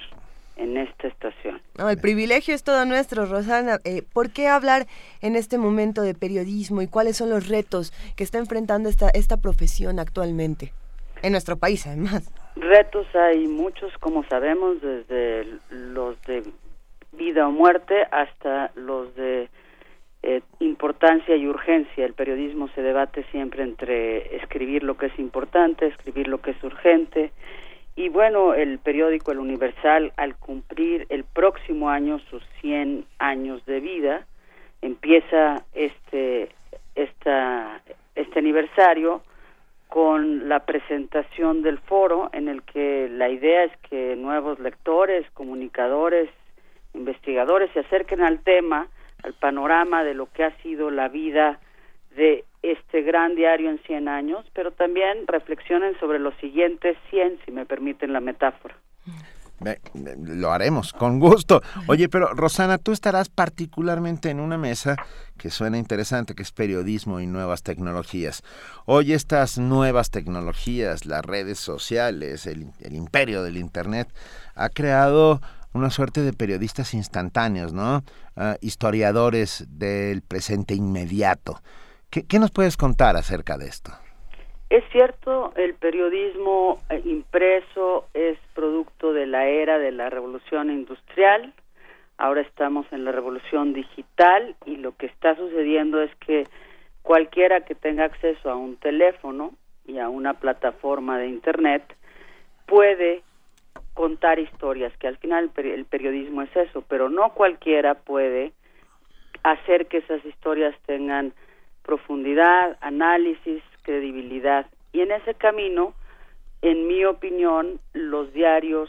en esta estación. No, el privilegio es todo nuestro, Rosana. Eh, ¿Por qué hablar en este momento de periodismo y cuáles son los retos que está enfrentando esta, esta profesión actualmente? En nuestro país, además. Retos hay muchos, como sabemos, desde los de vida o muerte hasta los de eh, importancia y urgencia. El periodismo se debate siempre entre escribir lo que es importante, escribir lo que es urgente. Y bueno, el periódico El Universal, al cumplir el próximo año sus 100 años de vida, empieza este, esta, este aniversario con la presentación del foro en el que la idea es que nuevos lectores, comunicadores, investigadores se acerquen al tema al panorama de lo que ha sido la vida de este gran diario en 100 años, pero también reflexionen sobre los siguientes 100, si me permiten la metáfora. Lo haremos, con gusto. Oye, pero Rosana, tú estarás particularmente en una mesa que suena interesante, que es periodismo y nuevas tecnologías. Hoy estas nuevas tecnologías, las redes sociales, el, el imperio del Internet, ha creado una suerte de periodistas instantáneos, ¿no? Ah, historiadores del presente inmediato. ¿Qué, nos puedes contar acerca de esto? Es cierto, el periodismo eh, impreso es producto de la era de la revolución industrial. Ahora estamos en la revolución digital y lo que está sucediendo es que cualquiera que tenga acceso a un teléfono y a una plataforma de Internet puede contar historias, que al final el periodismo es eso, pero no cualquiera puede hacer que esas historias tengan profundidad, análisis, credibilidad. Y en ese camino, en mi opinión, los diarios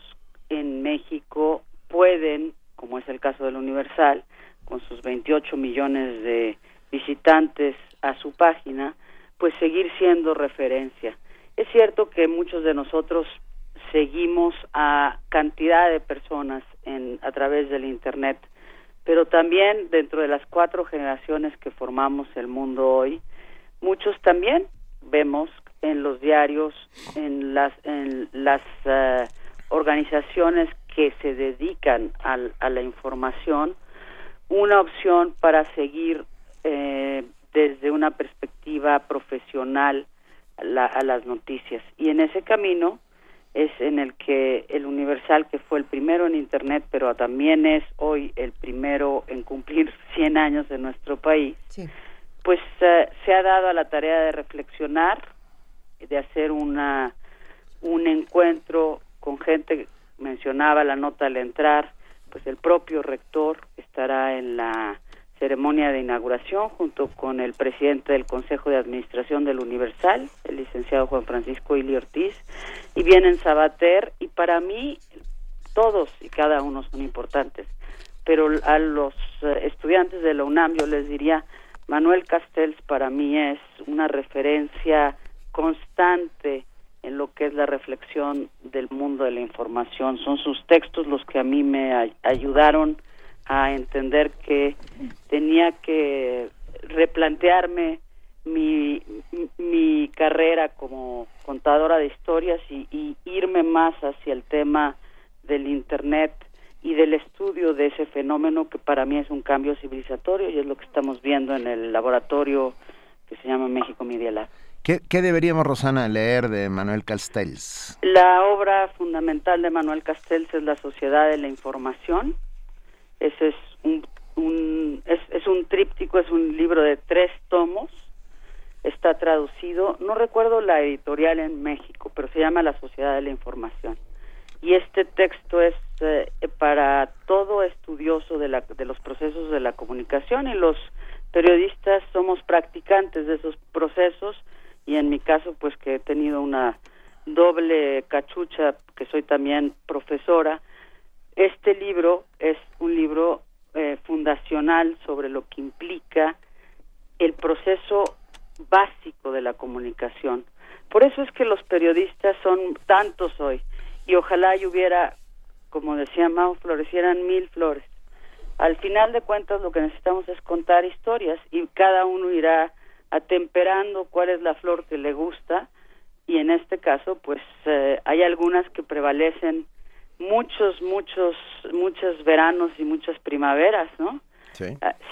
en México pueden, como es el caso del Universal, con sus 28 millones de visitantes a su página, pues seguir siendo referencia. Es cierto que muchos de nosotros seguimos a cantidad de personas en, a través del Internet, pero también dentro de las cuatro generaciones que formamos el mundo hoy, muchos también vemos en los diarios, en las, en las eh, organizaciones que se dedican a la información, una opción para seguir eh, desde una perspectiva profesional a las noticias. Y en ese camino, es en el que el Universal, que fue el primero en Internet, pero también es hoy el primero en cumplir <laughs> 100 años de nuestro país, pues eh, se ha dado a la tarea de reflexionar, de hacer una un encuentro con gente, mencionaba la nota al entrar, pues el propio rector estará en la ceremonia de inauguración junto con el presidente del Consejo de Administración del Universal, el licenciado Juan Francisco Ili Ortiz, y vienen Sabater, y para mí todos y cada uno son importantes, pero a los eh, estudiantes de la UNAM yo les diría, Manuel Castells para mí es una referencia constante en lo que es la reflexión del mundo de la información. Son sus textos los que a mí me ayudaron a entender que tenía que replantearme mi, mi carrera como contadora de historias y, y irme más hacia el tema del Internet y del estudio de ese fenómeno que para mí es un cambio civilizatorio y es lo que estamos viendo en el laboratorio que se llama México Media Lab. ¿Qué, deberíamos, Rosana, leer de Manuel Castells? La obra fundamental de Manuel Castells es La Sociedad de la Información. Ese es un, es, es un tríptico, es un libro de tres tomos. Está traducido, no recuerdo la editorial en México, pero se llama La Sociedad de la Información. Y este texto es eh, para todo estudioso de, la, de los procesos de la comunicación y los periodistas somos practicantes de esos procesos y en mi caso pues que he tenido una doble cachucha que soy también profesora este libro es un libro eh, fundacional sobre lo que implica el proceso básico de la comunicación. Por eso es que los periodistas son tantos hoy y ojalá y hubiera como decía Mao florecieran mil flores. Al final de cuentas lo que necesitamos es contar historias y cada uno irá atemperando cuál es la flor que le gusta y en este caso pues eh, hay algunas que prevalecen muchos muchos muchos veranos y muchas primaveras no sí.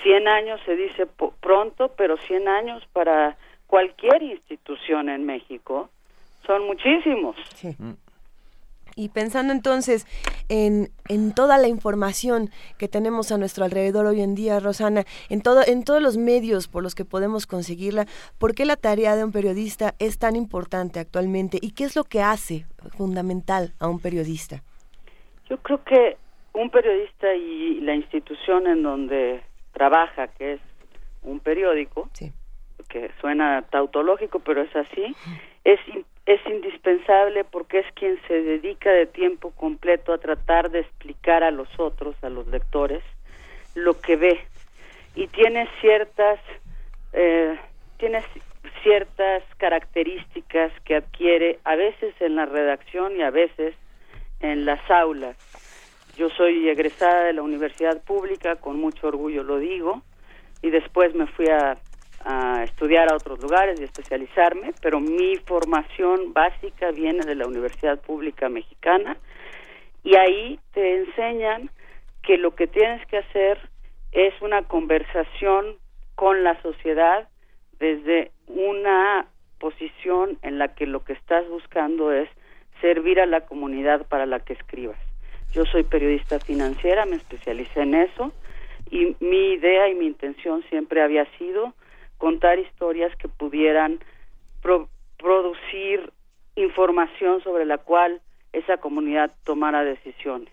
100 ah, años se dice pronto pero 100 años para cualquier institución en México son muchísimos sí. Mm. Y pensando entonces en, en, toda la información que tenemos a nuestro alrededor hoy en día, Rosana, en, todo, en todos los medios por los que podemos conseguirla, ¿por qué la tarea de un periodista es tan importante actualmente? ¿Y qué es lo que hace fundamental a un periodista? Yo creo que un periodista y la institución en donde trabaja, que es un periódico, que suena tautológico, pero es así, es es indispensable porque es quien se dedica de tiempo completo a tratar de explicar a los otros, a los lectores, lo que ve. Y tiene ciertas eh, tiene ciertas características que adquiere a veces en la redacción y a veces en las aulas. Yo soy egresada de la universidad pública, con mucho orgullo lo digo, y después me fui a a estudiar a otros lugares y especializarme, pero mi formación básica viene de la Universidad Pública Mexicana y ahí te enseñan que lo que tienes que hacer es una conversación con la sociedad desde una posición en la que lo que estás buscando es servir a la comunidad para la que escribas. Yo soy periodista financiera, me especialicé en eso y mi idea y mi intención siempre había sido contar historias que pudieran producir información sobre la cual esa comunidad tomara decisiones.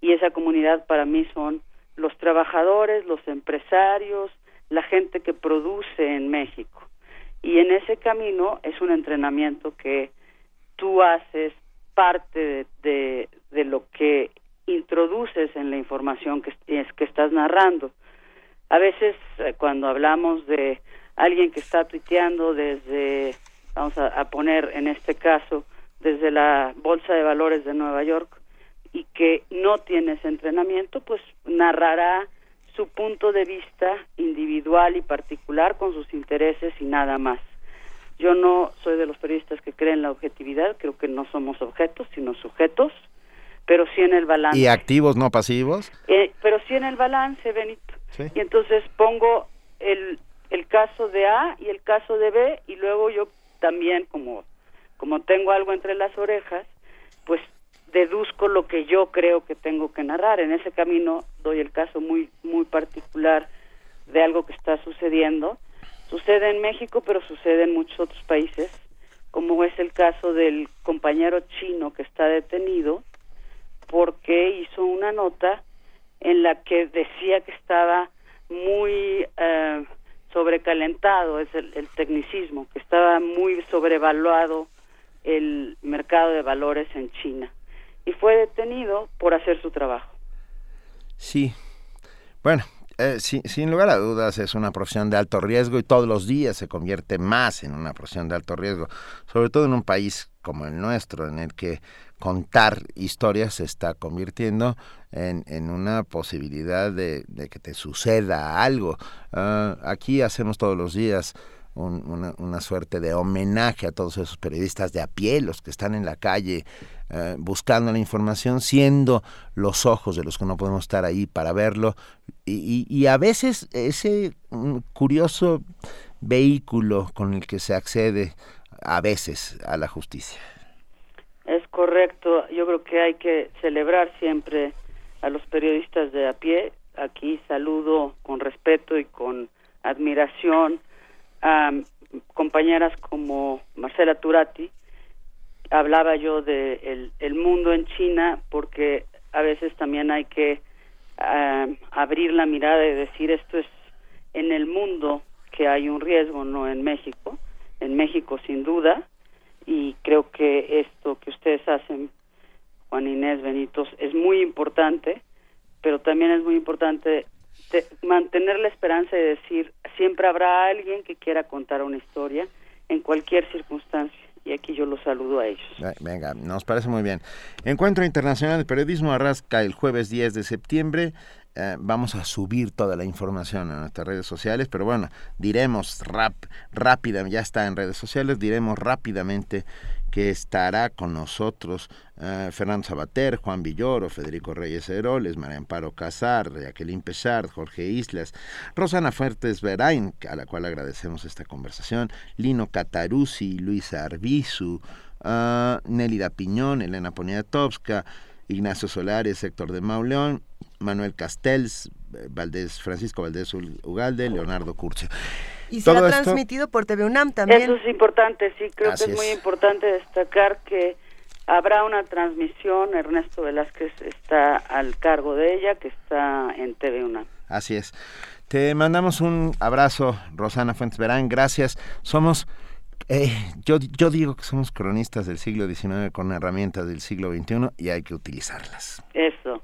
Y esa comunidad para mí son los trabajadores, los empresarios, la gente que produce en México. Y en ese camino es un entrenamiento que tú haces parte de, de, lo que introduces en la información que, que estás narrando. A veces eh, cuando hablamos de alguien que está tuiteando desde, vamos a, poner en este caso, desde la Bolsa de Valores de Nueva York y que no tiene ese entrenamiento, pues narrará su punto de vista individual y particular con sus intereses y nada más. Yo no soy de los periodistas que creen la objetividad, creo que no somos objetos, sino sujetos, pero sí en el balance. ¿Y activos, no pasivos? Eh, pero sí en el balance, Benito. Y entonces pongo el, el caso de A y el caso de B y luego yo también como como tengo algo entre las orejas, pues deduzco lo que yo creo que tengo que narrar. En ese camino doy el caso muy muy particular de algo que está sucediendo. Sucede en México, pero sucede en muchos otros países, como es el caso del compañero chino que está detenido porque hizo una nota en la que decía que estaba muy eh, sobrecalentado, es el, tecnicismo, que estaba muy sobrevaluado el mercado de valores en China y fue detenido por hacer su trabajo. Sí. Bueno, eh, sin lugar a dudas es una profesión de alto riesgo y todos los días se convierte más en una profesión de alto riesgo, sobre todo en un país como el nuestro, en el que contar historias se está convirtiendo en, en una posibilidad de, que te suceda algo. Ah, aquí hacemos todos los días una, suerte de homenaje a todos esos periodistas de a pie, los que están en la calle eh, buscando la información, siendo los ojos de los que no podemos estar ahí para verlo, y, y, a veces ese curioso vehículo con el que se accede a veces a la justicia. Es correcto, yo creo que hay que celebrar siempre a los periodistas de a pie. Aquí saludo con respeto y con admiración a compañeras como Marcela Turati. Hablaba yo de el, mundo en China porque a veces también hay que abrir la mirada y decir esto es en el mundo que hay un riesgo, no en México. En México sin duda y creo que esto que ustedes hacen, Juan Inés Benitos, es muy importante, pero también es muy importante mantener la esperanza y decir, siempre habrá alguien que quiera contar una historia en cualquier circunstancia. Y aquí yo los saludo a ellos. Venga, nos parece muy bien. Encuentro Internacional de Periodismo arrasca el jueves 10 de septiembre. Eh, vamos a subir toda la información a nuestras redes sociales, pero bueno, diremos rap, rápida, ya está en redes sociales, diremos rápidamente que estará con nosotros eh, Fernando Sabater, Juan Villoro, Federico Reyes Heroles, María Amparo Casar, Jacqueline Pechard, Jorge Islas, Rosana Fuertes Verain, a la cual agradecemos esta conversación, Lino Cataruzzi, Luisa Arbizu, uh, Nélida Piñón, Elena Poniatowska, Ignacio Solares, Héctor de Mauleón, Manuel Castells, Valdés, Francisco Valdés Ugalde, Leonardo Curcio. Y será transmitido por TV UNAM también. Eso es importante, sí, creo que es, muy importante destacar que habrá una transmisión, Ernesto Velázquez está al cargo de ella, que está en TV UNAM. Así es. Te mandamos un abrazo, Rosana Fuentes Verán, gracias. Somos eh, yo, yo digo que somos cronistas del siglo XIX con herramientas del siglo XXI y hay que utilizarlas. Eso.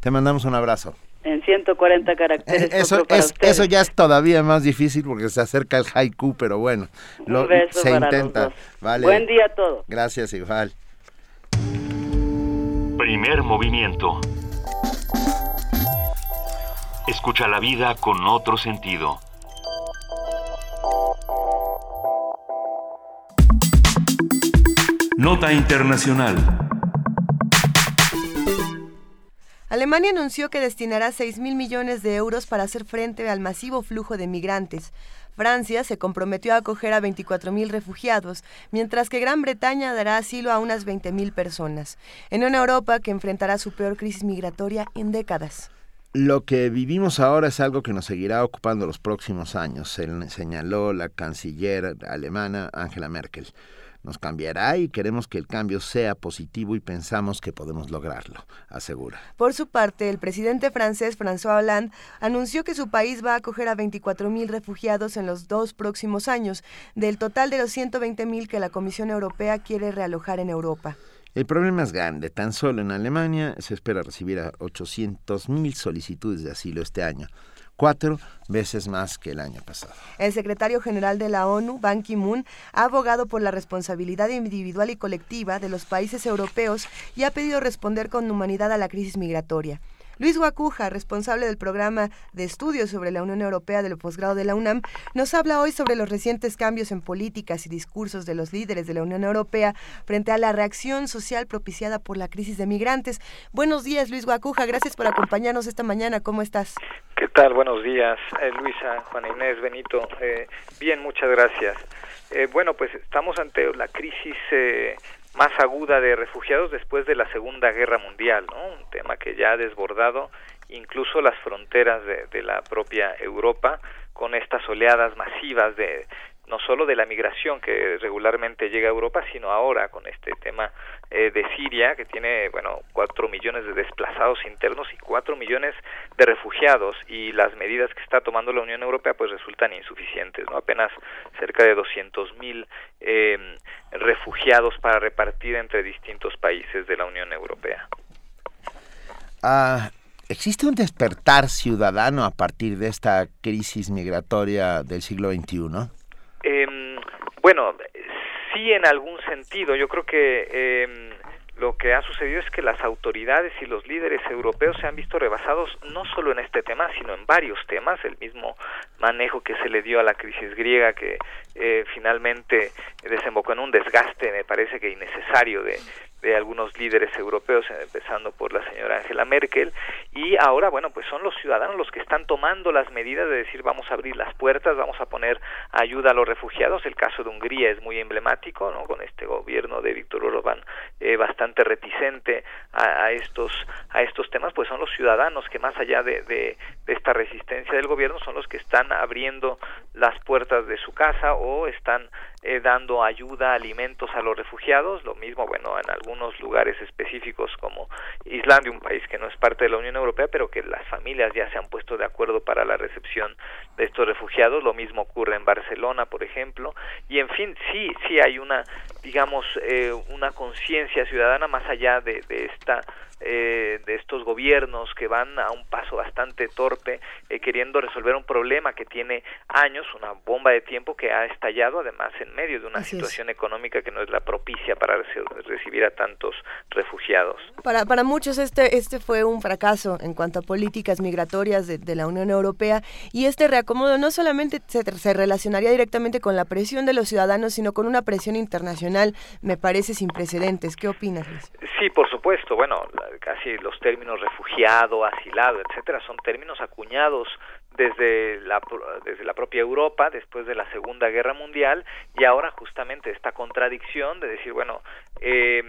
te mandamos un abrazo. En 140 caracteres. Eh, eso, es, eso ya es todavía más difícil porque se acerca el haiku, pero bueno, lo, se intenta. Vale. Buen día a todos. Gracias, igual. Primer movimiento. Escucha la vida con otro sentido. Nota Internacional. Alemania anunció que destinará 6 mil millones de euros para hacer frente al masivo flujo de migrantes. Francia se comprometió a acoger a 24 mil refugiados, mientras que Gran Bretaña dará asilo a unas 20 mil personas, en una Europa que enfrentará su peor crisis migratoria en décadas. Lo que vivimos ahora es algo que nos seguirá ocupando los próximos años, señaló la canciller alemana Angela Merkel nos cambiará y queremos que el cambio sea positivo y pensamos que podemos lograrlo, asegura. Por su parte, el presidente francés François Hollande anunció que su país va a acoger a 24.000 refugiados en los dos próximos años, del total de los 120.000 que la Comisión Europea quiere realojar en Europa. El problema es grande. Tan solo en Alemania se espera recibir a 800.000 solicitudes de asilo este año cuatro veces más que el año pasado. El secretario general de la ONU, Ban Ki-moon, ha abogado por la responsabilidad individual y colectiva de los países europeos y ha pedido responder con humanidad a la crisis migratoria. Luis Guacuja, responsable del programa de estudios sobre la Unión Europea del posgrado de la UNAM, nos habla hoy sobre los recientes cambios en políticas y discursos de los líderes de la Unión Europea frente a la reacción social propiciada por la crisis de migrantes. Buenos días, Luis Guacuja, gracias por acompañarnos esta mañana. ¿Cómo estás? ¿Qué tal? Buenos días, eh, Luisa, Juana Inés, Benito. Eh, bien, muchas gracias. Eh, bueno, pues estamos ante la crisis más aguda de refugiados después de la Segunda Guerra Mundial, ¿no? Un tema que ya ha desbordado incluso las fronteras de, de la propia Europa con estas oleadas masivas de no solo de la migración que regularmente llega a Europa, sino ahora con este tema eh, de Siria, que tiene, bueno, cuatro millones de desplazados internos y cuatro millones de refugiados, y las medidas que está tomando la Unión Europea, pues resultan insuficientes, ¿no? Apenas cerca de doscientos mil eh, refugiados para repartir entre distintos países de la Unión Europea. Ah, ¿Existe un despertar ciudadano a partir de esta crisis migratoria del siglo XXI? Em, bueno, sí en algún sentido. Yo creo que em, lo que ha sucedido es que las autoridades y los líderes europeos se han visto rebasados no solo en este tema, sino en varios temas. El mismo manejo que se le dio a la crisis griega, que eh, finalmente desembocó en un desgaste, me parece que innecesario de, de algunos líderes europeos, empezando por la señora Angela Merkel, y ahora, bueno, pues son los ciudadanos los que están tomando las medidas de decir vamos a abrir las puertas, vamos a poner ayuda a los refugiados. El caso de Hungría es muy emblemático, ¿no? Con este gobierno de Víctor Orbán eh, bastante reticente a, estos a estos temas, pues son los ciudadanos que más allá de esta resistencia del gobierno son los que están abriendo las puertas de su casa o están eh, dando ayuda, alimentos a los refugiados, lo mismo, bueno, en algunos lugares específicos como Islandia, un país que no es parte de la Unión Europea, pero que las familias ya se han puesto de acuerdo para la recepción de estos refugiados, lo mismo ocurre en Barcelona, por ejemplo, y en fin, sí, sí hay una, digamos, eh, una conciencia ciudadana más allá de, de esta eh, de estos gobiernos que van a un paso bastante torpe eh, queriendo resolver un problema que tiene años, una bomba de tiempo que ha estallado además en medio de una situación económica que no es la propicia para recibir a tantos refugiados. Para, para muchos este, este fue un fracaso en cuanto a políticas migratorias de, la Unión Europea y este reacomodo no solamente se, se relacionaría directamente con la presión de los ciudadanos, sino con una presión internacional, me parece sin precedentes. ¿Qué opinas? Sí, por supuesto. Bueno, casi los términos refugiado, asilado, etcétera, son términos acuñados desde la, desde la propia Europa después de la Segunda Guerra Mundial y ahora justamente esta contradicción de decir, bueno, eh,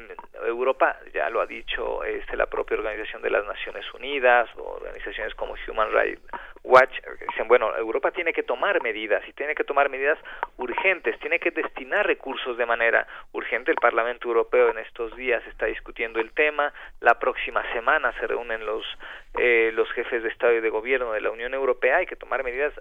Europa, ya lo ha dicho este, la propia Organización de las Naciones Unidas o organizaciones como Human Rights Watch, dicen, bueno, Europa tiene que tomar medidas y tiene que tomar medidas urgentes, tiene que destinar recursos de manera urgente. El Parlamento Europeo en estos días está discutiendo el tema, la próxima semana se reúnen los, eh, los jefes de Estado y de Gobierno de la Unión Europea, hay que tomar medidas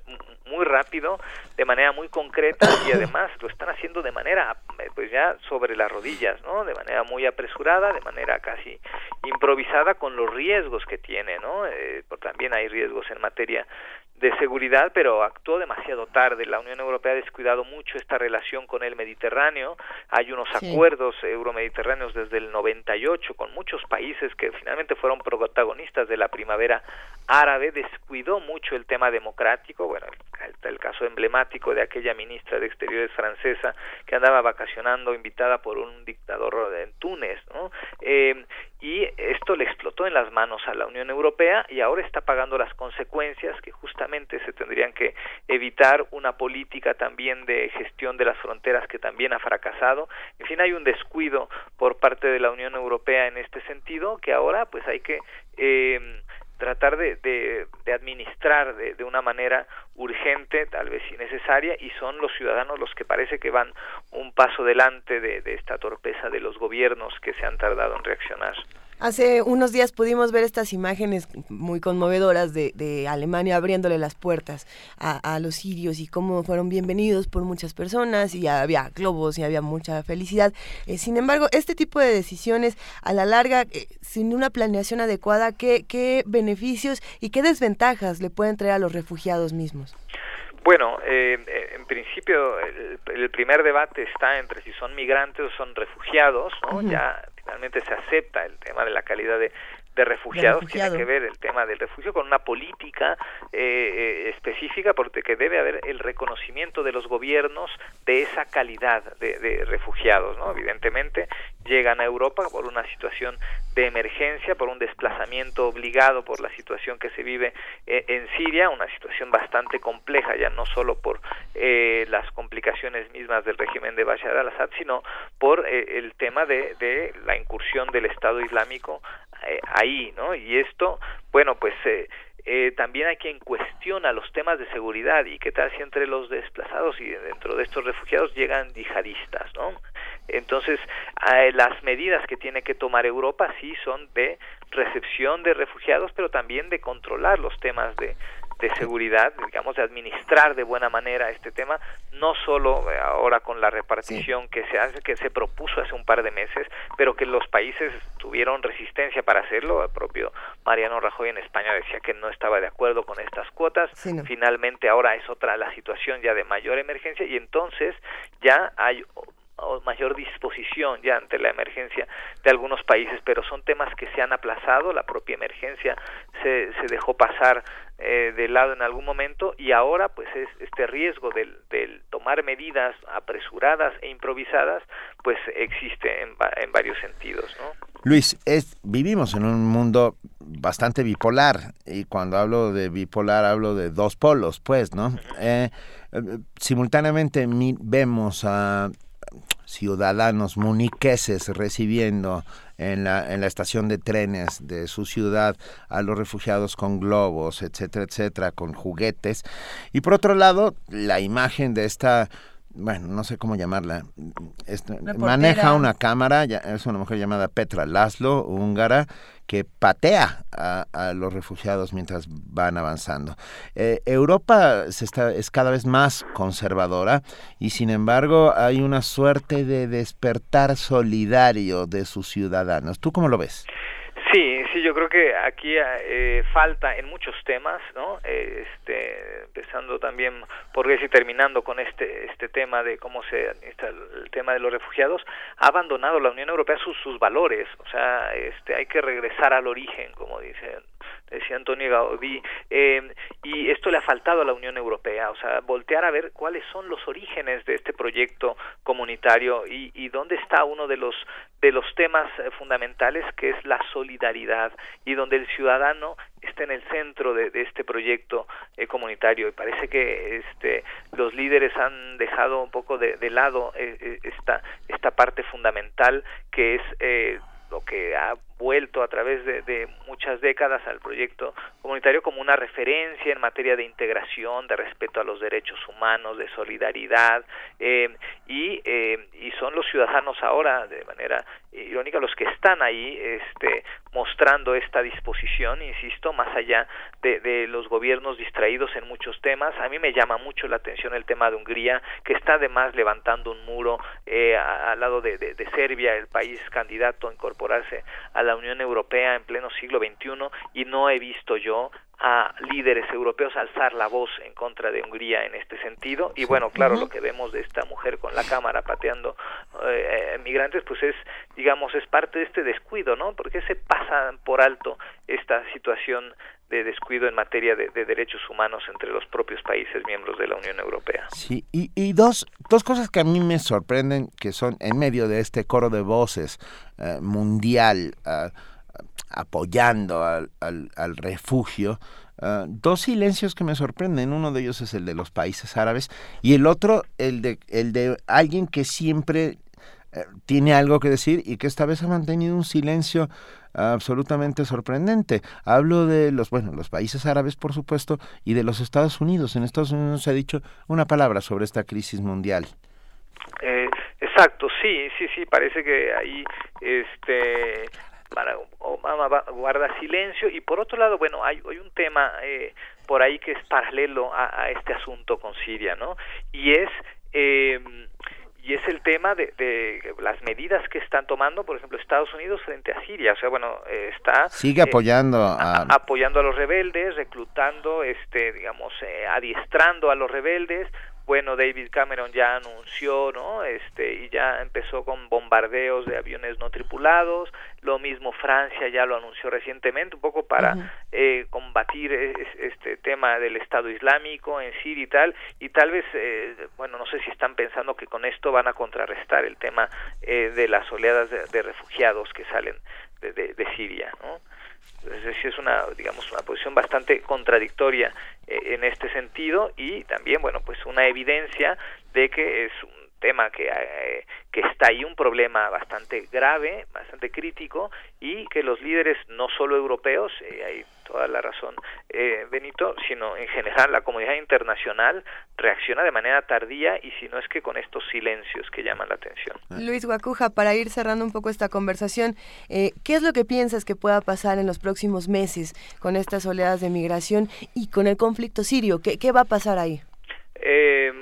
muy rápido, de manera muy concreta y además lo están haciendo de manera, eh, pues ya sobre las rodillas, ¿no? De manera muy apresurada, de manera casi improvisada con los riesgos que tiene, ¿no? Eh, también hay riesgos en materia de seguridad, pero actuó demasiado tarde. La Unión Europea ha descuidado mucho esta relación con el Mediterráneo. Hay unos acuerdos euromediterráneos desde el 98 con muchos países que finalmente fueron protagonistas de la primavera árabe. Descuidó mucho el tema democrático. Bueno, el, el caso emblemático de aquella ministra de Exteriores francesa que andaba vacacionando invitada por un dictador en Túnez, ¿no? Eh, y esto le explotó en las manos a la Unión Europea y ahora está pagando las consecuencias que justamente se tendrían que evitar una política también de gestión de las fronteras que también ha fracasado. En fin, hay un descuido por parte de la Unión Europea en este sentido que ahora pues hay que eh, tratar de, de, administrar de, de, una manera urgente, tal vez innecesaria, y son los ciudadanos los que parece que van un paso delante de, de esta torpeza de los gobiernos que se han tardado en reaccionar. Hace unos días pudimos ver estas imágenes muy conmovedoras de, de Alemania abriéndole las puertas a, a, los sirios y cómo fueron bienvenidos por muchas personas y había globos y había mucha felicidad. Eh, sin embargo, este tipo de decisiones a la larga, eh, sin una planeación adecuada, ¿qué, ¿qué beneficios y qué desventajas le pueden traer a los refugiados mismos? Bueno, eh, en principio el, el, primer debate está entre si son migrantes o son refugiados, ¿no? Uh -huh. Ya finalmente se acepta el tema de la calidad de, de refugiados de tiene que ver el tema del refugio con una política eh, específica porque debe haber el reconocimiento de los gobiernos de esa calidad de, de, refugiados no evidentemente llegan a Europa por una situación de emergencia por un desplazamiento obligado por la situación que se vive eh, en Siria una situación bastante compleja ya no solo por eh, las complicaciones mismas del régimen de Bashar al-Assad sino por eh, el tema de, de la incursión del Estado Islámico eh, ahí, ¿no? Y esto, bueno, pues eh, eh, también hay quien cuestiona los temas de seguridad y qué tal si entre los desplazados y dentro de estos refugiados llegan yihadistas, ¿no? Entonces, eh, las medidas que tiene que tomar Europa sí son de recepción de refugiados, pero también de controlar los temas de, de seguridad, digamos, de administrar de buena manera este tema, no solo eh, ahora con la repartición que se hace, que se propuso hace un par de meses, pero que los países tuvieron resistencia para hacerlo. El propio Mariano Rajoy en España decía que no estaba de acuerdo con estas cuotas. Finalmente ahora es otra la situación ya de mayor emergencia y entonces ya hay o mayor disposición ya ante la emergencia de algunos países, pero son temas que se han aplazado, la propia emergencia se, se dejó pasar eh, de lado en algún momento y ahora pues es este riesgo del, del tomar medidas apresuradas e improvisadas pues existe en, en varios sentidos, ¿no? Luis, es, vivimos en un mundo bastante bipolar y cuando hablo de bipolar hablo de dos polos, pues, ¿no? Eh, eh, simultáneamente vemos a ciudadanos muniqueses recibiendo en la, en la estación de trenes de su ciudad a los refugiados con globos, etcétera, etcétera, con juguetes. Y por otro lado, la imagen de esta bueno, no sé cómo llamarla, este, maneja una cámara, es una mujer llamada Petra Laszlo, húngara, que patea a, los refugiados mientras van avanzando. Eh, Europa se está, es cada vez más conservadora y sin embargo hay una suerte de despertar solidario de sus ciudadanos. ¿Tú cómo lo ves? Sí, yo creo que aquí eh, falta en muchos temas, ¿no? este, empezando también por y terminando con este este tema de cómo se administra el, tema de los refugiados, ha abandonado la Unión Europea sus sus valores, o sea, este, hay que regresar al origen, como dicen decía Antonio Gaudí, eh, y esto le ha faltado a la Unión Europea, o sea, voltear a ver cuáles son los orígenes de este proyecto comunitario y, y dónde está uno de los de los temas eh, fundamentales que es la solidaridad y donde el ciudadano está en el centro de, este proyecto eh, comunitario. Y parece que este los líderes han dejado un poco de, de lado esta esta parte fundamental que es lo que ha vuelto a través de, muchas décadas al proyecto comunitario como una referencia en materia de integración, de respeto a los derechos humanos, de solidaridad, eh, y, eh, y son los ciudadanos ahora, de manera irónica, los que están ahí este, mostrando esta disposición, insisto, más allá de, de los gobiernos distraídos en muchos temas. A mí me llama mucho la atención el tema de Hungría, que está además levantando un muro eh, al lado de, de, de Serbia, el país candidato a incorporarse a la Unión Europea en pleno siglo XXI y no he visto yo a líderes europeos alzar la voz en contra de Hungría en este sentido. Y bueno claro lo que vemos de esta mujer con la cámara pateando eh, migrantes pues es digamos es parte de este descuido no porque se pasa por alto esta situación de descuido en materia de, derechos humanos entre los propios países miembros de la Unión Europea. Sí, y, y dos, dos cosas que a mí me sorprenden, que son en medio de este coro de voces eh, mundial uh, apoyando al, al, refugio, Uh, dos silencios que me sorprenden. Uno de ellos es el de los países árabes y el otro el de el de alguien que siempre eh, tiene algo que decir y que esta vez ha mantenido un silencio absolutamente sorprendente. Hablo de los, bueno, los países árabes, por supuesto, y de los Estados Unidos. En Estados Unidos se ha dicho una palabra sobre esta crisis mundial. Eh, exacto, sí, sí, sí, parece que ahí este Obama guarda silencio y por otro lado, bueno, hay, hay un tema eh, por ahí que es paralelo a, a, este asunto con Siria, ¿no? Y es eh, y es el tema de, de, las medidas que están tomando, por ejemplo, Estados Unidos frente a Siria. O sea, bueno, eh, está sigue eh, apoyando a... apoyando a los rebeldes, reclutando, este, digamos, eh, adiestrando a los rebeldes, bueno, David Cameron ya anunció, ¿no? Este, y ya empezó con bombardeos de aviones no tripulados, lo mismo Francia ya lo anunció recientemente, un poco para eh, combatir este tema del Estado Islámico en Siria y tal, y tal vez, eh, bueno, no sé si están pensando que con esto van a contrarrestar el tema eh, de las oleadas de, de refugiados que salen de, de, de Siria, ¿no? Es decir, es una, digamos, una posición bastante contradictoria eh, en este sentido y también, bueno, pues una evidencia de que es un tema que, eh, que está ahí, un problema bastante grave, bastante crítico y que los líderes, no solo europeos, eh, hay toda la razón, eh, Benito, sino en general la comunidad internacional reacciona de manera tardía y si no es que con estos silencios que llaman la atención. Luis Guacuja, para ir cerrando un poco esta conversación, eh, ¿qué es lo que piensas que pueda pasar en los próximos meses con estas oleadas de migración y con el conflicto sirio? ¿Qué, qué va a pasar ahí? Eh,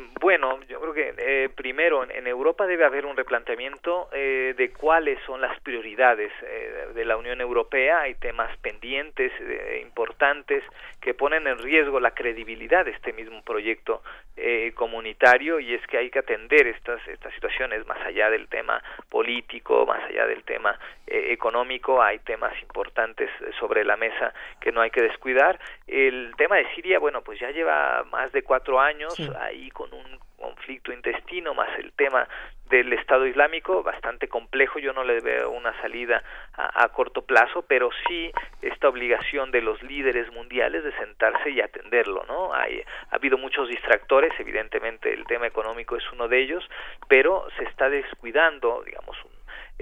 creo que eh, primero en, Europa debe haber un replanteamiento eh, de cuáles son las prioridades eh, de la Unión Europea. Hay temas pendientes eh, importantes que ponen en riesgo la credibilidad de este mismo proyecto eh, comunitario y es que hay que atender estas estas situaciones más allá del tema político, más allá del tema eh, económico. Hay temas importantes sobre la mesa que no hay que descuidar. El tema de Siria, bueno, pues ya lleva más de cuatro años ahí con un conflicto intestino más el tema del Estado Islámico bastante complejo yo no le veo una salida a, corto plazo pero sí esta obligación de los líderes mundiales de sentarse y atenderlo no hay ha habido muchos distractores evidentemente el tema económico es uno de ellos pero se está descuidando digamos un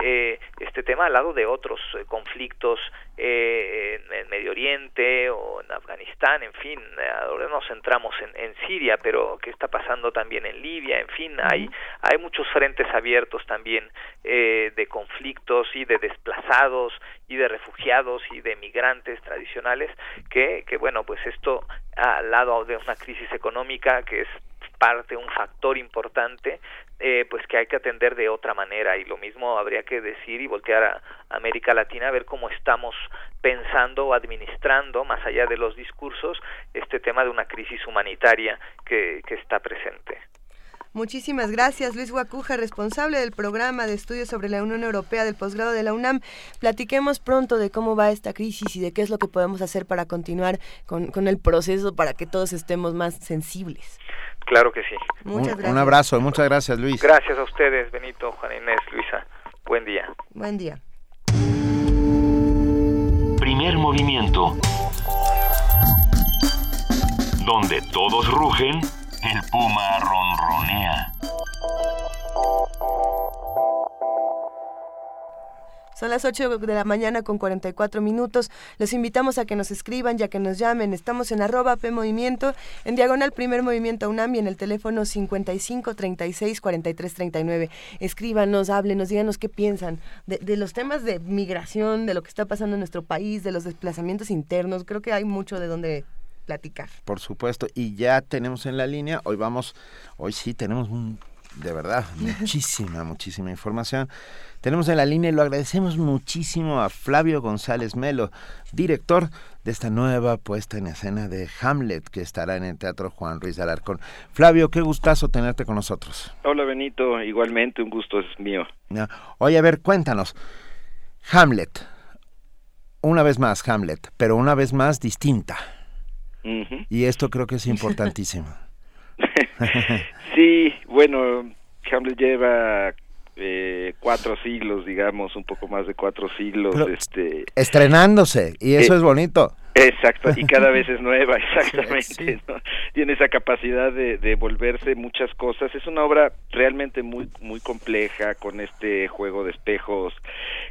eh, este tema al lado de otros eh, conflictos eh, en, Medio Oriente o en Afganistán, en fin, ahora nos centramos en, en, Siria, pero qué está pasando también en Libia, en fin, hay, hay muchos frentes abiertos también de conflictos y de desplazados y de refugiados y de migrantes tradicionales que, que bueno, pues esto al lado de una crisis económica que es parte, un factor importante, eh, pues que hay que atender de otra manera y lo mismo habría que decir y voltear a América Latina a ver cómo estamos pensando o administrando, más allá de los discursos, este tema de una crisis humanitaria que, está presente. Muchísimas gracias, Luis Guacuja, responsable del programa de estudios sobre la Unión Europea del posgrado de la UNAM. Platiquemos pronto de cómo va esta crisis y de qué es lo que podemos hacer para continuar con, con el proceso para que todos estemos más sensibles. Claro que sí. Muchas gracias. Un abrazo, muchas gracias Luis. Gracias a ustedes, Benito, Juan Inés, Luisa. Buen día. Buen día. Primer movimiento. Donde todos rugen, el puma ronronea. Son las 8 de la mañana con 44 minutos. Los invitamos a que nos escriban ya que nos llamen. Estamos en arroba P Movimiento, en diagonal Primer Movimiento UNAM y en el teléfono 55 36 43 39. Escríbanos, háblenos, díganos qué piensan de, de los temas de migración, de lo que está pasando en nuestro país, de los desplazamientos internos. Creo que hay mucho de donde platicar. Por supuesto, y ya tenemos en la línea, hoy vamos, hoy sí tenemos un, de verdad, <laughs> muchísima, muchísima información. Tenemos en la línea y lo agradecemos muchísimo a Flavio González Melo, director de esta nueva puesta en escena de Hamlet que estará en el Teatro Juan Ruiz de Alarcón. Flavio, qué gustazo tenerte con nosotros. Hola Benito, igualmente un gusto es mío. Oye, a ver, cuéntanos. Hamlet, una vez más Hamlet, pero una vez más distinta. Y esto creo que es importantísimo. <laughs> sí, bueno, Hamlet lleva eh, cuatro siglos, digamos, un poco más de cuatro siglos. este Estrenándose, y eso eh, es bonito. Exacto, y cada <laughs> vez es nueva, exactamente. Tiene esa capacidad de, de, volverse muchas cosas. Es una obra realmente muy muy compleja, con este juego de espejos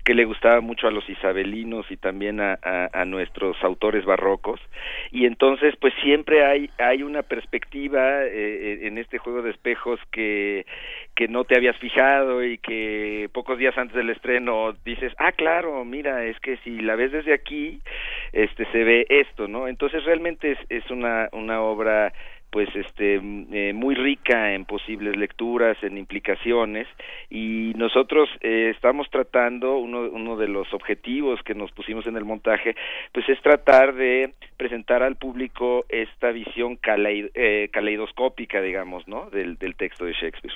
que le gustaba mucho a los isabelinos y también a, a, nuestros autores barrocos. Y entonces, pues siempre hay, hay una perspectiva eh, en este juego de espejos que, que no te habías fijado y que pocos días antes del estreno dices, ah, claro, mira, es que si la ves desde aquí, este se ve esto, ¿no? Entonces realmente es, es una, una obra pues este eh, muy rica en posibles lecturas, en implicaciones y nosotros eh, estamos tratando uno, uno de los objetivos que nos pusimos en el montaje pues es tratar de presentar al público esta visión eh, caleidoscópica digamos no del, del texto de Shakespeare.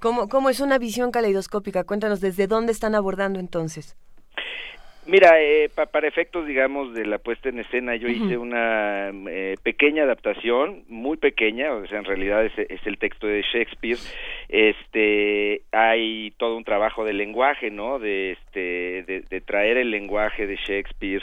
¿Cómo, ¿Cómo es una visión caleidoscópica? Cuéntanos desde dónde están abordando entonces. Mira, eh, para efectos, digamos, de la puesta en escena, yo hice una eh, pequeña adaptación, muy pequeña, o sea, en realidad es, es, el texto de Shakespeare. Este, hay todo un trabajo de lenguaje, ¿no? De, este, de, de traer el lenguaje de Shakespeare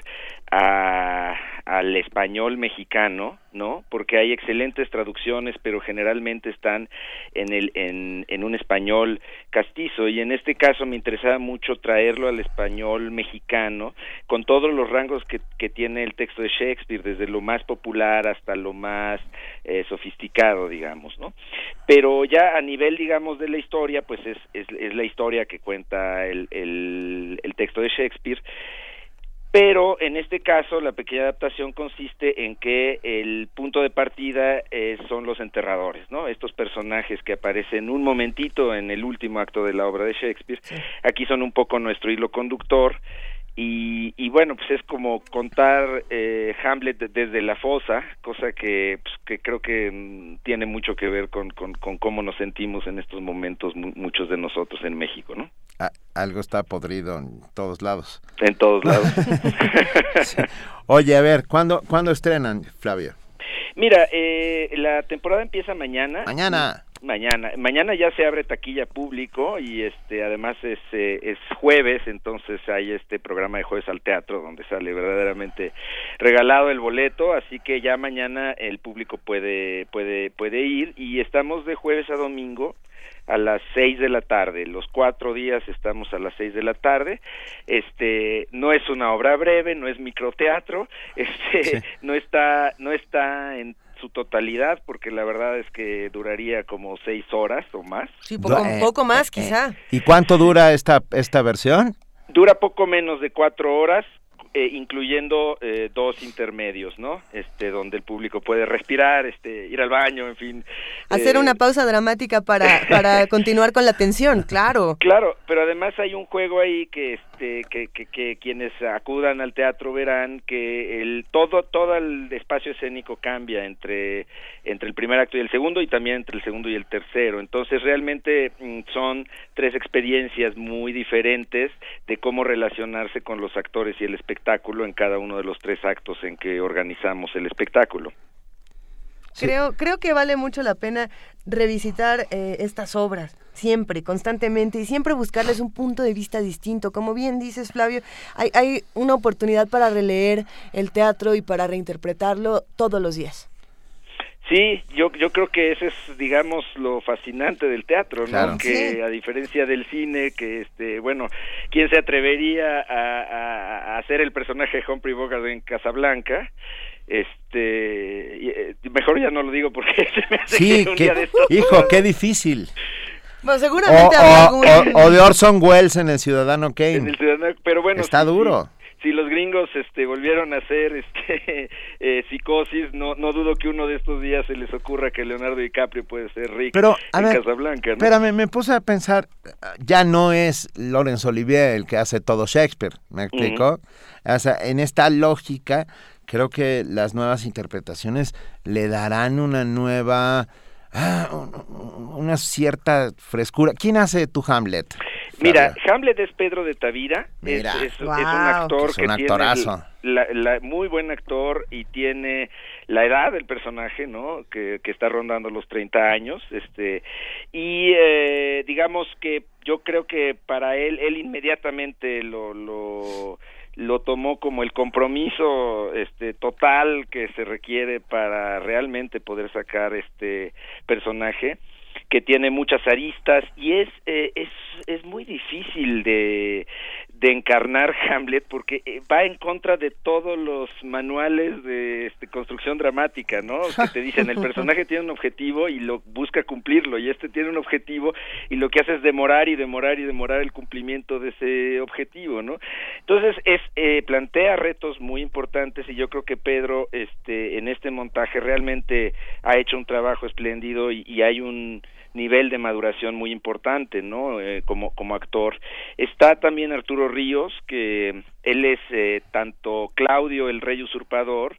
a, al español mexicano, ¿no? Porque hay excelentes traducciones, pero generalmente están en el en, en un español castizo y en este caso me interesaba mucho traerlo al español mexicano con todos los rangos que, que tiene el texto de Shakespeare, desde lo más popular hasta lo más eh, sofisticado, digamos, ¿no? Pero ya a nivel, digamos, de la historia, pues es, es, es la historia que cuenta el, el, el texto de Shakespeare pero en este caso la pequeña adaptación consiste en que el punto de partida eh, son los enterradores, ¿no? Estos personajes que aparecen un momentito en el último acto de la obra de Shakespeare, aquí son un poco nuestro hilo conductor y, y bueno, pues es como contar eh, Hamlet desde la fosa, cosa que, pues, que creo que mm, tiene mucho que ver con, con, con, cómo nos sentimos en estos momentos muchos de nosotros en México, ¿no? Algo está podrido en todos lados. En todos lados. <laughs> Oye, a ver, ¿cuándo, ¿cuándo estrenan, Flavio? Mira, eh, la temporada empieza mañana. Mañana. Mañana, mañana ya se abre taquilla público y este además es eh, es jueves, entonces hay este programa de jueves al teatro donde sale verdaderamente regalado el boleto, así que ya mañana el público puede puede puede ir y estamos de jueves a domingo a las seis de la tarde. Los cuatro días estamos a las seis de la tarde. Este no es una obra breve, no es microteatro, <laughs> este no está no está en su totalidad porque la verdad es que duraría como seis horas o más. Sí, poco, Eh, poco más eh, quizá. ¿Y cuánto dura esta, esta versión? Dura poco menos de cuatro horas eh, incluyendo eh, dos intermedios, ¿no? Este, donde el público puede respirar, este, ir al baño, en fin. Hacer Eh, una pausa dramática para, para <laughs> continuar con la tensión, claro. Claro, pero además hay un juego ahí que este que, que, quienes acudan al teatro verán que el todo todo el espacio escénico cambia entre entre el primer acto y el segundo y también entre el segundo y el tercero. Entonces realmente mm, son tres experiencias muy diferentes de cómo relacionarse con los actores y el espectáculo en cada uno de los tres actos en que organizamos el espectáculo. Creo, creo que vale mucho la pena revisitar eh, estas obras siempre, constantemente y siempre buscarles un punto de vista distinto. Como bien dices, Flavio, hay, hay una oportunidad para releer el teatro y para reinterpretarlo todos los días. Sí, yo, yo creo que ese es, digamos, lo fascinante del teatro, ¿no? Claro. Que Sí. a diferencia del cine, que, este, bueno, ¿quién se atrevería a, a- a hacer el personaje de Humphrey Bogart en Casablanca? Este, eh, mejor ya no lo digo porque <laughs> se me hace Sí, que un que, día de estos- hijo, qué difícil. Bueno, O, seguramente habrá o- algún... o- o de Orson Welles en El Ciudadano en Kane. el Ciudadano- pero bueno, Está sí, duro. sí, si los gringos este volvieron a hacer este <laughs> eh, psicosis, no no dudo que uno de estos días se les ocurra que Leonardo DiCaprio puede ser Pero, a en ver, Casablanca, ¿no? Espérame, me puse a pensar, ya no es Laurence Olivier el que hace todo Shakespeare, ¿me explico? O sea, en esta lógica, creo que las nuevas interpretaciones le darán una nueva, ah, un- una cierta frescura. ¿Quién hace tu Hamlet? Mira, Flavia? Hamlet es Pedro de Tavira, Mira. es- es un actor Es que un tiene actorazo. la, la- muy buen actor y tiene la edad del personaje, ¿no? Que, que está rondando los 30 años, este y eh, digamos que yo creo que para él él inmediatamente lo lo lo tomó como el compromiso este total que se requiere para realmente poder sacar este personaje que tiene muchas aristas y es eh, es es muy difícil de de encarnar <laughs> Hamlet porque eh, va en contra de todos los manuales de este, construcción dramática, ¿no? Que te dicen el personaje tiene un objetivo y lo busca cumplirlo y este tiene un objetivo y lo que hace es demorar y demorar y demorar el cumplimiento de ese objetivo, ¿no? Entonces es eh, plantea retos muy importantes y yo creo que Pedro este en este montaje realmente ha hecho un trabajo espléndido y, hay un nivel de maduración muy importante, ¿no? Eh, como como actor. Está también Arturo Ríos, que él es eh, tanto Claudio el rey usurpador,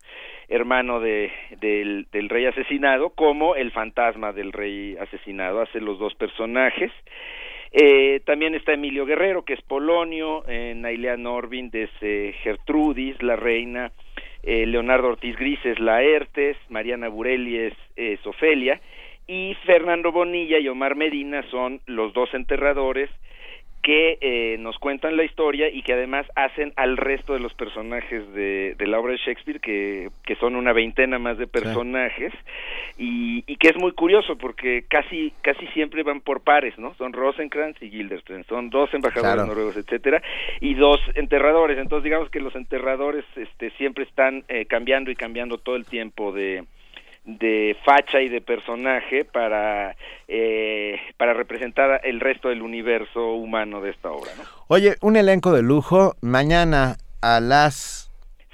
hermano de, del, rey asesinado, como el fantasma del rey asesinado. Hace los dos personajes. Eh, también está Emilio Guerrero, que es Polonio, eh, Nailea Norvin es Gertrudis, la reina, eh, Leonardo Ortiz Gris es Laertes, Mariana Burelli es, es Ofelia, y Fernando Bonilla y Omar Medina son los dos enterradores que eh, nos cuentan la historia y que además hacen al resto de los personajes de, de la obra de Shakespeare, que, que son una veintena más de personajes, y, y que es muy curioso porque casi casi siempre van por pares, ¿no? Son Rosencrantz y Guildenstern, son dos embajadores Claro. noruegos, etcétera, y dos enterradores. Entonces, digamos que los enterradores este, siempre están eh, cambiando y cambiando todo el tiempo de de facha y de personaje para eh, para representar el resto del universo humano de esta obra, ¿no? Oye, un elenco de lujo. Mañana a las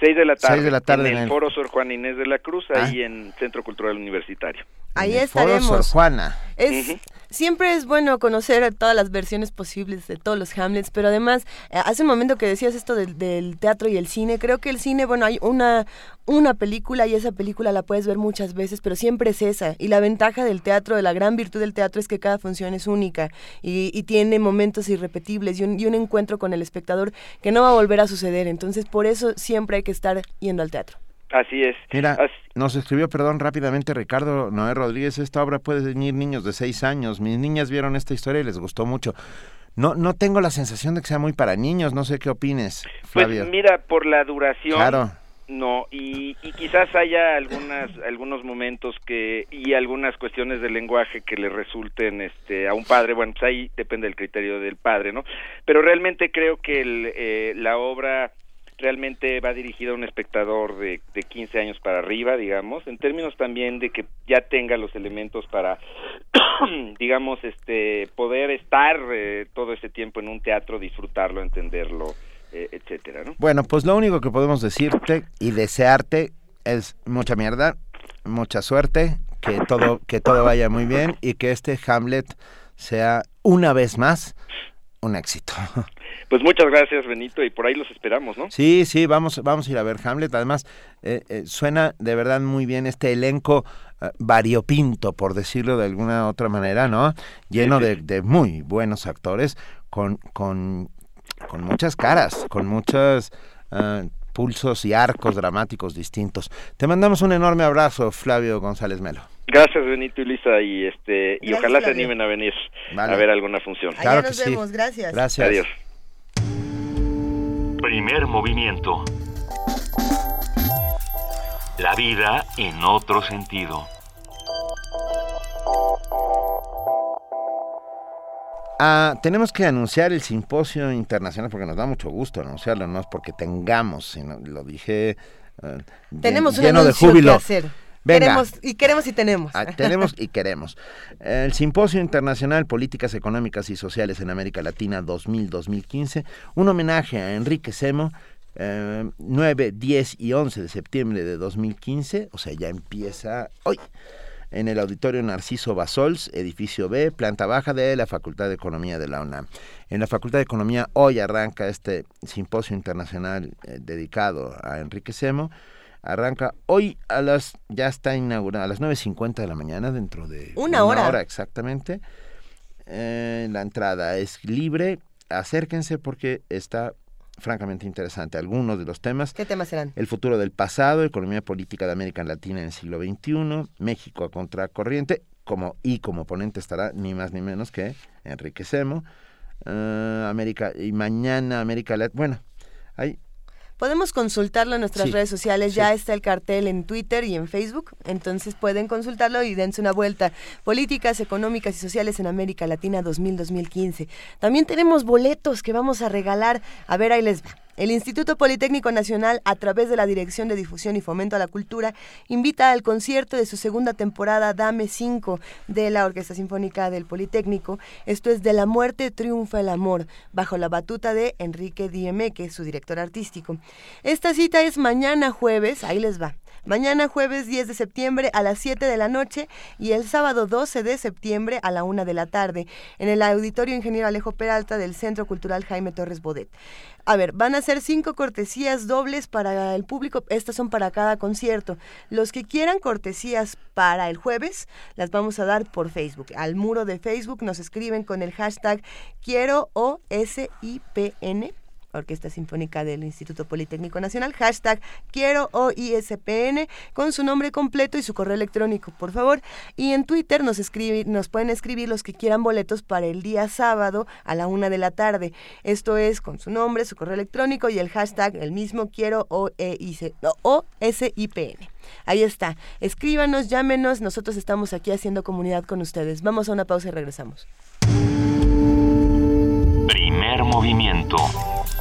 Seis de la tarde, Seis de la tarde en el- Foro Sor Juan Inés de la Cruz, Ah. ahí en Centro Cultural Universitario. Ahí Foro estaremos. Sor Juana. Es, Siempre es bueno conocer todas las versiones posibles de todos los Hamlets, pero además, eh, hace un momento que decías esto del, del teatro y el cine, creo que el cine, bueno, hay una, una película y esa película la puedes ver muchas veces, pero siempre es esa. Y la ventaja del teatro, de la gran virtud del teatro es que cada función es única y, y tiene momentos irrepetibles y un, y un encuentro con el espectador que no va a volver a suceder. Entonces, por eso siempre hay que estar yendo al teatro. Así es. Mira, nos escribió, perdón, rápidamente Ricardo Noé Rodríguez, esta obra puede venir niños de seis años. Mis niñas vieron esta historia y les gustó mucho. No, no tengo la sensación de que sea muy para niños, no sé qué opines, Pues Flavio. mira, por la duración, Claro. no, y, y quizás haya algunas, algunos momentos que, y algunas cuestiones de lenguaje que le resulten este, a un padre, bueno, pues ahí depende del criterio del padre, ¿no? Pero realmente creo que el, eh, la obra realmente va dirigida a un espectador de, de 15 años para arriba, digamos, en términos también de que ya tenga los elementos para, <coughs> digamos, este, poder estar eh, todo ese tiempo en un teatro, disfrutarlo, entenderlo, eh, etcétera, ¿no? Bueno, pues lo único que podemos decirte y desearte es mucha mierda, mucha suerte, que todo, que todo vaya muy bien y que este Hamlet sea una vez más un éxito. <laughs> Pues muchas gracias, Benito, y por ahí los esperamos, ¿no? Sí, sí, vamos, vamos a ir a ver Hamlet. Además, eh, eh, suena de verdad muy bien este elenco eh, variopinto, por decirlo de alguna otra manera, ¿no? Lleno de, de muy buenos actores, con, con, con muchas caras, con muchos ah, pulsos y arcos dramáticos distintos. Te mandamos un enorme abrazo, Flavio González Melo. Gracias, Benito y Lisa, y este, y Gracias, ojalá se animen a venir Vale. a ver alguna función. Allá Claro nos que sí. vemos, gracias. Gracias. Adiós. Primer movimiento. La vida en otro sentido. Ah, tenemos que anunciar el simposio internacional porque nos da mucho gusto anunciarlo, no es porque tengamos, sino lo dije llen- Tenemos un lleno de anuncio júbilo. que hacer. Venga. Queremos, y queremos y tenemos. Ah, tenemos y queremos. El Simposio Internacional Políticas Económicas y Sociales en América Latina 2000-2015, un homenaje a Enrique Semo, eh, 9, 10 y 11 de septiembre de 2015, o sea, ya empieza hoy, en el Auditorio Narciso Basols, edificio B, planta baja de la Facultad de Economía de la UNAM. En la Facultad de Economía hoy arranca este simposio internacional eh, dedicado a Enrique Semo. Arranca hoy a las, ya está inaugurada, a las 9.50 de la mañana, dentro de Una hora. exactamente. Eh, la entrada es libre, acérquense porque está francamente interesante. Algunos de los temas. ¿Qué temas serán? El futuro del pasado, economía política de América Latina en el siglo XXI, México a contracorriente, como, y como ponente estará ni más ni menos que Enrique Semo. eh, América, y mañana América Latina. Bueno, hay Podemos consultarlo en nuestras Sí, redes sociales, ya está el cartel en Twitter y en Facebook, entonces pueden consultarlo y dense una vuelta. Políticas económicas y sociales en América Latina 2000-2015. También tenemos boletos que vamos a regalar. A ver, ahí les va. El Instituto Politécnico Nacional, a través de la Dirección de Difusión y Fomento a la Cultura, invita al concierto de su segunda temporada Dame 5 de la Orquesta Sinfónica del Politécnico. Esto es De la muerte triunfa el amor, bajo la batuta de Enrique Dieme, que es su director artístico. Esta cita es mañana jueves, ahí les va. Mañana jueves 10 de septiembre a las 7 de la noche y el sábado 12 de septiembre a la 1 de la tarde en el Auditorio Ingeniero Alejo Peralta del Centro Cultural Jaime Torres Bodet. A ver, van a ser cinco cortesías dobles para el público. Estas son para cada concierto. Los que quieran cortesías para el jueves, las vamos a dar por Facebook. Al muro de Facebook nos escriben con el hashtag quiero o SIPN Orquesta Sinfónica del Instituto Politécnico Nacional, hashtag quiero OISPN con su nombre completo y su correo electrónico, por favor. Y en Twitter nos, pueden escribir los que quieran boletos para el día sábado a la una de la tarde. Esto es con su nombre, su correo electrónico y el hashtag el mismo quiero OISPN. Ahí está. Escríbanos, llámenos. Nosotros estamos aquí haciendo comunidad con ustedes. Vamos a una pausa y regresamos. Primer movimiento.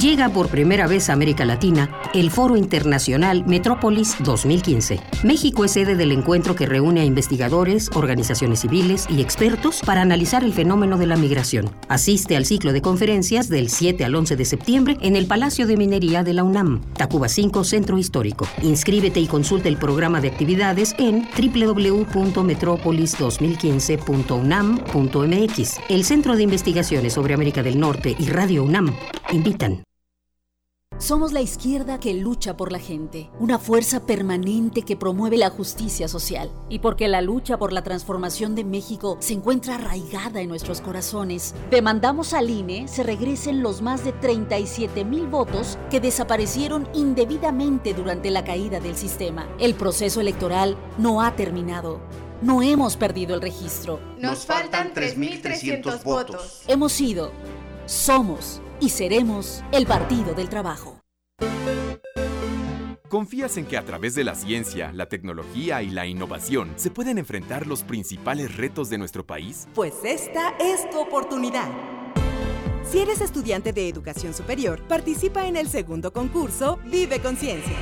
Llega por primera vez a América Latina el Foro Internacional Metrópolis 2015. México es sede del encuentro que reúne a investigadores, organizaciones civiles y expertos para analizar el fenómeno de la migración. Asiste al ciclo de conferencias del 7 al 11 de septiembre en el Palacio de Minería de la UNAM, Tacuba 5 Centro Histórico. Inscríbete y consulta el programa de actividades en www.metropolis2015.unam.mx. El Centro de Investigaciones sobre América del Norte y Radio UNAM invitan. Somos la izquierda que lucha por la gente, una fuerza permanente que promueve la justicia social. Y porque la lucha por la transformación de México se encuentra arraigada en nuestros corazones, demandamos al INE se regresen los más de 37 mil votos que desaparecieron indebidamente durante la caída del sistema. El proceso electoral no ha terminado. No hemos perdido el registro. Nos faltan 3.300 votos. Hemos sido, somos y seremos el Partido del Trabajo. ¿Confías en que a través de la ciencia, la tecnología y la innovación se pueden enfrentar los principales retos de nuestro país? Pues esta es tu oportunidad. Si eres estudiante de educación superior, participa en el segundo concurso Vive Conciencia.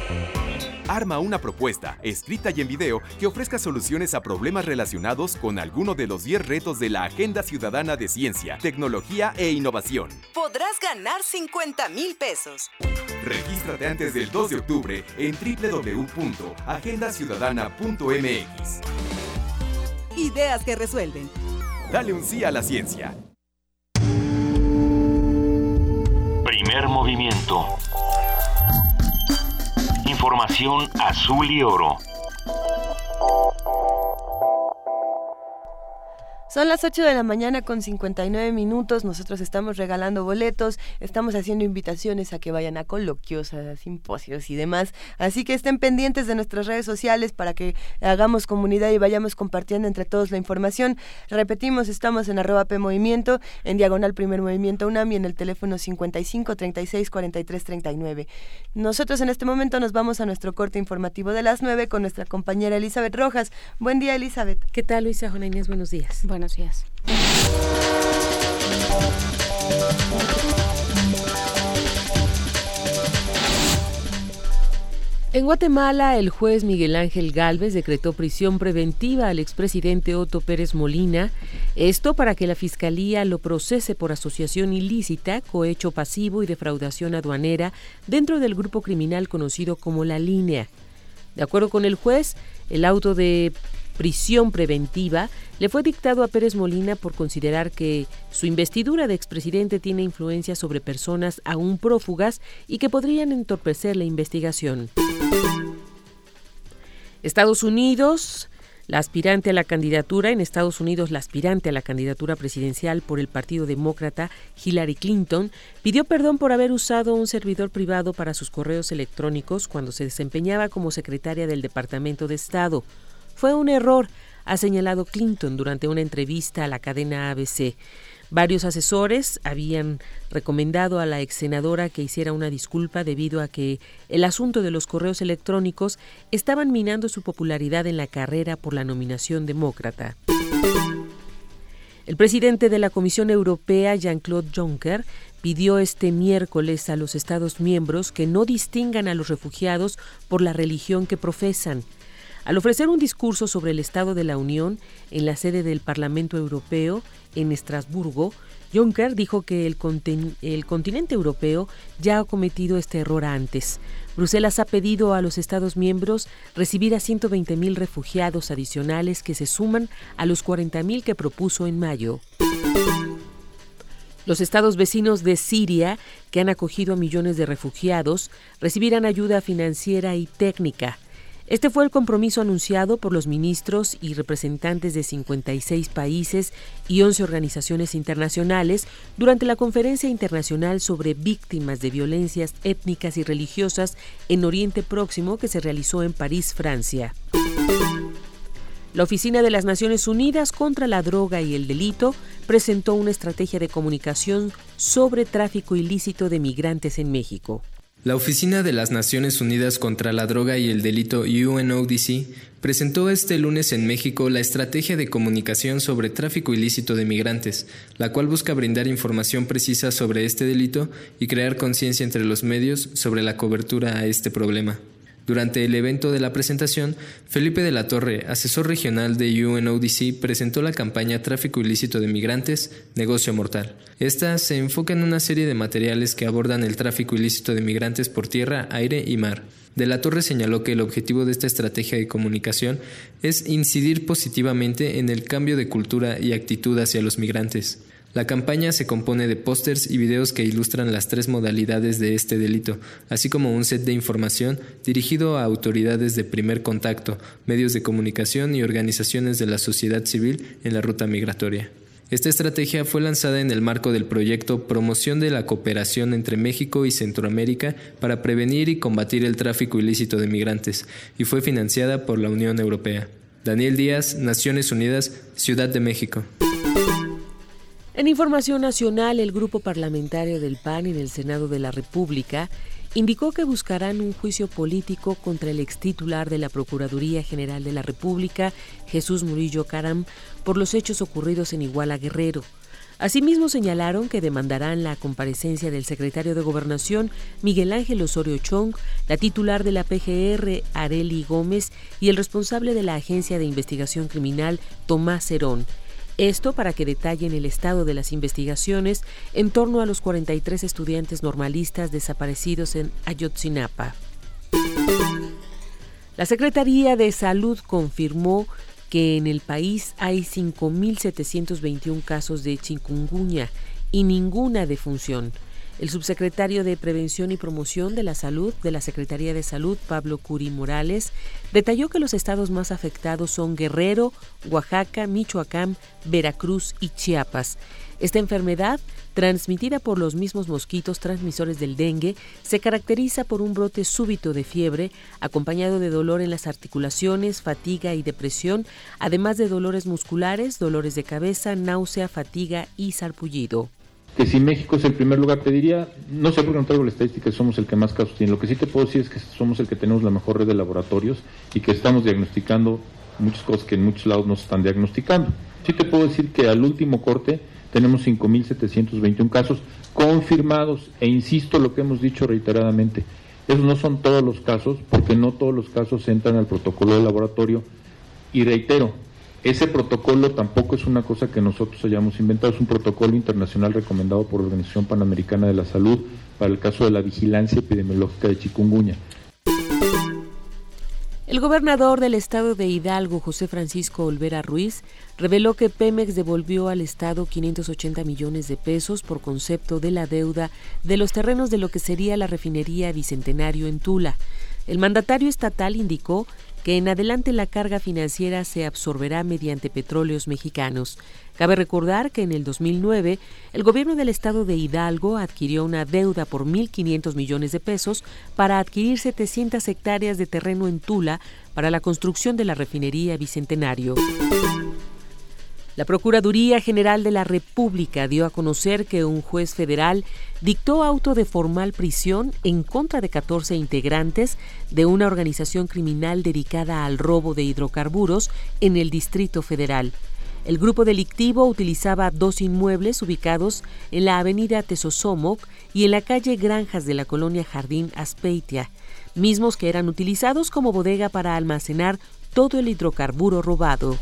Arma una propuesta, escrita y en video, que ofrezca soluciones a problemas relacionados con alguno de los 10 retos de la Agenda Ciudadana de Ciencia, Tecnología e Innovación. Podrás ganar 50 mil pesos. Regístrate antes del 2 de octubre en www.agendaciudadana.mx. Ideas que resuelven. Dale un sí a la ciencia. Primer movimiento. Información azul y oro. Son las 8 de la mañana con 59 minutos. Nosotros estamos regalando boletos, estamos haciendo invitaciones a que vayan a coloquios, a simposios y demás. Así que estén pendientes de nuestras redes sociales para que hagamos comunidad y vayamos compartiendo entre todos la información. Repetimos, estamos en arroba P Movimiento, en diagonal Primer Movimiento UNAM y en el teléfono 55 36 43 39. Nosotros en este momento nos vamos a nuestro corte informativo de las 9 con nuestra compañera Elizabeth Rojas. Buen día, Elizabeth. ¿Qué tal, Luisa Juana Inés? Buenos días. Buenos días. En Guatemala, el juez Miguel Ángel Galvez decretó prisión preventiva al expresidente Otto Pérez Molina, esto para que la Fiscalía lo procese por asociación ilícita, cohecho pasivo y defraudación aduanera dentro del grupo criminal conocido como La Línea. De acuerdo con el juez, el auto de prisión preventiva le fue dictado a Pérez Molina por considerar que su investidura de expresidente tiene influencia sobre personas aún prófugas y que podrían entorpecer la investigación. Estados Unidos la aspirante a la candidatura en Estados Unidos, la aspirante a la candidatura presidencial por el Partido Demócrata, Hillary Clinton, pidió perdón por haber usado un servidor privado para sus correos electrónicos cuando se desempeñaba como secretaria del Departamento de Estado. Fue un error, ha señalado Clinton durante una entrevista a la cadena ABC. Varios asesores habían recomendado a la ex senadora que hiciera una disculpa debido a que el asunto de los correos electrónicos estaban minando su popularidad en la carrera por la nominación demócrata. El presidente de la Comisión Europea, Jean-Claude Juncker, pidió este miércoles a los Estados miembros que no distingan a los refugiados por la religión que profesan. Al ofrecer un discurso sobre el Estado de la Unión en la sede del Parlamento Europeo en Estrasburgo, Juncker dijo que el, el, continente europeo ya ha cometido este error antes. Bruselas ha pedido a los Estados miembros recibir a 120.000 refugiados adicionales que se suman a los 40.000 que propuso en mayo. Los estados vecinos de Siria, que han acogido a millones de refugiados, recibirán ayuda financiera y técnica. Este fue el compromiso anunciado por los ministros y representantes de 56 países y 11 organizaciones internacionales durante la Conferencia Internacional sobre Víctimas de Violencias Étnicas y Religiosas en Oriente Próximo que se realizó en París, Francia. La Oficina de las Naciones Unidas contra la Droga y el Delito presentó una estrategia de comunicación sobre tráfico ilícito de migrantes en México. La Oficina de las Naciones Unidas contra la Droga y el Delito UNODC presentó este lunes en México la Estrategia de Comunicación sobre Tráfico Ilícito de Migrantes, la cual busca brindar información precisa sobre este delito y crear conciencia entre los medios sobre la cobertura a este problema. Durante el evento de la presentación, Felipe de la Torre, asesor regional de UNODC, presentó la campaña Tráfico ilícito de migrantes, negocio mortal. Esta se enfoca en una serie de materiales que abordan el tráfico ilícito de migrantes por tierra, aire y mar. De la Torre señaló que el objetivo de esta estrategia de comunicación es incidir positivamente en el cambio de cultura y actitud hacia los migrantes. La campaña se compone de pósters y videos que ilustran las tres modalidades de este delito, así como un set de información dirigido a autoridades de primer contacto, medios de comunicación y organizaciones de la sociedad civil en la ruta migratoria. Esta estrategia fue lanzada en el marco del proyecto Promoción de la Cooperación entre México y Centroamérica para prevenir y combatir el tráfico ilícito de migrantes y fue financiada por la Unión Europea. Daniel Díaz, Naciones Unidas, Ciudad de México. En información nacional, el grupo parlamentario del PAN en el Senado de la República indicó que buscarán un juicio político contra el ex titular de la Procuraduría General de la República, Jesús Murillo Caram, por los hechos ocurridos en Iguala Guerrero. Asimismo señalaron que demandarán la comparecencia del secretario de Gobernación, Miguel Ángel Osorio Chong, la titular de la PGR, Areli Gómez, y el responsable de la Agencia de Investigación Criminal, Tomás Cerón, esto para que detallen el estado de las investigaciones en torno a los 43 estudiantes normalistas desaparecidos en Ayotzinapa. La Secretaría de Salud confirmó que en el país hay 5.721 casos de chikungunya y ninguna defunción. El subsecretario de Prevención y Promoción de la Salud de la Secretaría de Salud, Pablo Curi Morales, detalló que los estados más afectados son Guerrero, Oaxaca, Michoacán, Veracruz y Chiapas. Esta enfermedad, transmitida por los mismos mosquitos transmisores del dengue, se caracteriza por un brote súbito de fiebre, acompañado de dolor en las articulaciones, fatiga y depresión, además de dolores musculares, dolores de cabeza, náusea, fatiga y sarpullido que si México es el primer lugar, te diría, no sé por qué no traigo la estadística, somos el que más casos tiene. Lo que sí te puedo decir es que somos el que tenemos la mejor red de laboratorios y que estamos diagnosticando muchas cosas que en muchos lados no se están diagnosticando. Sí te puedo decir que al último corte tenemos 5.721 casos confirmados e insisto lo que hemos dicho reiteradamente, esos no son todos los casos porque no todos los casos entran al protocolo de laboratorio y reitero, ese protocolo tampoco es una cosa que nosotros hayamos inventado, es un protocolo internacional recomendado por la Organización Panamericana de la Salud para el caso de la vigilancia epidemiológica de chikungunya. El gobernador del estado de Hidalgo, José Francisco Olvera Ruiz, reveló que Pemex devolvió al estado 580 millones de pesos por concepto de la deuda de los terrenos de lo que sería la refinería Bicentenario en Tula. El mandatario estatal indicó que en adelante la carga financiera se absorberá mediante petróleos mexicanos. Cabe recordar que en el 2009 el gobierno del estado de Hidalgo adquirió una deuda por 1.500 millones de pesos para adquirir 700 hectáreas de terreno en Tula para la construcción de la refinería Bicentenario. La Procuraduría General de la República dio a conocer que un juez federal dictó auto de formal prisión en contra de 14 integrantes de una organización criminal dedicada al robo de hidrocarburos en el Distrito Federal. El grupo delictivo utilizaba dos inmuebles ubicados en la avenida Tesosomoc y en la calle Granjas de la colonia Jardín Aspeitia, mismos que eran utilizados como bodega para almacenar todo el hidrocarburo robado.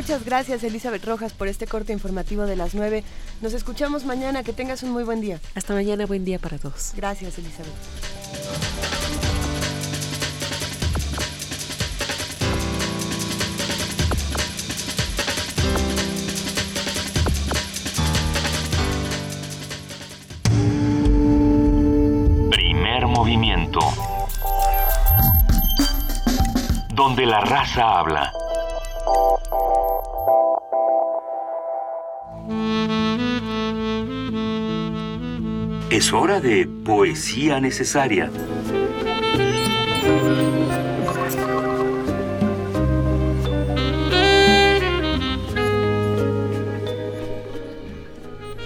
Muchas gracias, Elizabeth Rojas, por este corte informativo de las 9. Nos escuchamos mañana. Que tengas un muy buen día. Hasta mañana. Buen día para todos. Gracias, Elizabeth. Primer movimiento. Donde la raza habla. Es hora de poesía necesaria.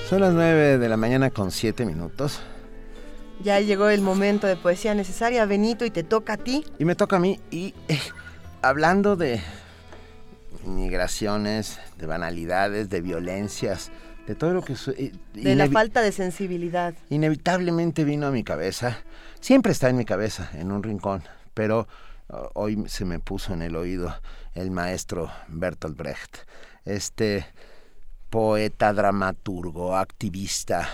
Son las 9 de la mañana con 7 minutos. Ya llegó el momento de poesía necesaria, Benito, y te toca a ti. Y me toca a mí. Y eh, hablando de migraciones, de banalidades, de violencias, de todo lo que... Eh, de la falta de sensibilidad. Inevitablemente vino a mi cabeza, siempre está en mi cabeza, en un rincón, pero uh, hoy se me puso en el oído el maestro Bertolt Brecht, este poeta, dramaturgo, activista,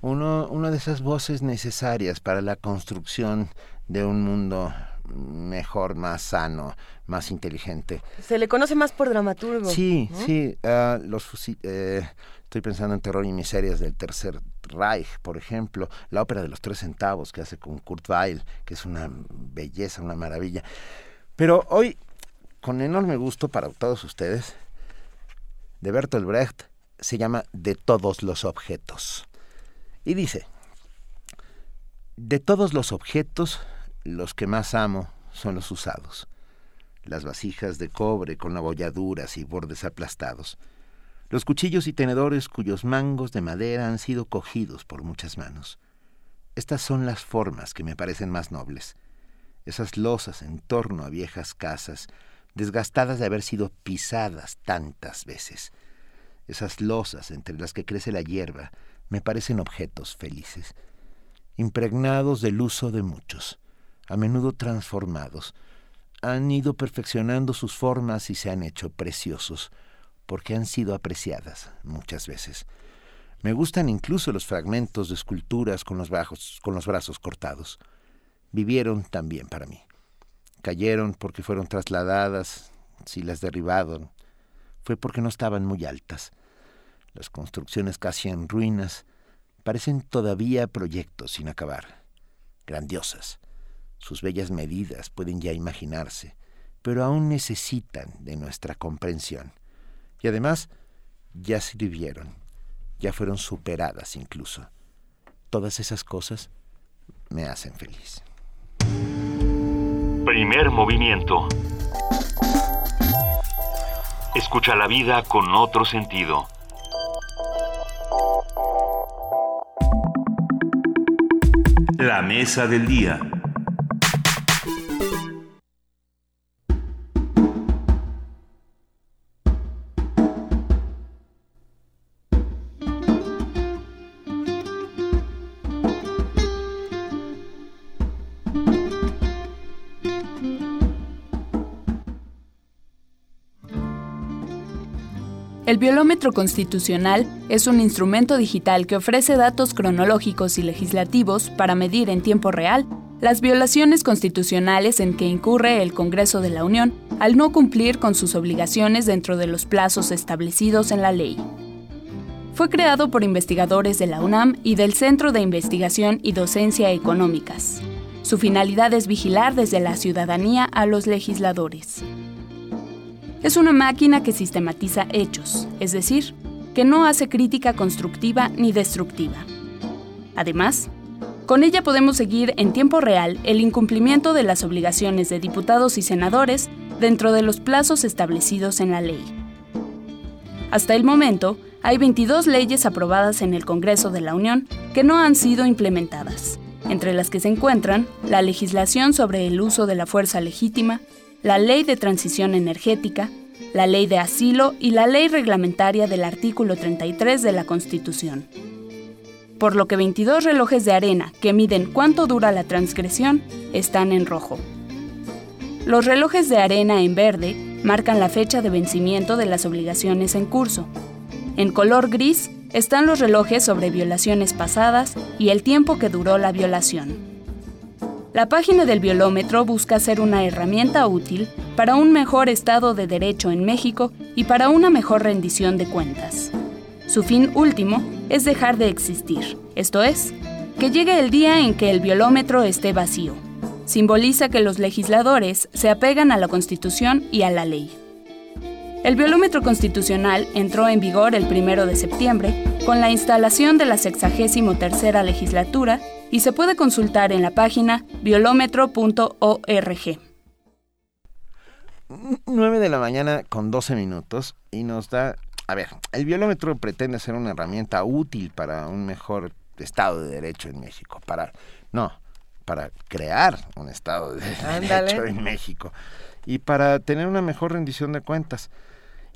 uno, una de esas voces necesarias para la construcción de un mundo mejor, más sano, más inteligente. Se le conoce más por dramaturgo. Sí, sí. Ah, los eh, estoy pensando en Terror y Miserias del Tercer Reich, por ejemplo. La ópera de los tres centavos que hace con Kurt Weill, que es una belleza, una maravilla. Pero hoy, con enorme gusto para todos ustedes, de Bertolt Brecht, se llama De todos los objetos. Y dice, de todos los objetos, los que más amo son los usados. Las vasijas de cobre con abolladuras y bordes aplastados. Los cuchillos y tenedores cuyos mangos de madera han sido cogidos por muchas manos. Estas son las formas que me parecen más nobles. Esas losas en torno a viejas casas, desgastadas de haber sido pisadas tantas veces. Esas losas entre las que crece la hierba, me parecen objetos felices, impregnados del uso de muchos, a menudo transformados, han ido perfeccionando sus formas y se han hecho preciosos, porque han sido apreciadas muchas veces. Me gustan incluso los fragmentos de esculturas con los, bajos, con los brazos cortados. Vivieron también para mí. Cayeron porque fueron trasladadas, si las derribaron, fue porque no estaban muy altas las construcciones casi en ruinas, parecen todavía proyectos sin acabar, grandiosas. Sus bellas medidas pueden ya imaginarse, pero aún necesitan de nuestra comprensión. Y además, ya sirvieron, ya fueron superadas incluso. Todas esas cosas me hacen feliz. Primer movimiento. Escucha la vida con otro sentido. La mesa del día. El violómetro constitucional es un instrumento digital que ofrece datos cronológicos y legislativos para medir en tiempo real las violaciones constitucionales en que incurre el Congreso de la Unión al no cumplir con sus obligaciones dentro de los plazos establecidos en la ley. Fue creado por investigadores de la UNAM y del Centro de Investigación y Docencia Económicas. Su finalidad es vigilar desde la ciudadanía a los legisladores. Es una máquina que sistematiza hechos, es decir, que no hace crítica constructiva ni destructiva. Además, con ella podemos seguir en tiempo real el incumplimiento de las obligaciones de diputados y senadores dentro de los plazos establecidos en la ley. Hasta el momento, hay 22 leyes aprobadas en el Congreso de la Unión que no han sido implementadas, entre las que se encuentran la legislación sobre el uso de la fuerza legítima, la Ley de Transición Energética, la Ley de Asilo y la Ley Reglamentaria del artículo 33 de la Constitución. Por lo que 22 relojes de arena que miden cuánto dura la transgresión están en rojo. Los relojes de arena en verde marcan la fecha de vencimiento de las obligaciones en curso. En color gris están los relojes sobre violaciones pasadas y el tiempo que duró la violación. La página del biolómetro busca ser una herramienta útil para un mejor estado de derecho en México y para una mejor rendición de cuentas. Su fin último es dejar de existir, esto es, que llegue el día en que el biolómetro esté vacío, simboliza que los legisladores se apegan a la Constitución y a la ley. El biolómetro constitucional entró en vigor el 1 de septiembre con la instalación de la 63 legislatura y se puede consultar en la página biolómetro.org. 9 de la mañana con 12 minutos y nos da... A ver, el biolómetro pretende ser una herramienta útil para un mejor Estado de Derecho en México. Para... No, para crear un Estado de Derecho en México y para tener una mejor rendición de cuentas.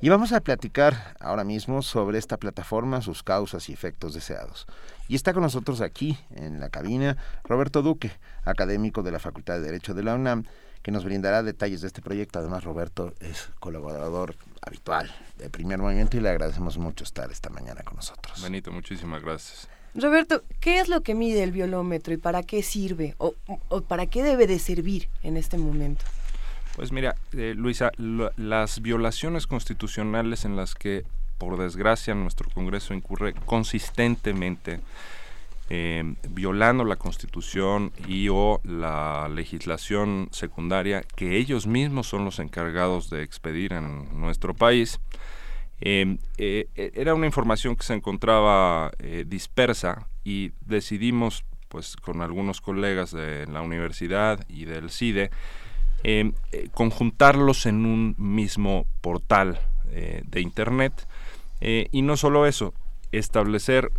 Y vamos a platicar ahora mismo sobre esta plataforma, sus causas y efectos deseados. Y está con nosotros aquí, en la cabina, Roberto Duque, académico de la Facultad de Derecho de la UNAM, que nos brindará detalles de este proyecto. Además, Roberto es colaborador habitual de Primer Movimiento y le agradecemos mucho estar esta mañana con nosotros. Benito, muchísimas gracias. Roberto, ¿qué es lo que mide el biolómetro y para qué sirve o, para qué debe de servir en este momento? Pues mira, eh, Luisa, las violaciones constitucionales en las que, por desgracia, nuestro Congreso incurre consistentemente, eh, violando la Constitución y o la legislación secundaria que ellos mismos son los encargados de expedir en nuestro país, Em, eh, e, era una información que se encontraba eh, dispersa y decidimos, pues con algunos colegas de la universidad y del CIDE, em, conjuntarlos en un mismo portal de Internet. Y no solo eso, establecer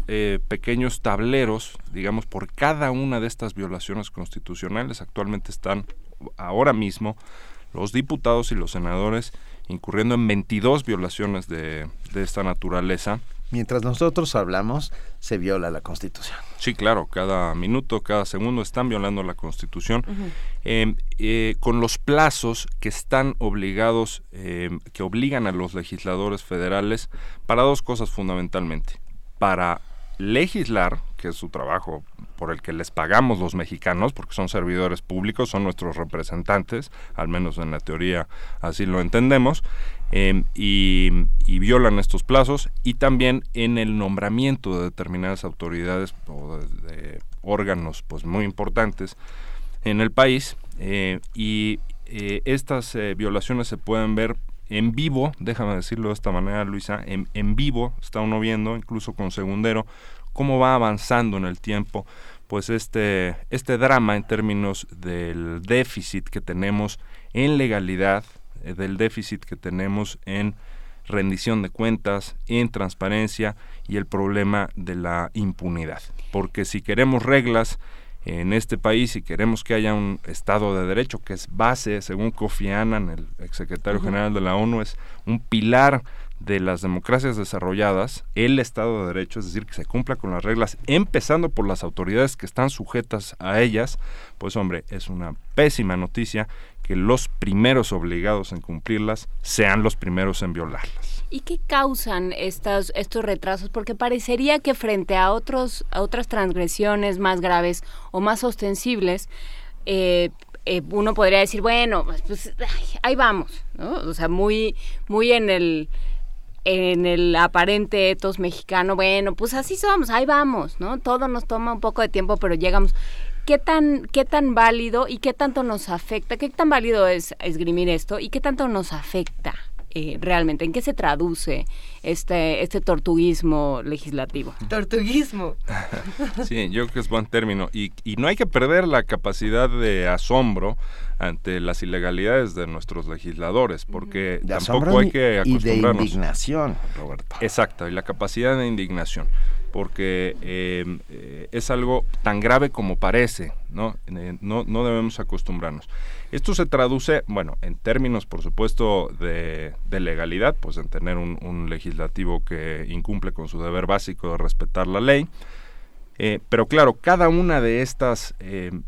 pequeños tableros, digamos, por cada una de estas violaciones constitucionales. Actualmente están ahora mismo los diputados y los senadores incurriendo en 22 violaciones de, esta naturaleza. Mientras nosotros hablamos, se viola la Constitución. Sí, claro, cada minuto, cada segundo están violando la Constitución, em, eh, con los plazos que están obligados, em, que obligan a los legisladores federales para dos cosas fundamentalmente. Para legislar, que es su trabajo por el que les pagamos los mexicanos, porque son servidores públicos, son nuestros representantes, al menos en la teoría así lo entendemos, em, y, violan estos plazos, y también en el nombramiento de determinadas autoridades o de, órganos pues muy importantes en el país, eh, y eh, estas eh, violaciones se pueden ver en vivo, déjame decirlo de esta manera, Luisa, en, en vivo, está uno viendo, incluso con segundero, cómo va avanzando en el tiempo pues este, este drama en términos del déficit que tenemos en legalidad, del déficit que tenemos en rendición de cuentas, en transparencia y el problema de la impunidad. Porque si queremos reglas en este país y queremos que haya un Estado de Derecho, que es base, según Kofi Annan, el exsecretario general de la ONU, es un pilar de las democracias desarrolladas, el Estado de Derecho, es decir, que se cumpla con las reglas, empezando por las autoridades que están sujetas a ellas, pues hombre, es una pésima noticia que los primeros obligados en cumplirlas sean los primeros en violarlas. ¿Y qué causan estos retrasos? Porque parecería que frente a, otros, a otras transgresiones más graves o más ostensibles, eh, eh, uno podría decir, bueno, pues, pues ahí vamos. O sea, muy, muy en el en el aparente etos mexicano, bueno, pues así somos, ahí vamos, ¿no? Todo nos toma un poco de tiempo, pero llegamos. ¿Qué tan, qué tan válido y qué tanto nos afecta? ¿Qué tan válido es esgrimir esto y qué tanto nos afecta eh, realmente? ¿En qué se traduce este, este tortuguismo legislativo? Tortuguismo. sí, yo creo que es buen término. Y, y no hay que perder la capacidad de asombro ante las ilegalidades de nuestros legisladores, porque tampoco hay que acostumbrarnos. Y de indignación, Roberto. Exacto, y la capacidad de indignación porque em, eh, es algo tan grave como parece, ¿no? Eh, ¿no? No debemos acostumbrarnos. Esto se traduce, bueno, en términos, por supuesto, de, legalidad, pues en tener un, legislativo que incumple con su deber básico de respetar la ley. Eh, pero claro, cada una de estas em,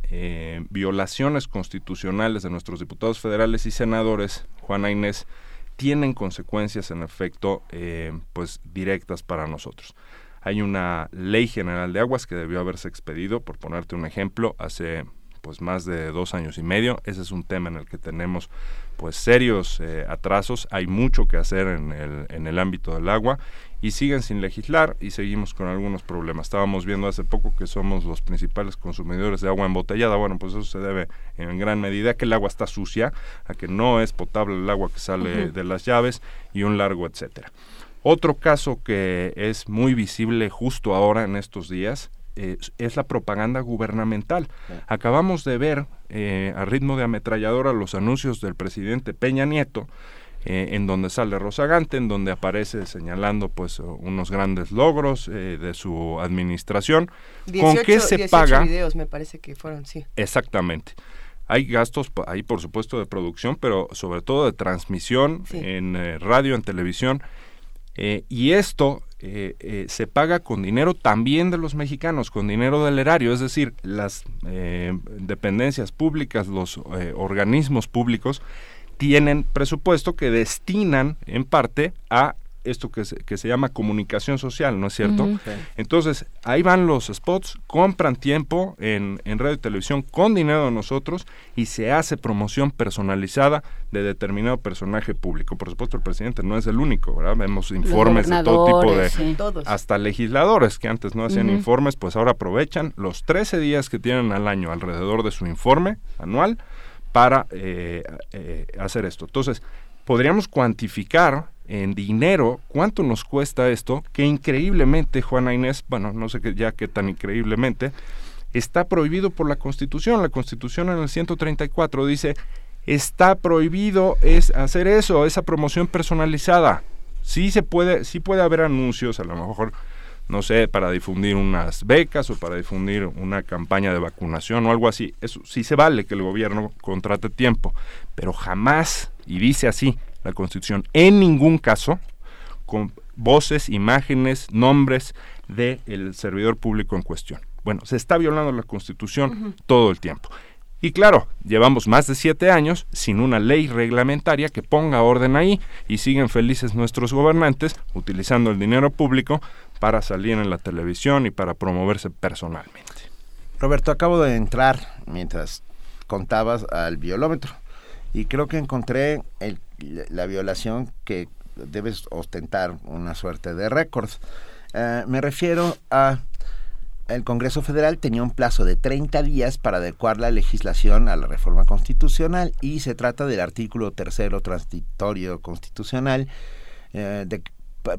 violaciones constitucionales de nuestros diputados federales y senadores, Juana Inés, tienen consecuencias en efecto pues directas para nosotros. Hay una ley general de aguas que debió haberse expedido, por ponerte un ejemplo, hace pues más de dos años y medio. Ese es un tema en el que tenemos pues serios eh, atrasos. Hay mucho que hacer en el, en el ámbito del agua y siguen sin legislar y seguimos con algunos problemas. Estábamos viendo hace poco que somos los principales consumidores de agua embotellada. Bueno, pues eso se debe en gran medida a que el agua está sucia, a que no es potable el agua que sale de las llaves y un largo etcétera. Otro caso que es muy visible justo ahora en estos días es la propaganda gubernamental. Acabamos de ver eh, a ritmo de ametralladora los anuncios del presidente Peña Nieto, eh, en donde sale Rosagante, en donde aparece señalando pues unos grandes logros eh, de su administración. ¿Con qué se paga? videos me parece que fueron, sí. Exactamente. Hay gastos ahí, por supuesto, de producción, pero sobre todo de transmisión en radio, en televisión. Y esto eh, eh, se paga con dinero también de los mexicanos, con dinero del erario, es decir, las eh, dependencias públicas, los organismos públicos tienen presupuesto que destinan en parte a esto que se, que se llama comunicación social, ¿no es cierto? Entonces, ahí van los spots, compran tiempo en, en, radio y televisión con dinero de nosotros y se hace promoción personalizada de determinado personaje público. Por supuesto, el presidente no es el único, ¿verdad? Vemos informes de todo tipo de... Hasta legisladores que antes no hacían informes, pues ahora aprovechan los 13 días que tienen al año alrededor de su informe anual para eh, eh, hacer esto. Entonces, podríamos cuantificar en dinero, ¿cuánto nos cuesta esto? Que increíblemente, Juana Inés, bueno, no sé ya qué tan increíblemente, está prohibido por la Constitución. La Constitución en el 134 dice, está prohibido es hacer eso, esa promoción personalizada. Sí se puede, sí puede haber anuncios, a lo mejor, no sé, para difundir unas becas o para difundir una campaña de vacunación o algo así. Eso sí se vale que el gobierno contrate tiempo, pero jamás, y dice así, la Constitución, en ningún caso con voces, imágenes, nombres del servidor público en cuestión. Bueno, se está violando la Constitución todo el tiempo. Y claro, llevamos más de siete años sin una ley reglamentaria que ponga orden ahí y siguen felices nuestros gobernantes utilizando el dinero público para salir en la televisión y para promoverse personalmente. Roberto, acabo de entrar mientras contabas al biolómetro y creo que encontré el la violación que debes ostentar una suerte de récord. Eh, me refiero a el Congreso Federal tenía un plazo de 30 días para adecuar la legislación a la reforma constitucional y se trata del artículo tercero transitorio constitucional eh,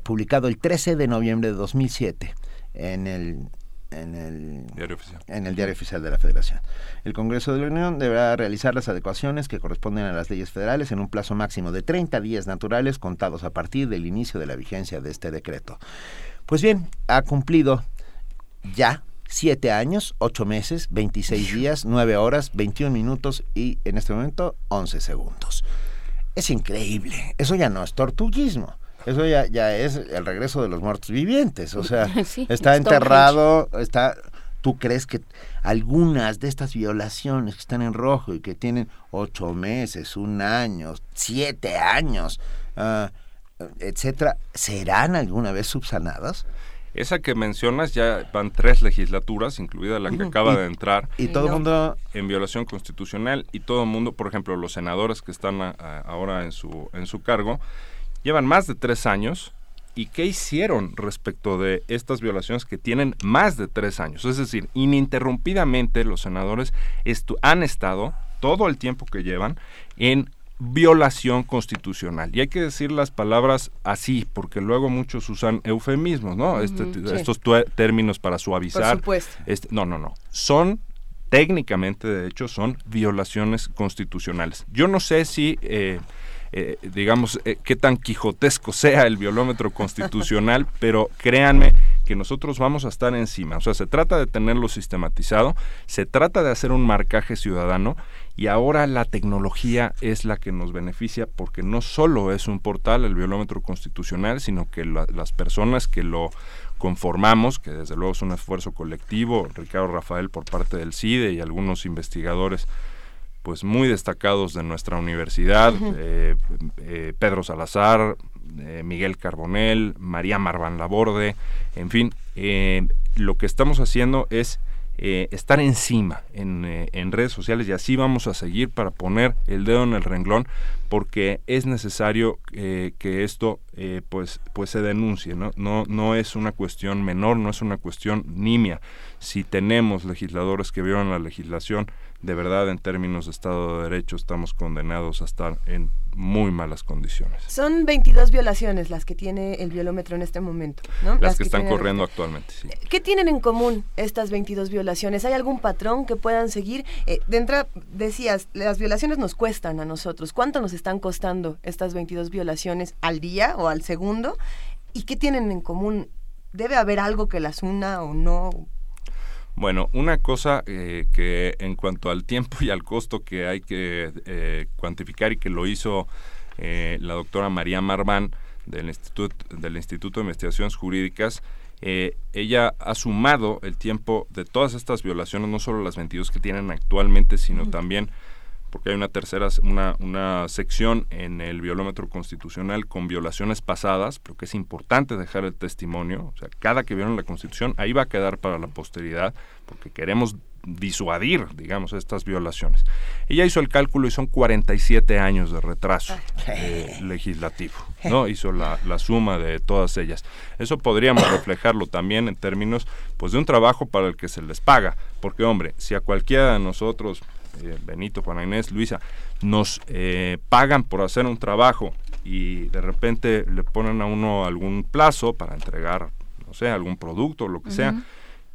publicado el 13 de noviembre de 2007 en el en el diario oficial. en el diario oficial de la Federación. El Congreso de la Unión deberá realizar las adecuaciones que corresponden a las leyes federales en un plazo máximo de 30 días naturales contados a partir del inicio de la vigencia de este decreto. Pues bien, ha cumplido ya siete años, ocho meses, 26 días, 9 horas, 21 minutos y en este momento 11 segundos. Es increíble. Eso ya no es tortuguismo. Eso ya, ya es el regreso de los muertos vivientes. O sea, <laughs> está enterrado, está... ¿Tú crees que algunas de estas violaciones que están en rojo y que tienen ocho meses, un año, siete años, uh, etcétera, serán alguna vez subsanadas? Esa que mencionas ya van tres legislaturas, incluida la que acaba de entrar. Y todo el mundo en violación constitucional y todo el mundo, por ejemplo, los senadores que están ahora en su en su cargo, llevan más de tres años y qué hicieron respecto de estas violaciones que tienen más de tres años. Es decir, ininterrumpidamente los senadores han estado todo el tiempo que llevan en violación constitucional. Y hay que decir las palabras así, porque luego muchos usan eufemismos, ¿no? Este, estos términos para suavizar. Por supuesto. Este, no, no, no. Son técnicamente, de hecho, son violaciones constitucionales. Yo no sé si eh, eh, digamos, eh, qué tan quijotesco sea el violómetro constitucional, <laughs> pero créanme que nosotros vamos a estar encima. O sea, se trata de tenerlo sistematizado, se trata de hacer un marcaje ciudadano y ahora la tecnología es la que nos beneficia porque no solo es un portal el violómetro constitucional, sino que las personas que lo conformamos, que desde luego es un esfuerzo colectivo, Ricardo Rafael por parte del CIDE y algunos investigadores pues muy destacados de nuestra universidad, eh, eh, Pedro Salazar, eh, Miguel Carbonel, María Marvan Laborde, en fin, lo que estamos haciendo es eh, estar encima en, eh, en, redes sociales y así vamos a seguir para poner el dedo en el renglón porque es necesario eh, que esto pues pues se denuncie no no no es una cuestión menor no es una cuestión nimia. Si tenemos legisladores que violan la legislación de verdad en términos de Estado de Derecho estamos condenados a estar en muy malas condiciones. Son 22 violaciones las que tiene el violómetro en este momento, ¿no? Las, que, están corriendo actualmente, sí. ¿Qué tienen en común estas 22 violaciones? ¿Hay algún patrón que puedan seguir? Eh, de entrada, decías, las violaciones nos cuestan a nosotros. ¿Cuánto nos están costando estas 22 violaciones al día o al segundo? ¿Y qué tienen en común? ¿Debe haber algo que las una o no? Bueno, una cosa eh, que en cuanto al tiempo y al costo que hay que eh, cuantificar y que lo hizo eh, la doctora María Marván del Instituto, del Instituto de Investigaciones Jurídicas, ella ha sumado el tiempo de todas estas violaciones, no solo las 22 que tienen actualmente, sino también porque hay una tercera, una, una sección en el violómetro constitucional con violaciones pasadas, pero que es importante dejar el testimonio, o sea, cada que violen la Constitución, ahí va a quedar para la posteridad, porque queremos disuadir, digamos, estas violaciones. Ella hizo el cálculo y son 47 años de retraso eh, legislativo, ¿no? Hizo la, la, suma de todas ellas. Eso podríamos reflejarlo también en términos, pues, de un trabajo para el que se les paga, porque, hombre, si a cualquiera de nosotros eh, Benito, Juana Inés, Luisa, nos eh, pagan por hacer un trabajo y de repente le ponen a uno algún plazo para entregar, no sé, algún producto o lo que sea,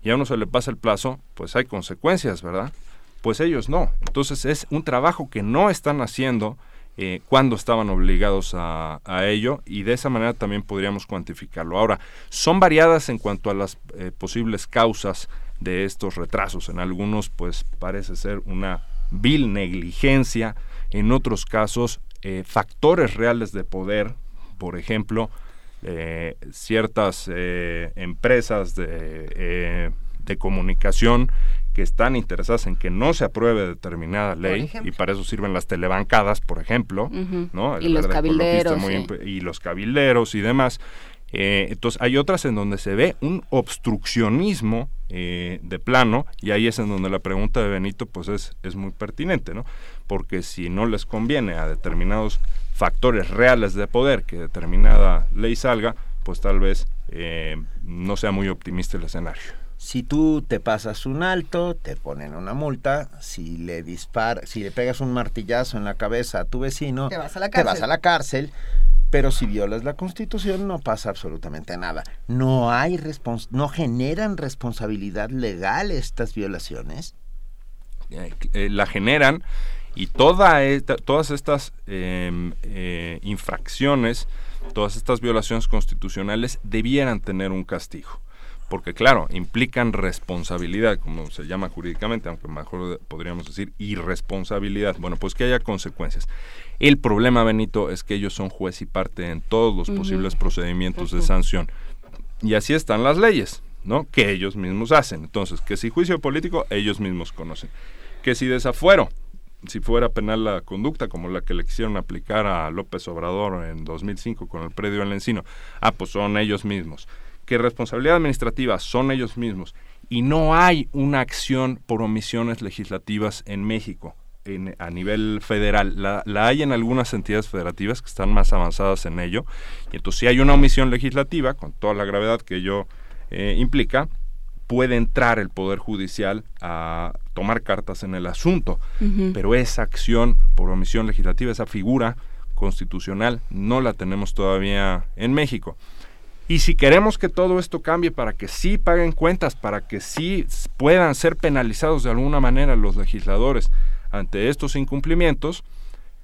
y a uno se le pasa el plazo, pues hay consecuencias, ¿verdad? Pues ellos no. Entonces es un trabajo que no están haciendo eh, cuando estaban obligados a, ello y de esa manera también podríamos cuantificarlo. Ahora, son variadas en cuanto a las posibles causas de estos retrasos. En algunos, pues parece ser una vil negligencia, en otros casos, eh, factores reales de poder, por ejemplo, eh, ciertas eh, empresas de, de, comunicación que están interesadas en que no se apruebe determinada ley y para eso sirven las telebancadas, por ejemplo, ¿no? y los cabilderos, y los cabilderos y demás. Eh, entonces hay otras en donde se ve un obstruccionismo eh, de plano y ahí es en donde la pregunta de Benito pues es, es muy pertinente, ¿no? Porque si no les conviene a determinados factores reales de poder que determinada ley salga, pues tal vez eh, no sea muy optimista el escenario. Si tú te pasas un alto, te ponen una multa. Si le dispar, si le pegas un martillazo en la cabeza a tu vecino, te vas a la cárcel. Te vas a la cárcel pero si violas la Constitución no pasa absolutamente nada. No hay no generan responsabilidad legal estas violaciones. Eh, eh, la generan y toda todas estas em, eh, infracciones, todas estas violaciones constitucionales debieran tener un castigo porque claro, implican responsabilidad, como se llama jurídicamente, aunque mejor podríamos decir irresponsabilidad. Bueno, pues que haya consecuencias. El problema, Benito, es que ellos son juez y parte en todos los posibles procedimientos de sanción. Y así están las leyes, ¿no? Que ellos mismos hacen. Entonces, que si juicio político, ellos mismos conocen. Que si desafuero, si fuera penal la conducta, como la que le quisieron aplicar a López Obrador en 2005 con el predio en el Encino, ah, pues son ellos mismos que responsabilidad administrativa son ellos mismos y no hay una acción por omisiones legislativas en México en, a nivel federal. La, hay en algunas entidades federativas que están más avanzadas en ello. Y entonces si hay una omisión legislativa, con toda la gravedad que ello eh, implica, puede entrar el Poder Judicial a tomar cartas en el asunto. Pero esa acción por omisión legislativa, esa figura constitucional, no la tenemos todavía en México. Y si queremos que todo esto cambie para que sí paguen cuentas, para que sí puedan ser penalizados de alguna manera los legisladores ante estos incumplimientos,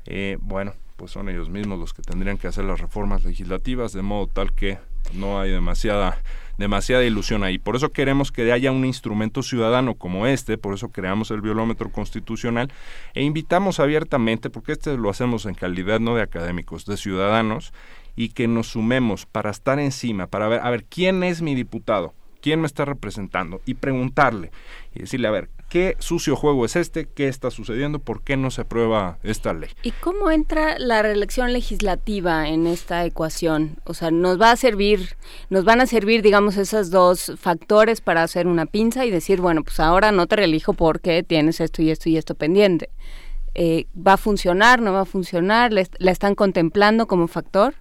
eh, bueno, pues son ellos mismos los que tendrían que hacer las reformas legislativas de modo tal que no hay demasiada demasiada ilusión ahí. Por eso queremos que haya un instrumento ciudadano como este, por eso creamos el biolómetro constitucional e invitamos abiertamente, porque este lo hacemos en calidad no de académicos, de ciudadanos, y que nos sumemos para estar encima, para ver, a ver, ¿quién es mi diputado? quién me está representando y preguntarle y decirle, a ver, ¿qué sucio juego es este? ¿Qué está sucediendo? ¿Por qué no se aprueba esta ley? ¿Y cómo entra la reelección legislativa en esta ecuación? O sea, nos va a servir, nos van a servir, digamos, esos dos factores para hacer una pinza y decir, bueno, pues ahora no te reelijo porque tienes esto y esto y esto pendiente. Eh, ¿Va a funcionar? ¿No va a funcionar? ¿La están contemplando como factor?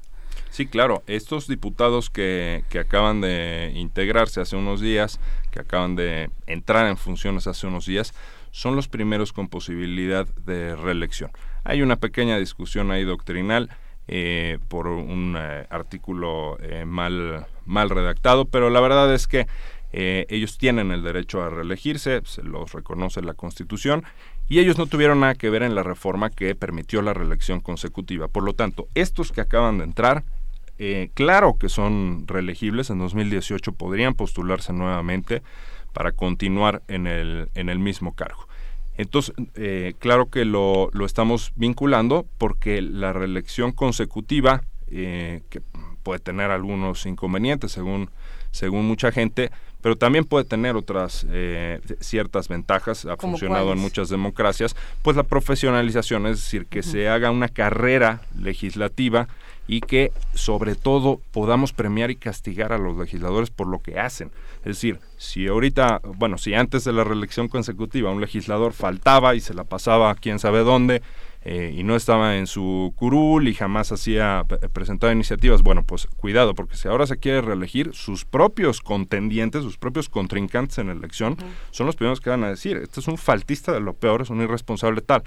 Sí, claro. Estos diputados que, que acaban de integrarse hace unos días, que acaban de entrar en funciones hace unos días, son los primeros con posibilidad de reelección. Hay una pequeña discusión ahí doctrinal eh, por un eh, artículo eh, mal, mal redactado, pero la verdad es que ellos tienen el derecho a reelegirse, se los reconoce la Constitución, y ellos no tuvieron nada que ver en la reforma que permitió la reelección consecutiva. Por lo tanto, estos que acaban de entrar eh, claro que son reelegibles, en 2018 podrían postularse nuevamente para continuar en el, en el mismo cargo. Entonces, eh, claro que lo, lo, estamos vinculando porque la reelección consecutiva, eh, que puede tener algunos inconvenientes según, según mucha gente, pero también puede tener otras ciertas ventajas, ha funcionado en muchas democracias, pues la profesionalización, es decir, que se haga una carrera legislativa y que sobre todo podamos premiar y castigar a los legisladores por lo que hacen. Es decir, si ahorita, bueno, si antes de la reelección consecutiva un legislador faltaba y se la pasaba quién sabe dónde, eh, y no estaba en su curul y jamás hacía presentaba iniciativas, bueno, pues cuidado, porque si ahora se quiere reelegir, sus propios contendientes, sus propios contrincantes en la elección, son los primeros que van a decir, este es un faltista de lo peor, es un irresponsable tal.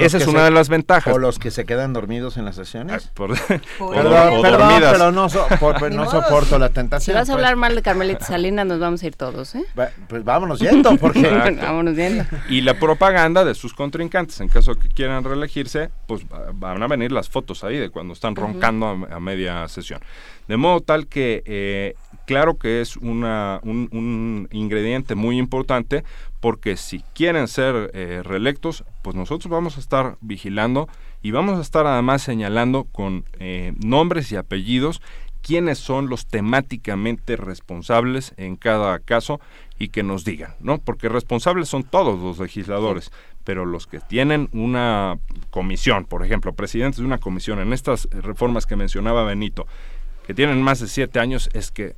Esa es una de las ventajas. O los que se quedan dormidos en las sesiones. por, <laughs> o, perdón, pero no, <laughs> no soporto la tentación. Si vas a pues. hablar mal de Carmelita Salinas, nos vamos a ir todos, ¿eh? Pues vámonos yendo, porque... <laughs> vámonos yendo. Y la propaganda de sus contrincantes, en caso que quieran reelegirse, pues van a venir las fotos ahí de cuando están roncando a, media sesión. De modo tal que, eh, claro que es una, un, ingrediente muy importante, porque si quieren ser eh, reelectos, pues nosotros vamos a estar vigilando y vamos a estar además señalando con eh, nombres y apellidos quiénes son los temáticamente responsables en cada caso y que nos digan, ¿no? Porque responsables son todos los legisladores, pero los que tienen una comisión, por ejemplo, presidentes de una comisión en estas reformas que mencionaba Benito, que tienen más de siete años, es que, eh,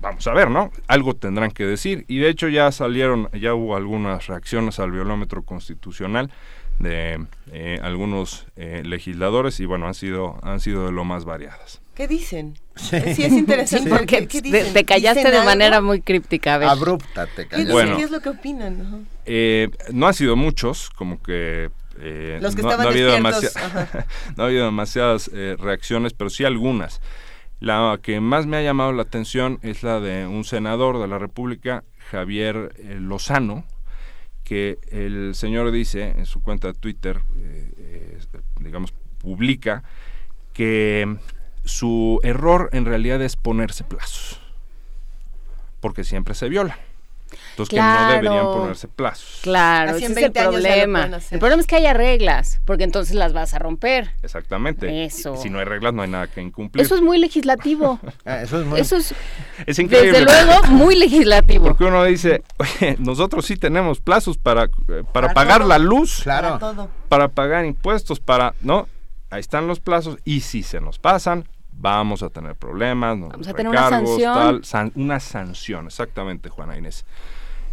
vamos a ver, ¿no? Algo tendrán que decir. Y de hecho ya salieron, ya hubo algunas reacciones al violómetro constitucional de eh, algunos eh, legisladores y bueno, han sido, han sido de lo más variadas. ¿Qué dicen? Sí, es interesante. porque te, callaste de manera muy críptica. Abrupta, te callaste. Bueno, ¿Qué es lo que opinan? Eh, no han sido muchos, como que... Eh, Los que no, estaban ha habido, <laughs> no ha habido demasiadas eh, reacciones, pero sí algunas. La que más me ha llamado la atención es la de un senador de la República, Javier Lozano, que el señor dice en su cuenta de Twitter, digamos, publica que su error en realidad es ponerse plazos, porque siempre se viola. Entonces que no deberían ponerse plazos. Claro, ese es el problema. El problema es que haya reglas, porque entonces las vas a romper. Exactamente. Eso. Si no hay reglas no hay nada que incumplir. Eso es muy legislativo. <laughs> Ah, eso es muy... Eso es, <laughs> es increíble. Desde luego, muy legislativo. Porque uno dice, oye, nosotros sí tenemos plazos para, eh, para, pagar la luz. Claro. Para, para pagar impuestos, para, ¿no? Ahí están los plazos y si se nos pasan, vamos a tener problemas, vamos a tener una sanción. una sanción, exactamente, Juana Inés.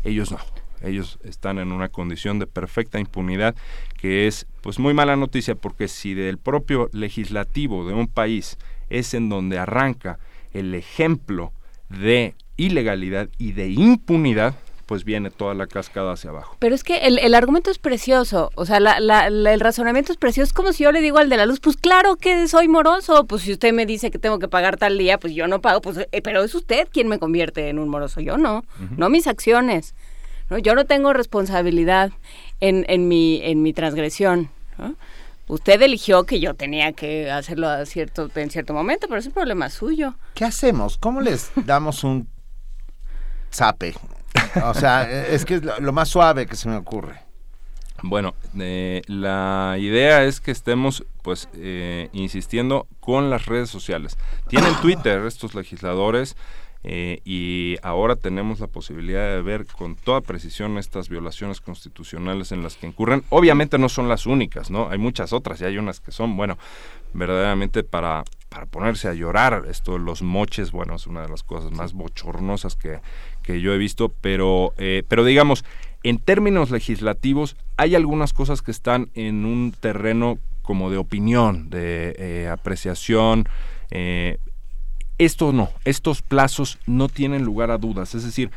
Ellos no, ellos están en una condición de perfecta impunidad que es pues muy mala noticia porque si del propio legislativo de un país es en donde arranca el ejemplo de ilegalidad y de impunidad, pues viene toda la cascada hacia abajo. Pero es que el, argumento es precioso, o sea, el razonamiento es precioso. Es como si yo le digo al de la luz, pues claro que soy moroso, pues si usted me dice que tengo que pagar tal día, pues yo no pago, pues eh, pero es usted quien me convierte en un moroso, yo no, no mis acciones. ¿no? Yo no tengo responsabilidad en, en, mi, en mi transgresión. Usted eligió que yo tenía que hacerlo a cierto, en cierto momento, pero es un problema suyo. ¿Qué hacemos? ¿Cómo les damos un zape o sea, es que es lo, más suave que se me ocurre. Bueno, eh, la idea es que estemos pues eh, insistiendo con las redes sociales. Tienen <coughs> Twitter estos legisladores, eh, y ahora tenemos la posibilidad de ver con toda precisión estas violaciones constitucionales en las que incurren. Obviamente no son las únicas, ¿no? Hay muchas otras y hay unas que son, bueno, verdaderamente para, para ponerse a llorar. Esto de los moches, bueno, es una de las cosas más bochornosas que, que yo he visto, pero, eh, pero digamos, en términos legislativos hay algunas cosas que están en un terreno como de opinión, de eh, apreciación, eh, esto no, estos plazos no tienen lugar a dudas, es decir,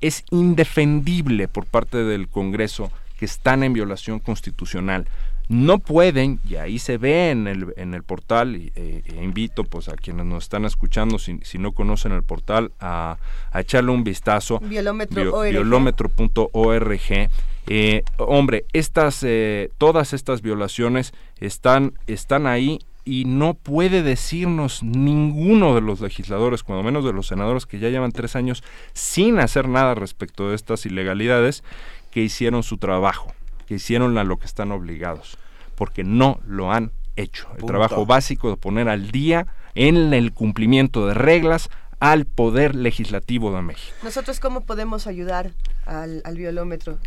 es indefendible por parte del Congreso que están en violación constitucional. No pueden, y ahí se ve en el, en el portal, eh, e invito pues a quienes nos están escuchando, si, si no conocen el portal, a, echarle un vistazo. Violómetro.org. Eh, hombre, estas, eh, todas estas violaciones están, están ahí y no puede decirnos ninguno de los legisladores, cuando menos de los senadores que ya llevan tres años sin hacer nada respecto de estas ilegalidades, que hicieron su trabajo, que hicieron a lo que están obligados, porque no lo han hecho. El trabajo básico de poner al día en el cumplimiento de reglas al poder legislativo de México. Nosotros cómo podemos ayudar al, biolómetro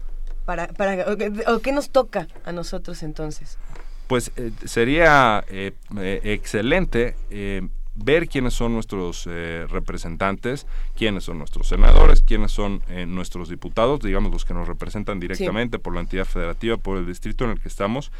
para, para o qué nos toca a nosotros entonces pues eh, sería eh, eh, excelente ver quiénes son nuestros representantes, quiénes son nuestros senadores, quiénes son nuestros diputados, digamos los que nos representan directamente por la entidad federativa, por el distrito en el que estamos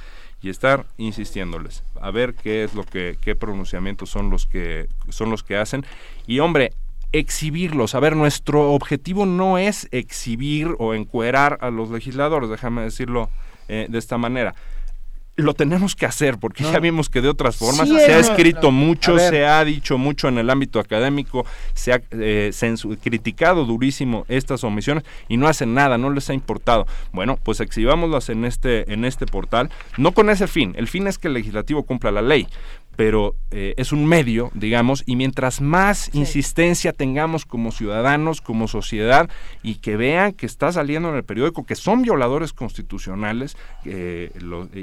y estar insistiéndoles a ver qué es lo que qué pronunciamientos son los que son los que hacen. Y hombre exhibirlos. A ver, nuestro objetivo no es exhibir o encuerar a los legisladores, déjame decirlo de esta manera lo tenemos que hacer porque ya vimos que de otras formas se ha escrito mucho, se ha dicho mucho en el ámbito académico, se ha eh, criticado durísimo estas omisiones y no hacen nada, no les ha importado. Bueno, pues exhibámoslas en este en este portal, no con ese fin, el fin es que el legislativo cumpla la ley, pero eh, es un medio, digamos, y mientras más insistencia tengamos como ciudadanos, como sociedad, y que vean que está saliendo en el periódico que son violadores constitucionales, eh,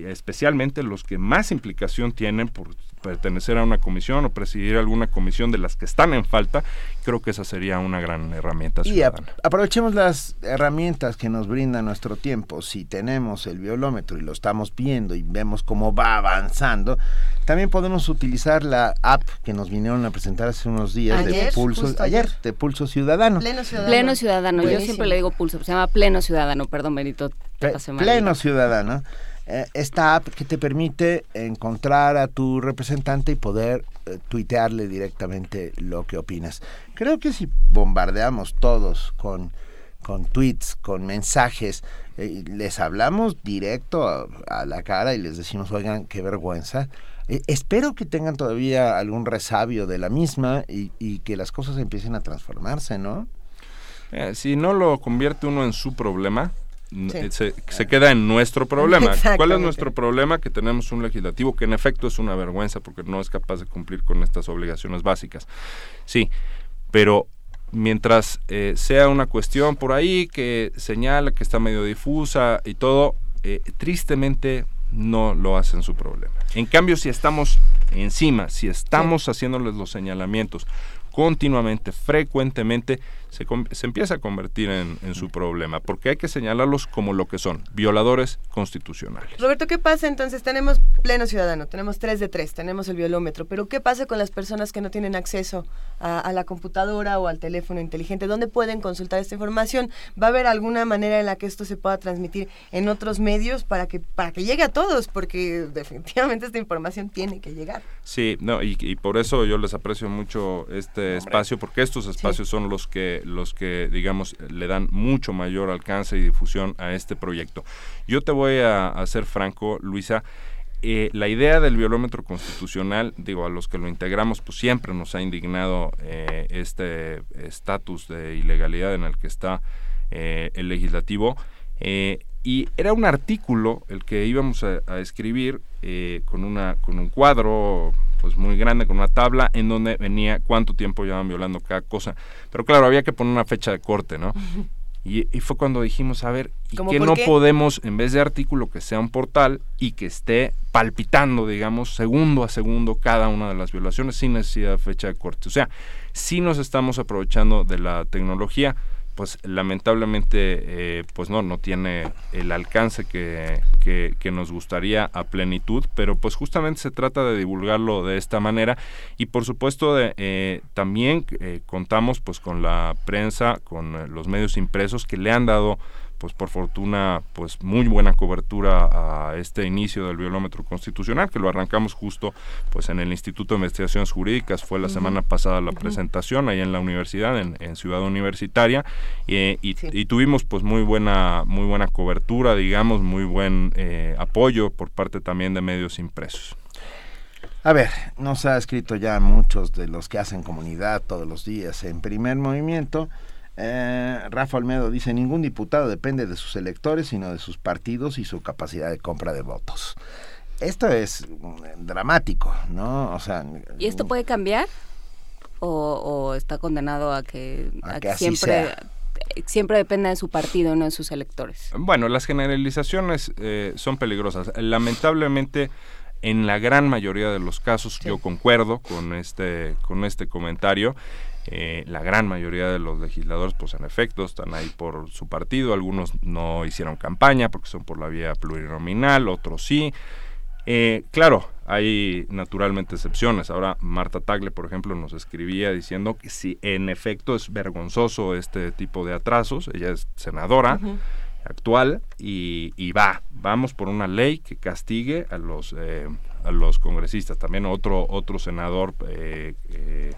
especialmente los que más implicación tienen por pertenecer a una comisión o presidir alguna comisión de las que están en falta, creo que esa sería una gran herramienta ciudadana. Y aprovechemos las herramientas que nos brinda nuestro tiempo. Si tenemos el violómetro y lo estamos viendo y vemos cómo va avanzando, también podemos utilizar la app que nos vinieron a presentar hace unos días de Pulso ayer, de Pulso Ciudadano. Pleno Ciudadano. Yo siempre le digo Pulso, se llama Pleno Ciudadano, perdón, Benito. Pleno Ciudadano. Eh, esta app que te permite encontrar a tu representante y poder eh, tuitearle directamente lo que opinas. Creo que si bombardeamos todos con, con tweets, con mensajes, eh, les hablamos directo a, la cara y les decimos, oigan, qué vergüenza. espero que tengan todavía algún resabio de la misma y, y que las cosas empiecen a transformarse, ¿no? si no lo convierte uno en su problema, se, queda en nuestro problema. ¿Cuál es nuestro problema? Que tenemos un legislativo que en efecto es una vergüenza porque no es capaz de cumplir con estas obligaciones básicas. Sí, pero mientras eh, sea una cuestión por ahí que señala que está medio difusa y todo, eh, tristemente no lo hacen su problema. En cambio, si estamos encima, si estamos haciéndoles los señalamientos continuamente, frecuentemente, se, se empieza a convertir en, su problema, porque hay que señalarlos como lo que son, violadores constitucionales. Roberto, ¿qué pasa entonces? Tenemos pleno ciudadano, tenemos tres de tres, tenemos el violómetro, pero ¿qué pasa con las personas que no tienen acceso a, la computadora o al teléfono inteligente? ¿Dónde pueden consultar esta información? ¿Va a haber alguna manera en la que esto se pueda transmitir en otros medios para que, para que llegue a todos? Porque <laughs> definitivamente esta información tiene que llegar. Sí, no, y, por eso yo les aprecio mucho este espacio, porque estos espacios son los que los que, digamos, le dan mucho mayor alcance y difusión a este proyecto. Yo te voy a, ser franco, Luisa. Eh, la idea del violómetro constitucional, digo, a los que lo integramos, pues siempre nos ha indignado eh, este estatus de ilegalidad en el que está eh, el legislativo. y era un artículo el que íbamos a, a escribir con, una, con un cuadro pues muy grande con una tabla en donde venía cuánto tiempo llevaban violando cada cosa. Pero claro, había que poner una fecha de corte, ¿no? <laughs> Y, fue cuando dijimos, a ver, ¿y que no podemos, en vez de artículo, que sea un portal y que esté palpitando, digamos, segundo a segundo cada una de las violaciones sin necesidad de fecha de corte? O sea, si nos estamos aprovechando de la tecnología pues lamentablemente eh, pues no no tiene el alcance que, que, nos gustaría a plenitud pero pues justamente se trata de divulgarlo de esta manera. Y por supuesto de, eh, también eh, contamos pues con la prensa con los medios impresos que le han dado pues por fortuna, pues muy buena cobertura a este inicio del biolómetro constitucional, que lo arrancamos justo pues en el Instituto de Investigaciones Jurídicas, fue la semana pasada la presentación ahí en la universidad, en, Ciudad Universitaria, y, tuvimos pues muy buena, muy buena cobertura, digamos, muy buen eh, apoyo por parte también de medios impresos. A ver, nos ha escrito ya muchos de los que hacen comunidad todos los días en primer movimiento. Eh, Rafa Olmedo dice, ningún diputado depende de sus electores, sino de sus partidos y su capacidad de compra de votos. Esto es mm, dramático, ¿no? O sea, ¿Y esto puede cambiar? ¿O, está condenado a que, siempre... siempre dependa de su partido, no de sus electores. Bueno, las generalizaciones eh, son peligrosas. Lamentablemente, en la gran mayoría de los casos, yo concuerdo con este, con este comentario. Eh, la gran mayoría de los legisladores, pues en efecto, están ahí por su partido. Algunos no hicieron campaña porque son por la vía plurinominal, otros sí. Eh, claro, hay naturalmente excepciones. Ahora Marta Tagle, por ejemplo, nos escribía diciendo que si en efecto es vergonzoso este tipo de atrasos, ella es senadora actual y, va, vamos por una ley que castigue a los eh, a los congresistas. También otro otro senador eh, eh,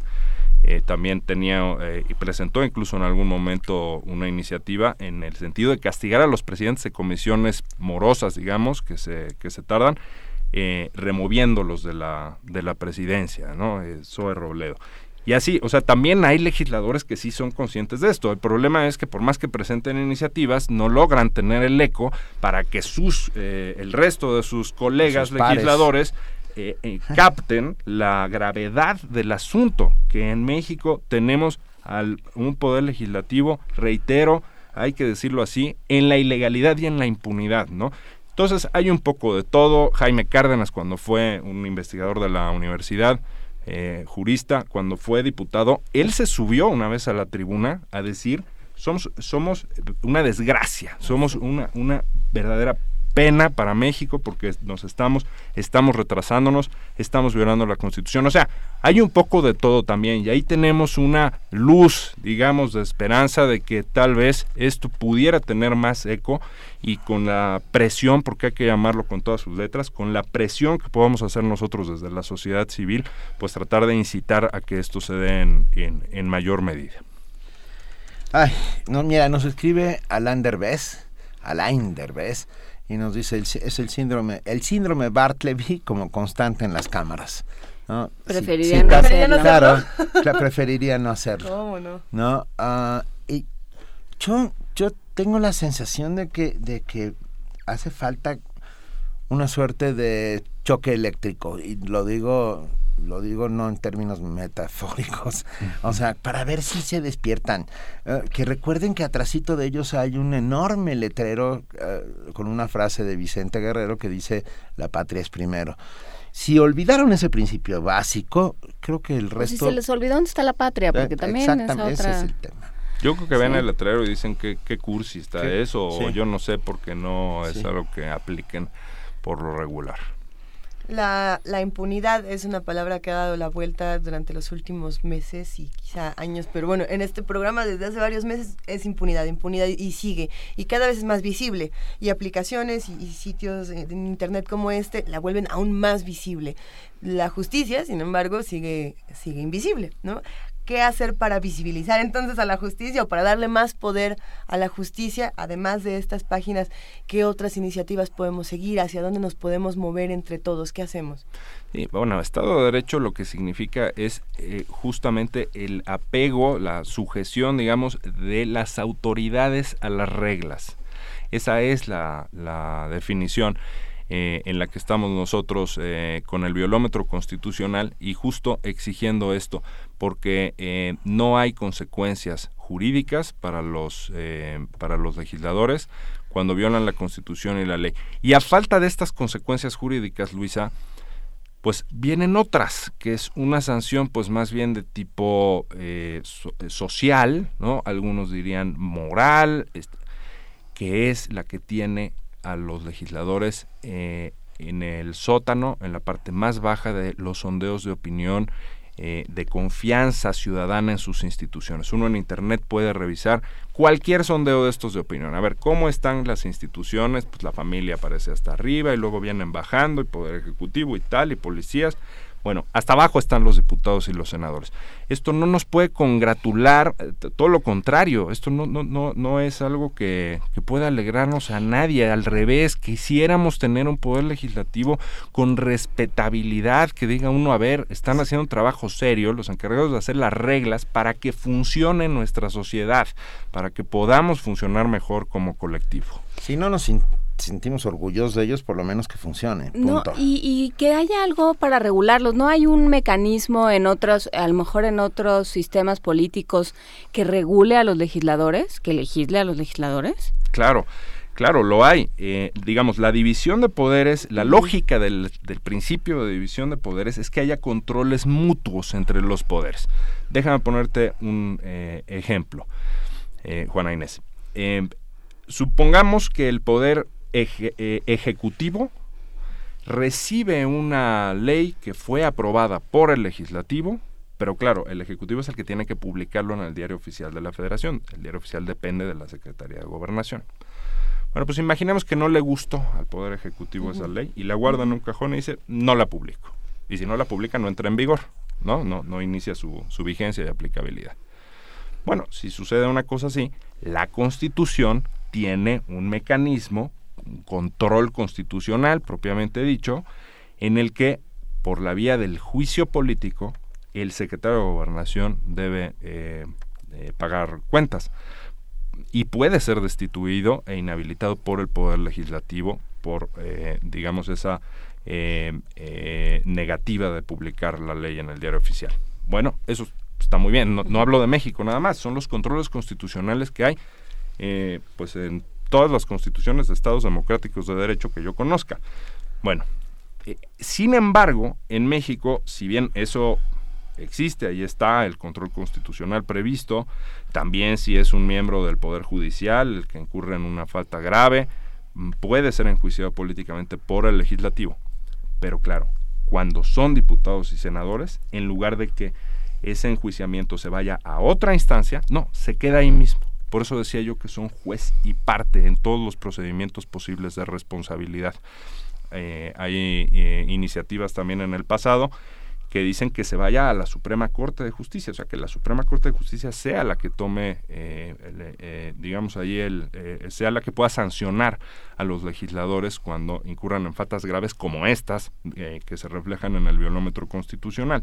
también tenía eh, y presentó incluso en algún momento una iniciativa en el sentido de castigar a los presidentes de comisiones morosas, digamos, que se, que se tardan, eh, removiéndolos de la, de la presidencia, ¿no? Zoe Robledo. Y así, o sea, también hay legisladores que sí son conscientes de esto. El problema es que por más que presenten iniciativas, no logran tener el eco para que sus, el resto de sus colegas legisladores eh, eh, capten la gravedad del asunto, que en México tenemos al, un poder legislativo, reitero, hay que decirlo así, en la ilegalidad y en la impunidad, ¿no? Entonces hay un poco de todo. Jaime Cárdenas, cuando fue un investigador de la universidad, eh, jurista, cuando fue diputado, él se subió una vez a la tribuna a decir, somos, somos una desgracia, somos una, una verdadera pena para México porque nos estamos, estamos retrasándonos, estamos violando la Constitución. O sea, hay un poco de todo también y ahí tenemos una luz, digamos, de esperanza de que tal vez esto pudiera tener más eco y con la presión, porque hay que llamarlo con todas sus letras, con la presión que podamos hacer nosotros desde la sociedad civil, pues tratar de incitar a que esto se dé en, en, mayor medida. Ay, no, mira, nos escribe Alain Derbez, Alain Derbez, y nos dice es el síndrome el síndrome Bartleby como constante en las cámaras ¿no? preferiría, no, hacerlo. claro <laughs> preferiría no hacerlo ¿Cómo no? no ah, y yo yo tengo la sensación de que de que hace falta una suerte de choque eléctrico y lo digo lo digo no en términos metafóricos, o sea, para ver si se despiertan. Eh, que recuerden que atrásito de ellos hay un enorme letrero eh, con una frase de Vicente Guerrero que dice, la patria es primero. Si olvidaron ese principio básico, creo que el resto... si se les olvidó dónde está la patria, porque eh, también es otra... ese es el tema. Yo creo que ven el letrero y dicen que qué cursi está eso, o yo no sé por qué no es algo que apliquen por lo regular. La, la, impunidad es una palabra que ha dado la vuelta durante los últimos meses y quizá años, pero bueno, en este programa desde hace varios meses es impunidad, impunidad y sigue y cada vez es más visible y aplicaciones y, sitios en internet como este la vuelven aún más visible. La justicia, sin embargo, sigue sigue invisible, ¿no? Qué hacer para visibilizar entonces a la justicia o para darle más poder a la justicia, además de estas páginas, qué otras iniciativas podemos seguir, hacia dónde nos podemos mover entre todos, qué hacemos. Sí, bueno, Estado de Derecho lo que significa es eh, justamente el apego, la sujeción, digamos, de las autoridades a las reglas. Esa es la, definición. Eh, en la que estamos nosotros eh, con el violómetro constitucional y justo exigiendo esto, porque eh, no hay consecuencias jurídicas para los, eh, para los legisladores cuando violan la Constitución y la ley. Y a falta de estas consecuencias jurídicas, Luisa, pues vienen otras, que es una sanción pues más bien de tipo eh, eh, social, ¿no? Algunos dirían moral, que es la que tiene a los legisladores en el sótano, en la parte más baja de los sondeos de opinión eh, de confianza ciudadana en sus instituciones. Uno en Internet puede revisar cualquier sondeo de estos de opinión. A ver, ¿cómo están las instituciones? Pues la familia aparece hasta arriba y luego vienen bajando y Poder Ejecutivo y tal, y policías. Bueno, hasta abajo están los diputados y los senadores. Esto no nos puede congratular, eh, todo lo contrario, esto no, no, no, no es algo que, que pueda alegrarnos a nadie, al revés, quisiéramos tener un poder legislativo con respetabilidad, que diga uno, a ver, están haciendo un trabajo serio, los encargados de hacer las reglas para que funcione nuestra sociedad, para que podamos funcionar mejor como colectivo. Si no nos sentimos orgullosos de ellos, por lo menos que funcione. No, y, que haya algo para regularlos. No hay un mecanismo en otros, a lo mejor en otros sistemas políticos que regule a los legisladores, que legisle a los legisladores. Claro. Claro, lo hay. Eh, digamos, la división de poderes, la lógica del, principio de división de poderes es que haya controles mutuos entre los poderes. Déjame ponerte un eh, ejemplo, eh, Juana Inés. supongamos que el poder eh, ejecutivo recibe una ley que fue aprobada por el legislativo, pero claro, el ejecutivo es el que tiene que publicarlo en el diario oficial de la federación. El diario oficial depende de la Secretaría de Gobernación. Bueno, pues imaginemos que no le gustó al Poder Ejecutivo esa ley y la guarda en un cajón y dice, no la publico. Y si no la publica, no entra en vigor, ¿no? No, no inicia su, su vigencia y aplicabilidad. Bueno, si sucede una cosa así, la Constitución tiene un mecanismo control constitucional propiamente dicho, en el que por la vía del juicio político el secretario de gobernación debe eh, eh, pagar cuentas y puede ser destituido e inhabilitado por el poder legislativo por eh, digamos esa negativa de publicar la ley en el diario oficial. Bueno eso está muy bien. No, no, hablo de México nada más son los controles constitucionales que hay pues en todas las constituciones de estados democráticos de derecho que yo conozca. Bueno, eh, sin embargo, en México, si bien eso existe, ahí está el control constitucional previsto, también si es un miembro del Poder Judicial el que incurre en una falta grave, mm, puede ser enjuiciado políticamente por el legislativo. Pero claro, cuando son diputados y senadores, en lugar de que ese enjuiciamiento se vaya a otra instancia, no, se queda ahí mismo. Por eso decía yo que son juez y parte en todos los procedimientos posibles de responsabilidad. Eh, hay eh, iniciativas también en el pasado que dicen que se vaya a la Suprema Corte de Justicia, o sea, que la Suprema Corte de Justicia sea la que tome, eh, digamos, ahí, el, sea la que pueda sancionar a los legisladores cuando incurran en faltas graves como estas, que se reflejan en el violómetro constitucional.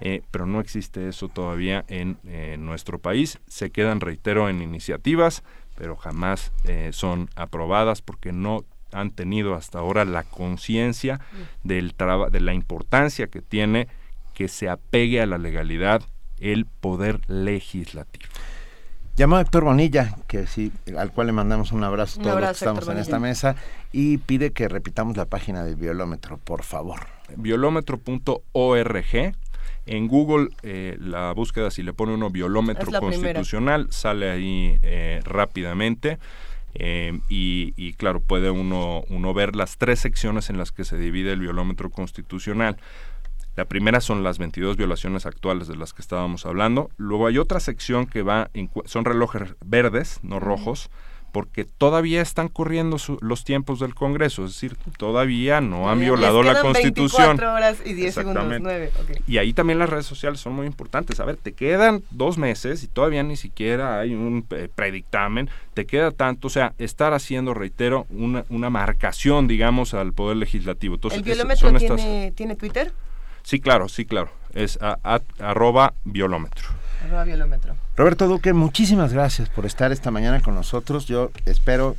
Eh, pero no existe eso todavía en nuestro país. Se quedan, reitero, en iniciativas, pero jamás eh, son aprobadas porque no han tenido hasta ahora la conciencia del de la importancia que tiene que se apegue a la legalidad el poder legislativo. Llamó a Héctor Bonilla, que sí, al cual le mandamos un abrazo a todos los que estamos en esta mesa, y pide que repitamos la página del biolómetro, por favor. Biolómetro.org en Google, eh, la búsqueda, si le pone uno biolómetro constitucional, sale ahí eh, rápidamente. Eh, y, claro, puede uno, uno ver las tres secciones en las que se divide el biolómetro constitucional. La primera son las 22 violaciones actuales de las que estábamos hablando. Luego hay otra sección que va, son relojes verdes, no rojos porque todavía están corriendo los tiempos del Congreso, es decir, todavía no han violado la Constitución. 24 horas y 10 segundos, 9. Y ahí también las redes sociales son muy importantes. A ver, te quedan dos meses y todavía ni siquiera hay un eh, predictamen, te queda tanto, o sea, estar haciendo, reitero, una, una marcación, digamos, al Poder Legislativo. Entonces, ¿El biolómetro tiene, tiene Twitter? Sí, claro, sí, claro. Es arroba biolómetro. Roberto Duque, muchísimas gracias por estar esta mañana con nosotros. Yo espero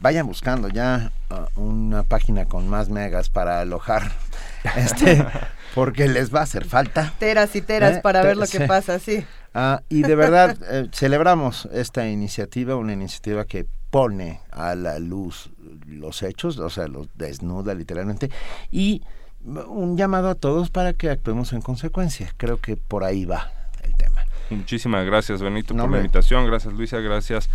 vayan buscando ya uh, una página con más megas para alojar. <laughs> Este porque les va a hacer falta. Teras y teras ¿Eh? para ver lo que pasa sí. Ah, y de verdad <laughs> eh, celebramos esta iniciativa una iniciativa que pone a la luz los hechos o sea los desnuda literalmente y un llamado a todos para que actuemos en consecuencia. Creo que por ahí va muchísimas gracias Benito por la invitación gracias Luisa gracias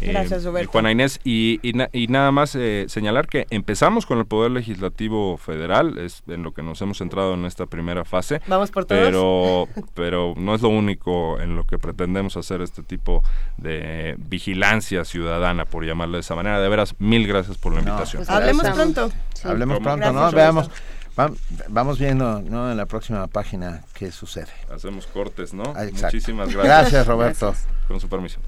eh, Gracias, Roberto. Juana Inés. Y, y, nada más eh, señalar que empezamos con el Poder Legislativo Federal, es en lo que nos hemos centrado en esta primera fase. Vamos por todos. Pero, pero no es lo único en lo que pretendemos hacer este tipo de vigilancia ciudadana, por llamarle de esa manera. De veras, mil gracias por la invitación. Pues hablemos pronto. Hablemos pronto, ¿no? Veamos. Vamos viendo ¿no? en la próxima página qué sucede. Hacemos cortes, ¿no? Muchísimas gracias. Gracias, Roberto. Con su permiso.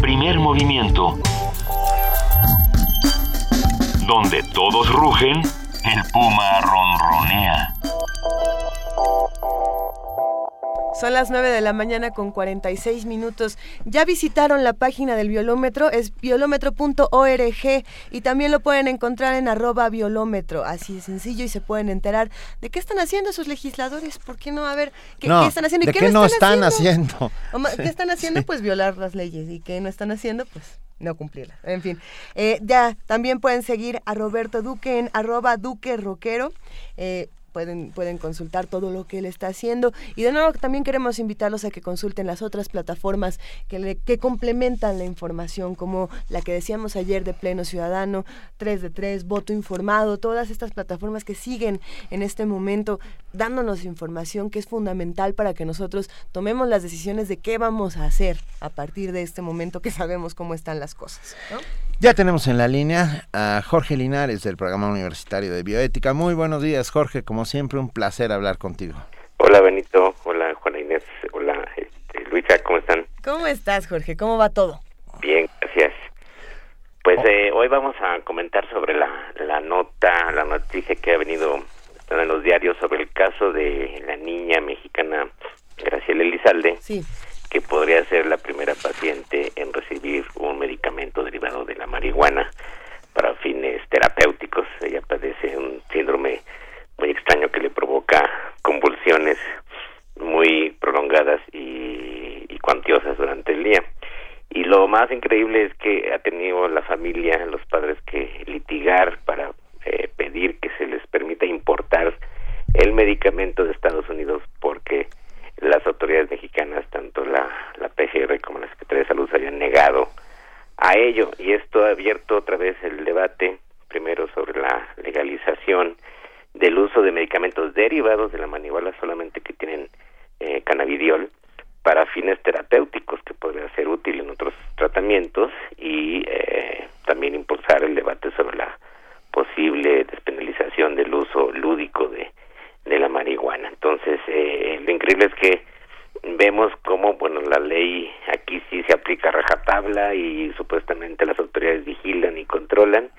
Primer movimiento. Donde todos rugen, el puma ronronea. Son las 9 de la mañana con 46 minutos. Ya visitaron la página del violómetro, es violómetro.org y también lo pueden encontrar en arroba violómetro. Así de sencillo y se pueden enterar de qué están haciendo sus legisladores. ¿Por qué no? A ver, ¿qué, están haciendo? ¿Y qué, no están, haciendo? ¿Qué están haciendo? Pues violar las leyes. ¿Y qué no están haciendo? Pues no cumplirlas. En fin, eh, ya también pueden seguir a Roberto Duque en arroba Duque Roquero. Eh, pueden, pueden consultar todo lo que él está haciendo. Y de nuevo también queremos invitarlos a que consulten las otras plataformas que, que complementan la información, como la que decíamos ayer de Pleno Ciudadano, 3 de 3, Voto Informado, todas estas plataformas que siguen en este momento dándonos información que es fundamental para que nosotros tomemos las decisiones de qué vamos a hacer a partir de este momento que sabemos cómo están las cosas. Ya tenemos en la línea a Jorge Linares del Programa Universitario de Bioética. Muy buenos días, Jorge. Como siempre, un placer hablar contigo. Hola, Benito. Hola, Juana Inés. Hola, este, Luisa. ¿Cómo están? ¿Cómo estás, Jorge? ¿Cómo va todo? Bien, gracias. Pues oh. eh, hoy vamos a comentar sobre la, la nota, la noticia que ha venido en los diarios sobre el caso de la niña mexicana Graciela Elizalde. Sí que podría ser la primera paciente en recibir un medicamento derivado de la marihuana para fines terapéuticos. Ella padece un síndrome muy extraño que le provoca convulsiones muy prolongadas y, cuantiosas durante el día. Y lo más increíble es que ha tenido la familia, los padres, que litigar para eh, pedir que se les permita importar el medicamento de Estados Unidos porque las autoridades mexicanas, tanto la, la PGR como la Secretaría de Salud, se habían negado a ello. Y esto ha abierto otra vez el debate, primero sobre la legalización del uso de medicamentos derivados de la manihuala solamente que tienen eh, cannabidiol para fines terapéuticos que podría ser útil en otros tratamientos y eh, también impulsar el debate sobre la posible despenalización del uso lúdico de de la marihuana. Entonces, eh, lo increíble es que vemos cómo, bueno, la ley aquí sí se aplica a rajatabla y supuestamente las autoridades vigilan y controlan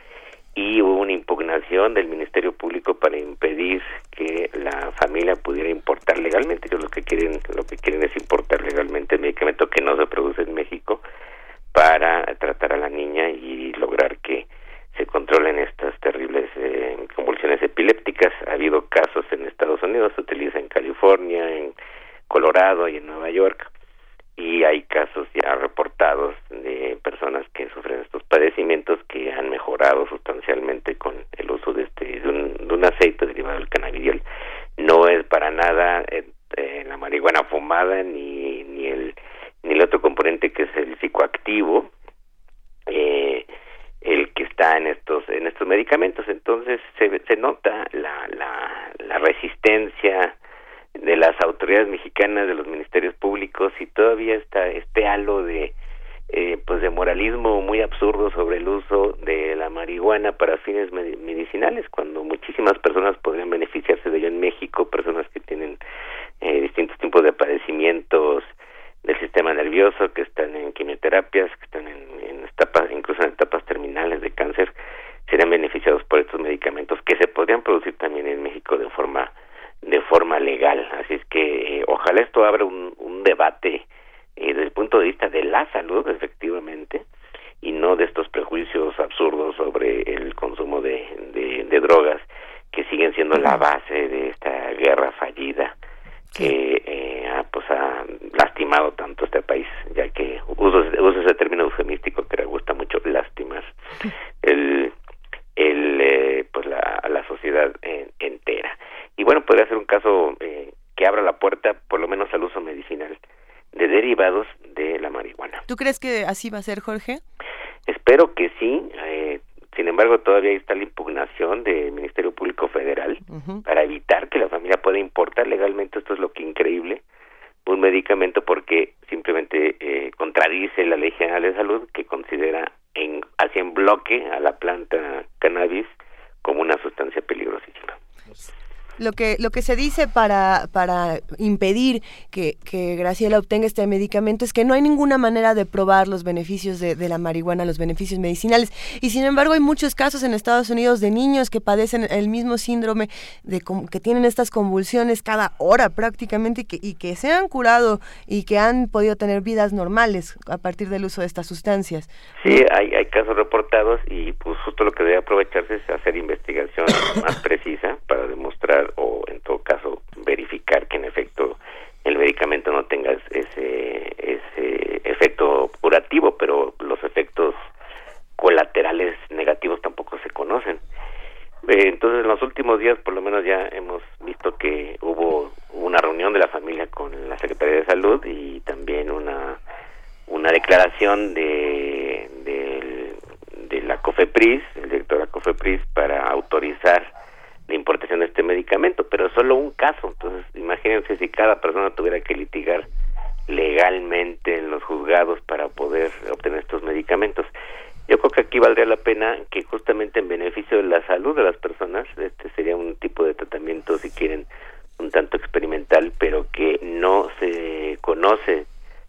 y hubo una impugnación del Ministerio Público para impedir que la familia pudiera importar legalmente. Ellos lo que quieren, lo que quieren es importar legalmente el medicamento que no se produce en México para tratar a la niña y lograr que se controlen estas terribles eh, convulsiones epilépticas. Ha habido casos en Estados Unidos, se utiliza en California, en Colorado y en Nueva York, y hay casos ya reportados de personas que sufren estos padecimientos que han mejorado sustancialmente con el uso de este de un, aceite derivado del cannabidiol. No es para nada eh, eh, la marihuana fumada ni ni el ni el otro componente que es el psicoactivo. Eh, el que está en estos en estos medicamentos. Entonces se, se nota la, la, la resistencia de las autoridades mexicanas de los ministerios públicos y todavía está este halo de eh, pues de moralismo muy absurdo sobre el uso de la marihuana para fines medicinales cuando muchísimas personas podrían beneficiarse de ello en México personas que tienen eh, distintos tipos de padecimientos del sistema nervioso, que están en quimioterapias, que están en, etapas, incluso en etapas terminales de cáncer, serían beneficiados por estos medicamentos que se podrían producir también en México de forma de forma legal. Así es que eh, ojalá esto abra un, un debate eh, desde el punto de vista de la salud, efectivamente, y no de estos prejuicios absurdos sobre el consumo de, de, drogas que siguen siendo la base de esta guerra fallida que eh, pues ha lastimado tanto este país, ya que uso, ese término eufemístico que le gusta mucho, lastimar <laughs> el, el, eh, pues la, a la sociedad eh, entera. Y bueno, podría ser un caso eh, que abra la puerta, por lo menos al uso medicinal de derivados de la marihuana. ¿Tú crees que así va a ser, Jorge? Espero que sí. Eh, sin embargo, todavía está la impugnación del Ministerio Público Federal para evitar que la familia pueda importar legalmente. Esto es lo que increíble un medicamento porque simplemente eh, contradice la Ley General de Salud que considera en, hacia en bloque a la planta cannabis como una sustancia peligrosísima lo que, lo que se dice para, para impedir que, que, Graciela obtenga este medicamento es que no hay ninguna manera de probar los beneficios de, de, la marihuana, los beneficios medicinales. Y sin embargo hay muchos casos en Estados Unidos de niños que padecen el mismo síndrome, de que tienen estas convulsiones cada hora prácticamente y que, y que se han curado y que han podido tener vidas normales a partir del uso de estas sustancias. Sí, hay, hay casos reportados y pues justo lo que debe aprovecharse es hacer investigación <coughs> más precisa para demostrar o en todo caso verificar que en efecto el medicamento no tenga ese, ese efecto curativo, pero los efectos colaterales negativos tampoco se conocen. Eh, entonces, en los últimos días, por lo menos ya hemos visto que hubo una reunión de la familia con la Secretaría de Salud y también una una declaración de, de, de la COFEPRIS, el director de la COFEPRIS, para autorizar la importación de este medicamento, pero solo un caso. Entonces, imagínense si cada persona tuviera que litigar legalmente en los juzgados para poder obtener estos medicamentos. Yo creo que aquí valdría la pena que justamente en beneficio de la salud de las personas, este sería un tipo de tratamiento, si quieren, un tanto experimental, pero que no se conoce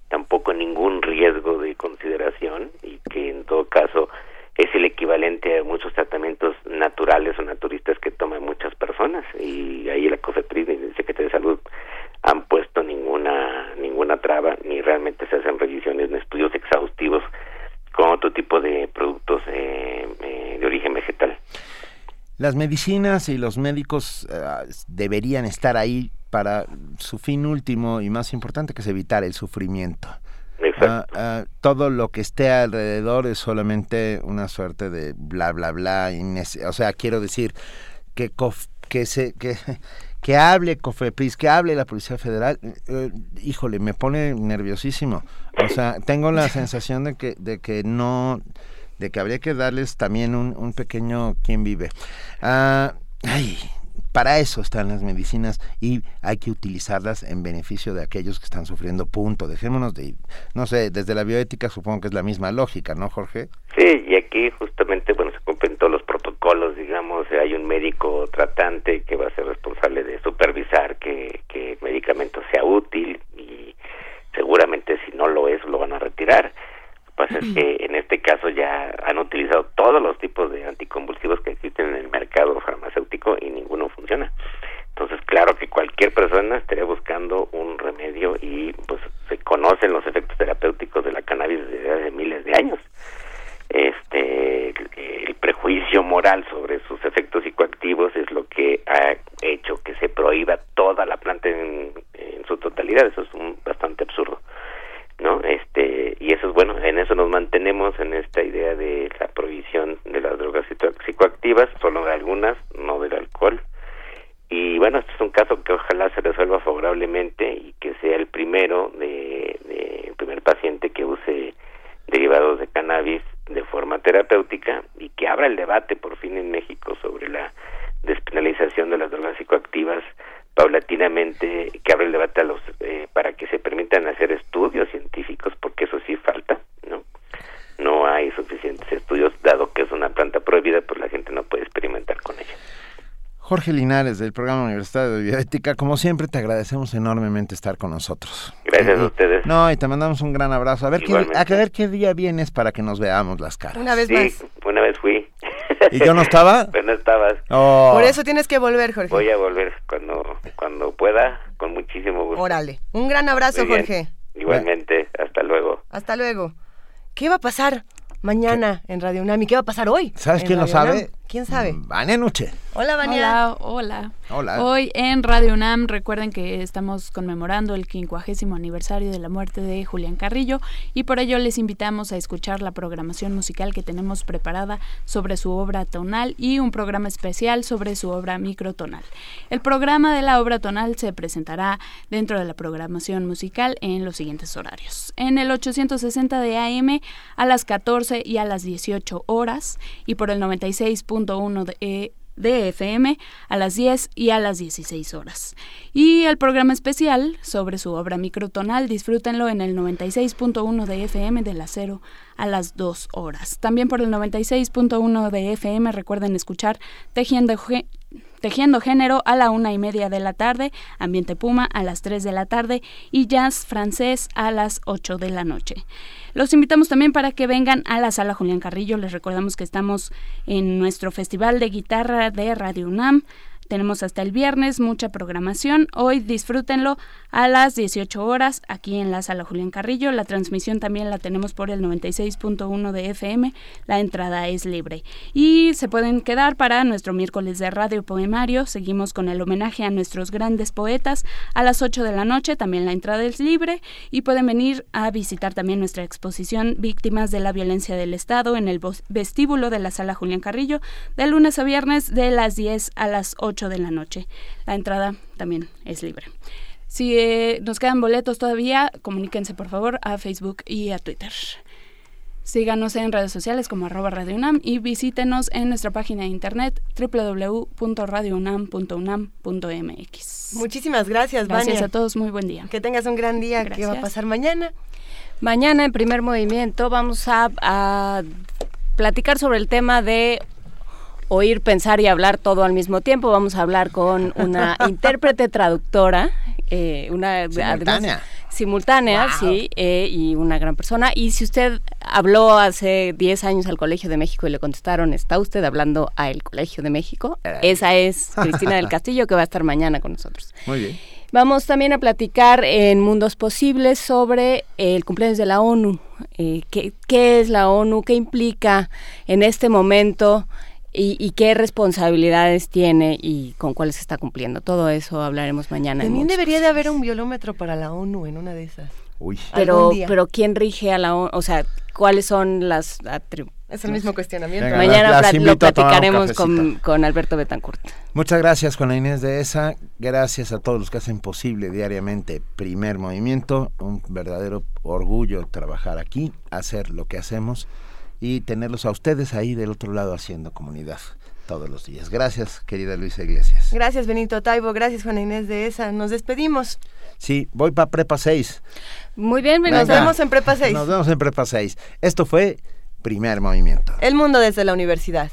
tampoco ningún riesgo de consideración y que en todo caso es el equivalente a muchos tratamientos naturales o naturistas que toman muchas personas y ahí la COFEPRIS y el Secretario de Salud han puesto ninguna ninguna traba ni realmente se hacen revisiones ni estudios exhaustivos con otro tipo de productos eh, eh, de origen vegetal. Las medicinas y los médicos uh, deberían estar ahí para su fin último y más importante que es evitar el sufrimiento. Uh, uh, todo lo que esté alrededor es solamente una suerte de bla bla bla. O sea, quiero decir que que se que, <laughs> que hable Cofepris, que hable la Policía Federal, uh, híjole, me pone nerviosísimo. O sea, tengo la <laughs> sensación de que de que no de que habría que darles también un, un pequeño quién vive. ay, para eso están las medicinas y hay que utilizarlas en beneficio de aquellos que están sufriendo. Punto. Dejémonos de, no sé, desde la bioética supongo que es la misma lógica, ¿no, Jorge? Sí, y aquí justamente, bueno, se cumplen todos los protocolos, digamos, hay un médico tratante que va a ser responsable de supervisar que, que el medicamento sea útil y seguramente si no lo es lo van a retirar pasa es que en este caso ya han utilizado todos los tipos de anticonvulsivos que existen en el mercado farmacéutico y ninguno funciona. Entonces, claro que cualquier persona estaría buscando un remedio y pues se conocen los efectos terapéuticos de la cannabis desde hace miles de años. Este, el prejuicio moral sobre sus efectos psicoactivos es lo que ha hecho que se prohíba toda la planta en, en su totalidad. Eso es un, bastante absurdo. ¿no? Este, y eso es bueno, en eso nos mantenemos en esta idea de la prohibición de las drogas psicoactivas, solo de algunas, no del alcohol. Y bueno, este es un caso que ojalá se resuelva favorablemente y que sea el primero de, de el primer paciente que use derivados de cannabis de forma terapéutica y que abra el debate por fin en México sobre la despenalización de las drogas psicoactivas paulatinamente que abre el debate a los eh, para que se permitan hacer estudios científicos porque eso sí falta no no hay suficientes estudios dado que es una planta prohibida pues la gente no puede experimentar con ella Jorge Linares del programa Universitario de Bioética como siempre te agradecemos enormemente estar con nosotros gracias a ustedes no y te mandamos un gran abrazo a ver qué, a ver qué día vienes para que nos veamos las caras una vez sí, más una vez fui ¿Y yo no <laughs> estaba? Pues no estabas. Oh. Por eso tienes que volver, Jorge. Voy a volver cuando, cuando pueda, con muchísimo gusto. Órale. Un gran abrazo, Jorge. Igualmente, hasta luego. Hasta luego. ¿Qué va a pasar mañana ¿Qué? en Radio Unami? ¿Qué va a pasar hoy? ¿Sabes quién lo sabe? ¿Quién sabe? Vania Nuche. Hola, Vania. Hola, hola. Hoy en Radio UNAM, recuerden que estamos conmemorando el quincuagésimo aniversario de la muerte de Julián Carrillo y por ello les invitamos a escuchar la programación musical que tenemos preparada sobre su obra tonal y un programa especial sobre su obra microtonal. El programa de la obra tonal se presentará dentro de la programación musical en los siguientes horarios. En el 860 de AM a las 14 y a las 18 horas y por el 96.1 de de FM a las 10 y a las 16 horas. Y el programa especial sobre su obra microtonal, disfrútenlo en el 96.1 de FM de las 0 a las 2 horas. También por el 96.1 de FM recuerden escuchar Tejiendo, Tejiendo Género a la una y media de la tarde, Ambiente Puma a las 3 de la tarde y Jazz Francés a las 8 de la noche. Los invitamos también para que vengan a la sala Julián Carrillo. Les recordamos que estamos en nuestro Festival de Guitarra de Radio UNAM tenemos hasta el viernes mucha programación. Hoy disfrútenlo a las 18 horas aquí en la sala Julián Carrillo. La transmisión también la tenemos por el 96.1 de FM. La entrada es libre. Y se pueden quedar para nuestro miércoles de radio poemario. Seguimos con el homenaje a nuestros grandes poetas a las 8 de la noche. También la entrada es libre y pueden venir a visitar también nuestra exposición Víctimas de la Violencia del Estado en el vestíbulo de la sala Julián Carrillo de lunes a viernes de las 10 a las 8 de la noche. La entrada también es libre. Si eh, nos quedan boletos todavía, comuníquense por favor a Facebook y a Twitter. Síganos en redes sociales como arroba Radio UNAM y visítenos en nuestra página de internet www.radiounam.unam.mx. Muchísimas gracias, Gracias a todos, muy buen día. Que tengas un gran día. ¿Qué va a pasar mañana? Mañana en primer movimiento vamos a platicar sobre el tema de oír, pensar y hablar todo al mismo tiempo. Vamos a hablar con una <laughs> intérprete traductora, eh, una simultánea, simultánea sí, eh, y una gran persona. Y si usted habló hace 10 años al Colegio de México y le contestaron, ¿está usted hablando al Colegio de México? Esa es <laughs> Cristina del Castillo que va a estar mañana con nosotros. Muy bien. Vamos también a platicar en Mundos Posibles sobre el cumpleaños de la ONU. Eh, ¿qué, ¿Qué es la ONU? ¿Qué implica en este momento? Y, qué responsabilidades tiene y con cuáles está cumpliendo. Todo eso hablaremos mañana. También debería de haber un violómetro para la ONU en una de esas. Uy. Pero, pero ¿quién rige a la ONU? O sea, ¿cuáles son las Es el mismo cuestionamiento. Mañana lo platicaremos con, con, Alberto Betancourt. Muchas gracias, Juana Inés de ESA. Gracias a todos los que hacen posible diariamente Primer Movimiento. Un verdadero orgullo trabajar aquí, hacer lo que hacemos y tenerlos a ustedes ahí del otro lado haciendo comunidad todos los días. Gracias, querida Luisa Iglesias. Gracias, Benito Taibo. Gracias, Juana Inés de ESA. Nos despedimos. Sí, voy para Prepa 6. Muy bien, Nos vemos en Prepa 6. Nos vemos en Prepa 6. Esto fue Primer Movimiento. El mundo desde la universidad.